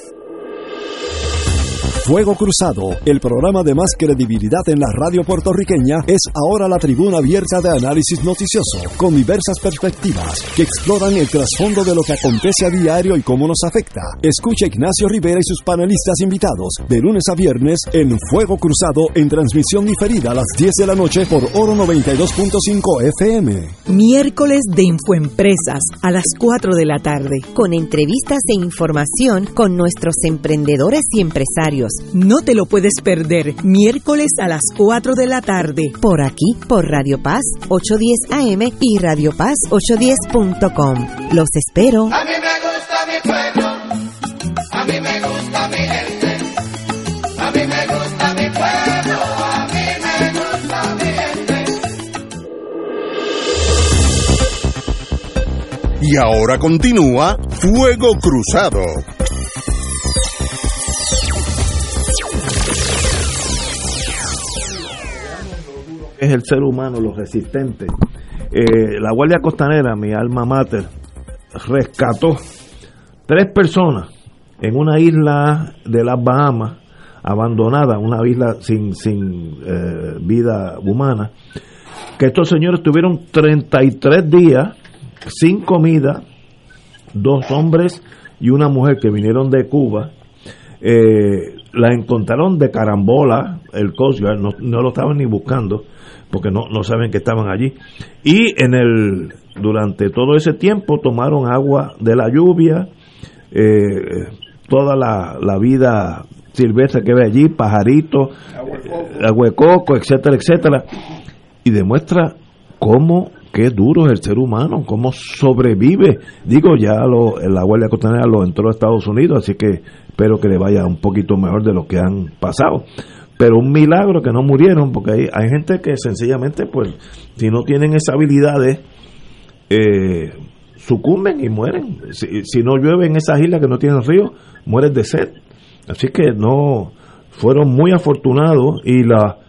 Fuego Cruzado, el programa de más credibilidad en la radio puertorriqueña, es ahora la tribuna abierta de análisis noticioso, con diversas perspectivas que exploran el trasfondo de lo que acontece a diario y cómo nos afecta. Escucha Ignacio Rivera y sus panelistas invitados de lunes a viernes en Fuego Cruzado en transmisión diferida a las 10 de la noche por Oro 92.5 FM. Miércoles de Infoempresas a las 4 de la tarde, con entrevistas e información con nuestros emprendedores y empresarios no te lo puedes perder, miércoles a las 4 de la tarde. Por aquí, por Radio Paz 810 AM y Radio Paz 810.com. Los espero. A mí me gusta mi pueblo, a mí me gusta mi gente, a mí me gusta mi pueblo, a mí me gusta mi gente. Y ahora continúa Fuego Cruzado. Es el ser humano, los resistentes. Eh, la Guardia Costanera, mi alma mater, rescató tres personas en una isla de las Bahamas, abandonada, una isla sin, sin eh, vida humana, que estos señores tuvieron 33 días sin comida, dos hombres y una mujer que vinieron de Cuba, eh, la encontraron de carambola, el Coast no, no, lo estaban ni buscando, porque no, no saben que estaban allí. Y en el durante todo ese tiempo tomaron agua de la lluvia, eh, toda la, la, vida silvestre que ve allí, pajaritos, agua de coco, etcétera, etcétera. Y demuestra cómo qué duro es el ser humano, cómo sobrevive. Digo, ya lo, la Guardia Costanera lo entró a Estados Unidos, así que espero que le vaya un poquito mejor de lo que han pasado pero un milagro que no murieron, porque hay, hay gente que sencillamente, pues, si no tienen esas habilidades, eh, sucumben y mueren. Si, si no llueve en esas islas que no tienen río, mueren de sed. Así que no, fueron muy afortunados y la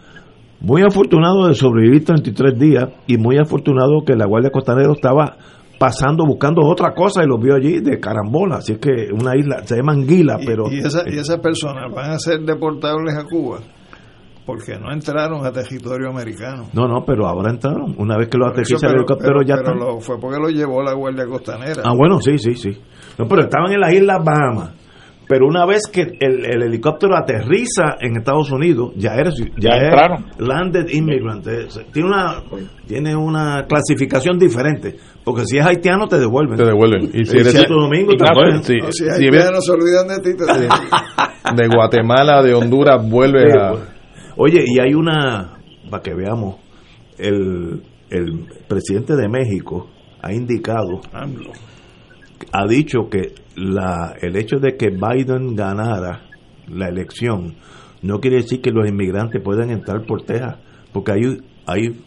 muy afortunado de sobrevivir 33 días y muy afortunado que la Guardia Costanera estaba pasando buscando otra cosa y los vio allí de carambola. Así que una isla, se llama Anguila, pero... Y, y esas personas van a ser deportables a Cuba porque no entraron a territorio americano. No, no, pero ahora entraron. Una vez que los aterrizan el helicóptero ya pero están. lo- fue porque lo llevó la Guardia Costanera. Ah, bueno, sí, sí, sí. No, pero estaban en las Islas Bahamas. Pero una vez que el, el helicóptero aterriza en Estados Unidos, ya eres ya, Ya es entraron. landed immigrant. Es- Tiene una tiene una clasificación diferente, porque si es haitiano te devuelven. Te devuelven. Y si eres- Santo Domingo te Claro, devuelven. sí. No, si Si hay eres- no se olvidan de ti. te- de Guatemala, de Honduras, vuelve Sí, a... Oye, y hay una, para que veamos, el, el presidente de México ha indicado, ha dicho que la, el hecho de que Biden ganara la elección no quiere decir que los inmigrantes puedan entrar por Texas, porque hay, hay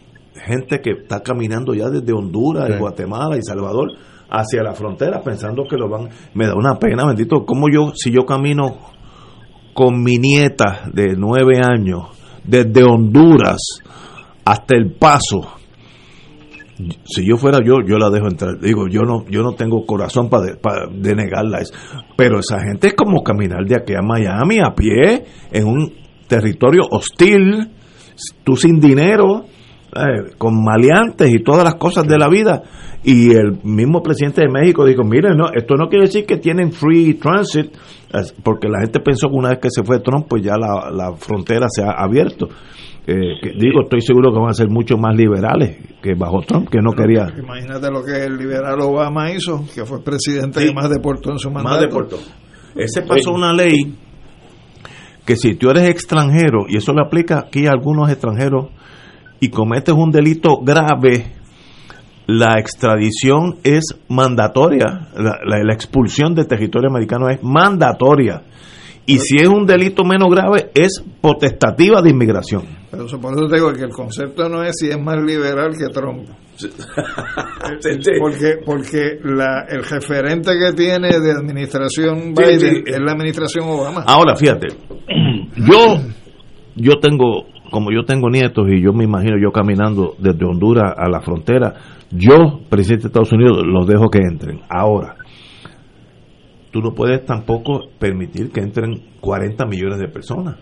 gente que está caminando ya desde Honduras, Sí. y Guatemala y Salvador hacia la frontera pensando que lo van me da una pena bendito como yo si yo camino con mi nieta de nueve años desde Honduras hasta El Paso. Si yo fuera yo, yo la dejo entrar. Digo, yo no, yo no tengo corazón para denegarla. Pero esa gente es como caminar de aquí a Miami a pie en un territorio hostil, tú sin dinero, eh, con maleantes y todas las cosas de la vida. Y el mismo presidente de México dijo, miren, no, esto no quiere decir que tienen free transit, porque la gente pensó que una vez que se fue Trump, pues ya la, la frontera se ha abierto. Eh, que- digo, estoy seguro que van a ser mucho más liberales que bajo Trump, que no quería... Imagínate lo que el liberal Obama hizo, que fue presidente que más deportó en su mandato. Más deportó. Ese pasó una ley que si tú eres extranjero, y eso le aplica aquí a algunos extranjeros, y cometes un delito grave, la extradición es mandatoria, la, la- la expulsión del territorio americano es mandatoria. Y si es un delito menos grave, es potestativa de inmigración. Pero por eso te digo que el concepto no es si es más liberal que Trump. Porque, porque la, el referente que tiene de administración Sí, Biden sí. es la administración Obama. Ahora, fíjate, yo, yo tengo, como yo tengo nietos y yo me imagino yo caminando desde Honduras a la frontera, yo, presidente de Estados Unidos, los dejo que entren. Ahora, tú no puedes tampoco permitir que entren 40 millones de personas.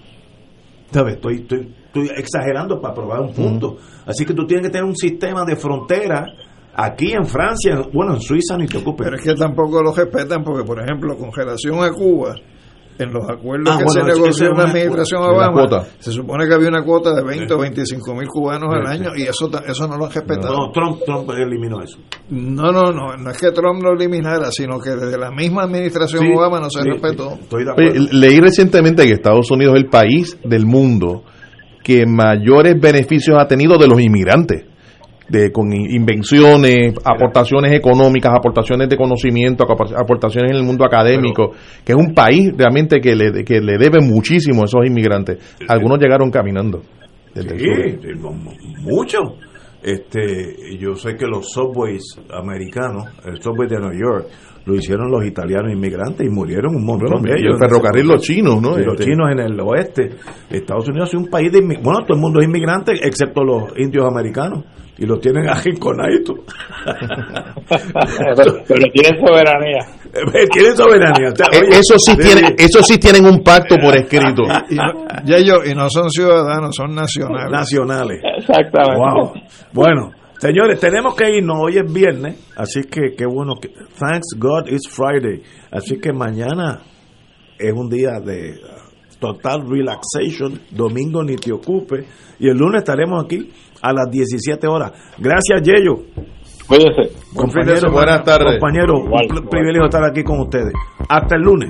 ¿Sabes? Estoy, estoy, estoy exagerando para probar un punto. Así que tú tienes que tener un sistema de frontera aquí en Francia, bueno, en Suiza ni te ocupes. Pero es que tampoco lo respetan porque, por ejemplo, con relación a Cuba, en los acuerdos Ah, que bueno, se negoció en la una administración de Obama, se supone que había una cuota de 20 o 25 mil cubanos al año y eso, eso no lo han respetado. No, Trump, Trump eliminó eso. No, no, no, no es que Trump lo eliminara, sino que desde la misma administración Sí, Obama no se sí, respetó. Oye, leí recientemente que Estados Unidos es el país del mundo que mayores beneficios ha tenido de los inmigrantes, de con in- invenciones, aportaciones económicas, aportaciones de conocimiento, apor- aportaciones en el mundo académico, que es un país realmente que le, que le debe muchísimo a esos inmigrantes. Algunos llegaron caminando. Desde el sur. Sí, sí, mu- mucho. Este, yo sé que los subways americanos, el subway de New York, lo hicieron los italianos inmigrantes y murieron un montón Bueno, de y ellos. el ferrocarril los chinos, ¿no? Y los Este- chinos en el oeste. Estados Unidos es un país de bueno, todo el mundo es inmigrante excepto los indios americanos y los tienen arrinconaditos. pero tienen soberanía. tienen soberanía. O sea, Eh, oye, eso sí tiene, eso sí tienen un pacto por escrito. Y, no- y ellos, y no son ciudadanos, son nacionales. nacionales. Exactamente. Wow. Bueno, señores, tenemos que irnos. Hoy es viernes, así que qué bueno que. Thanks God it's Friday. Así que mañana es un día de total relaxation. Domingo ni te ocupe. Y el lunes estaremos aquí a las 17 horas. Gracias, Yello. Cuídese. Compañero, Buenas tardes. Compañero, Igual, un privilegio estar aquí con ustedes. Hasta el lunes.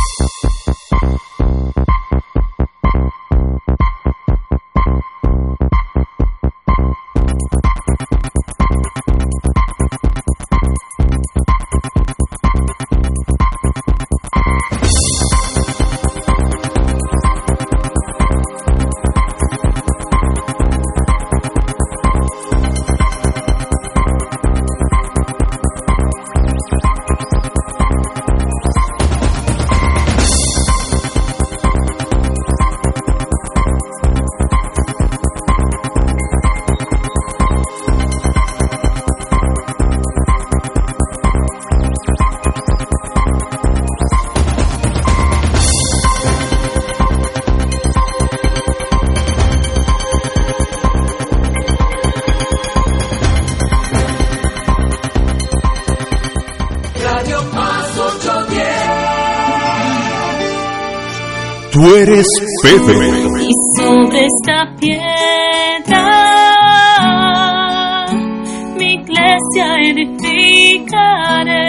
Y sobre esta piedra mi iglesia edificaré.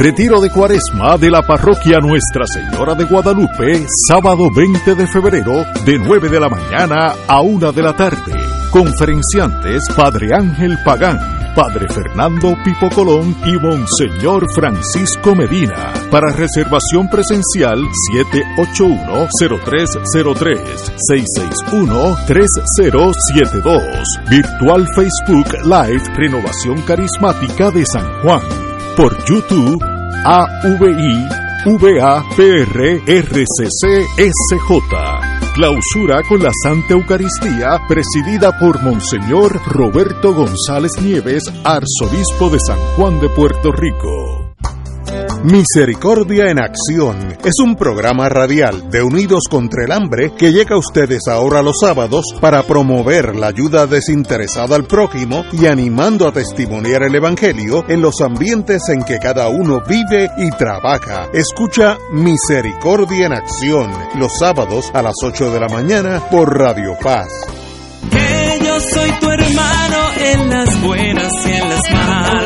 Retiro de Cuaresma de la parroquia Nuestra Señora de Guadalupe, sábado 20 de febrero, de 9 de la mañana a 1 de la tarde. Conferenciantes Padre Ángel Pagán, Padre Fernando Pipo Colón y Monseñor Francisco Medina. Para reservación presencial 781-0303, 661-3072. Virtual Facebook Live Renovación Carismática de San Juan. Por YouTube AVI VAPR RCC SJ. Clausura con la Santa Eucaristía presidida por Monseñor Roberto González Nieves, arzobispo de San Juan de Puerto Rico. Misericordia en Acción es un programa radial de Unidos contra el Hambre que llega a ustedes ahora los sábados para promover la ayuda desinteresada al prójimo y animando a testimoniar el Evangelio en los ambientes en que cada uno vive y trabaja. Escucha Misericordia en Acción los sábados a las 8 de la mañana por Radio Paz. Que yo soy tu hermano en las buenas y en las malas.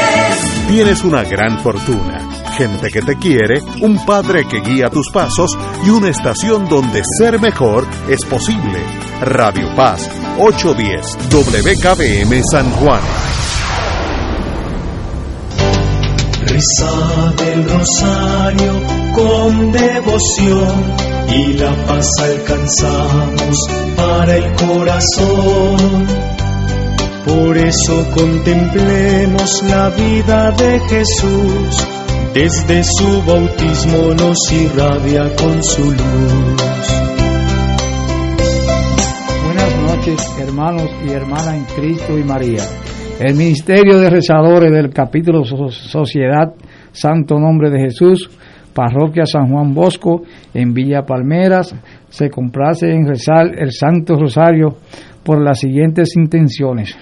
Tienes una gran fortuna, gente que te quiere, un padre que guía tus pasos y una estación donde ser mejor es posible. Radio Paz 810 WKBM San Juan. Reza del rosario con devoción y la paz alcanzamos para el corazón. Por eso contemplemos la vida de Jesús, desde su bautismo nos irradia con su luz. Buenas noches, hermanos y hermanas en Cristo y María. El Ministerio de Rezadores del capítulo So- Sociedad Santo Nombre de Jesús, Parroquia San Juan Bosco, en Villa Palmeras, se complace en rezar el Santo Rosario por las siguientes intenciones.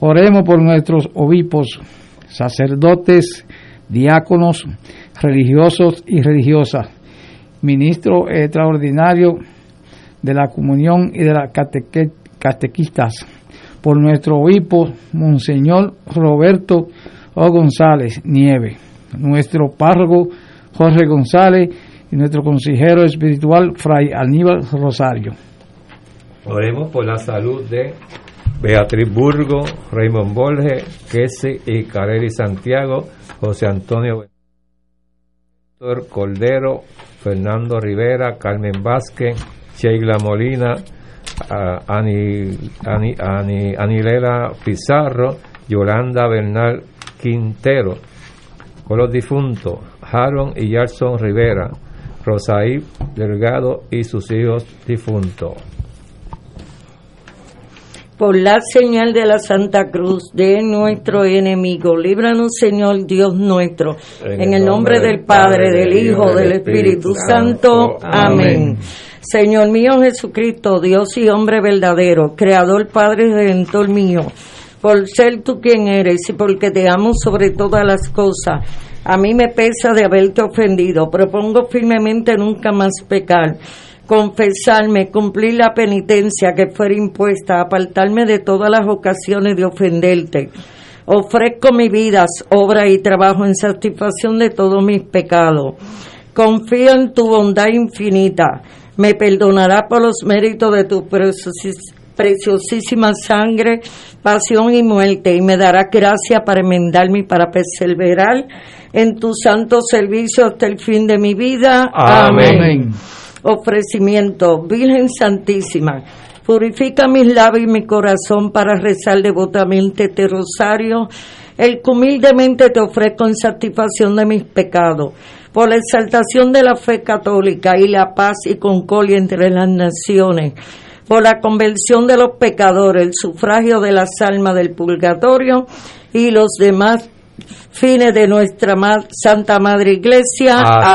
Oremos por nuestros obispos, sacerdotes, diáconos, religiosos y religiosas, ministro extraordinario de la comunión y de las catequistas, por nuestro obispo, Monseñor Roberto O. González Nieve, nuestro párroco Jorge González y nuestro consejero espiritual Fray Aníbal Rosario. Oremos por la salud de Beatriz Burgo, Raymond Borges, Kesi y Careri Santiago, José Antonio Héctor Cordero, Fernando Rivera, Carmen Vázquez, Sheila Molina, Ani, Ani- Ani- Anilela Pizarro, Yolanda Bernal Quintero, con los difuntos Haron y Yarson Rivera, Rosaí Delgado y sus hijos difuntos. Por la señal de la Santa Cruz de nuestro enemigo, líbranos Señor Dios nuestro, en, el nombre del Padre, del Hijo, del Espíritu Santo. Amén. Señor mío Jesucristo, Dios y hombre verdadero, Creador, Padre y Redentor mío, por ser tú quien eres y porque te amo sobre todas las cosas. A mí me pesa de haberte ofendido. Propongo firmemente nunca más pecar confesarme, cumplir la penitencia que fuera impuesta, apartarme de todas las ocasiones de ofenderte. Ofrezco mi vida, obra y trabajo en satisfacción de todos mis pecados. Confío en tu bondad infinita. Me perdonará por los méritos de tu preciosísima sangre, pasión y muerte, y me dará gracia para enmendarme y para perseverar en tu santo servicio hasta el fin de mi vida. Amén. Ofrecimiento, Virgen Santísima, purifica mis labios y mi corazón para rezar devotamente este rosario, el que humildemente te ofrezco en satisfacción de mis pecados, por la exaltación de la fe católica y la paz y concordia entre las naciones, por la conversión de los pecadores, el sufragio de las almas del purgatorio y los demás fines de nuestra Santa Madre Iglesia. Así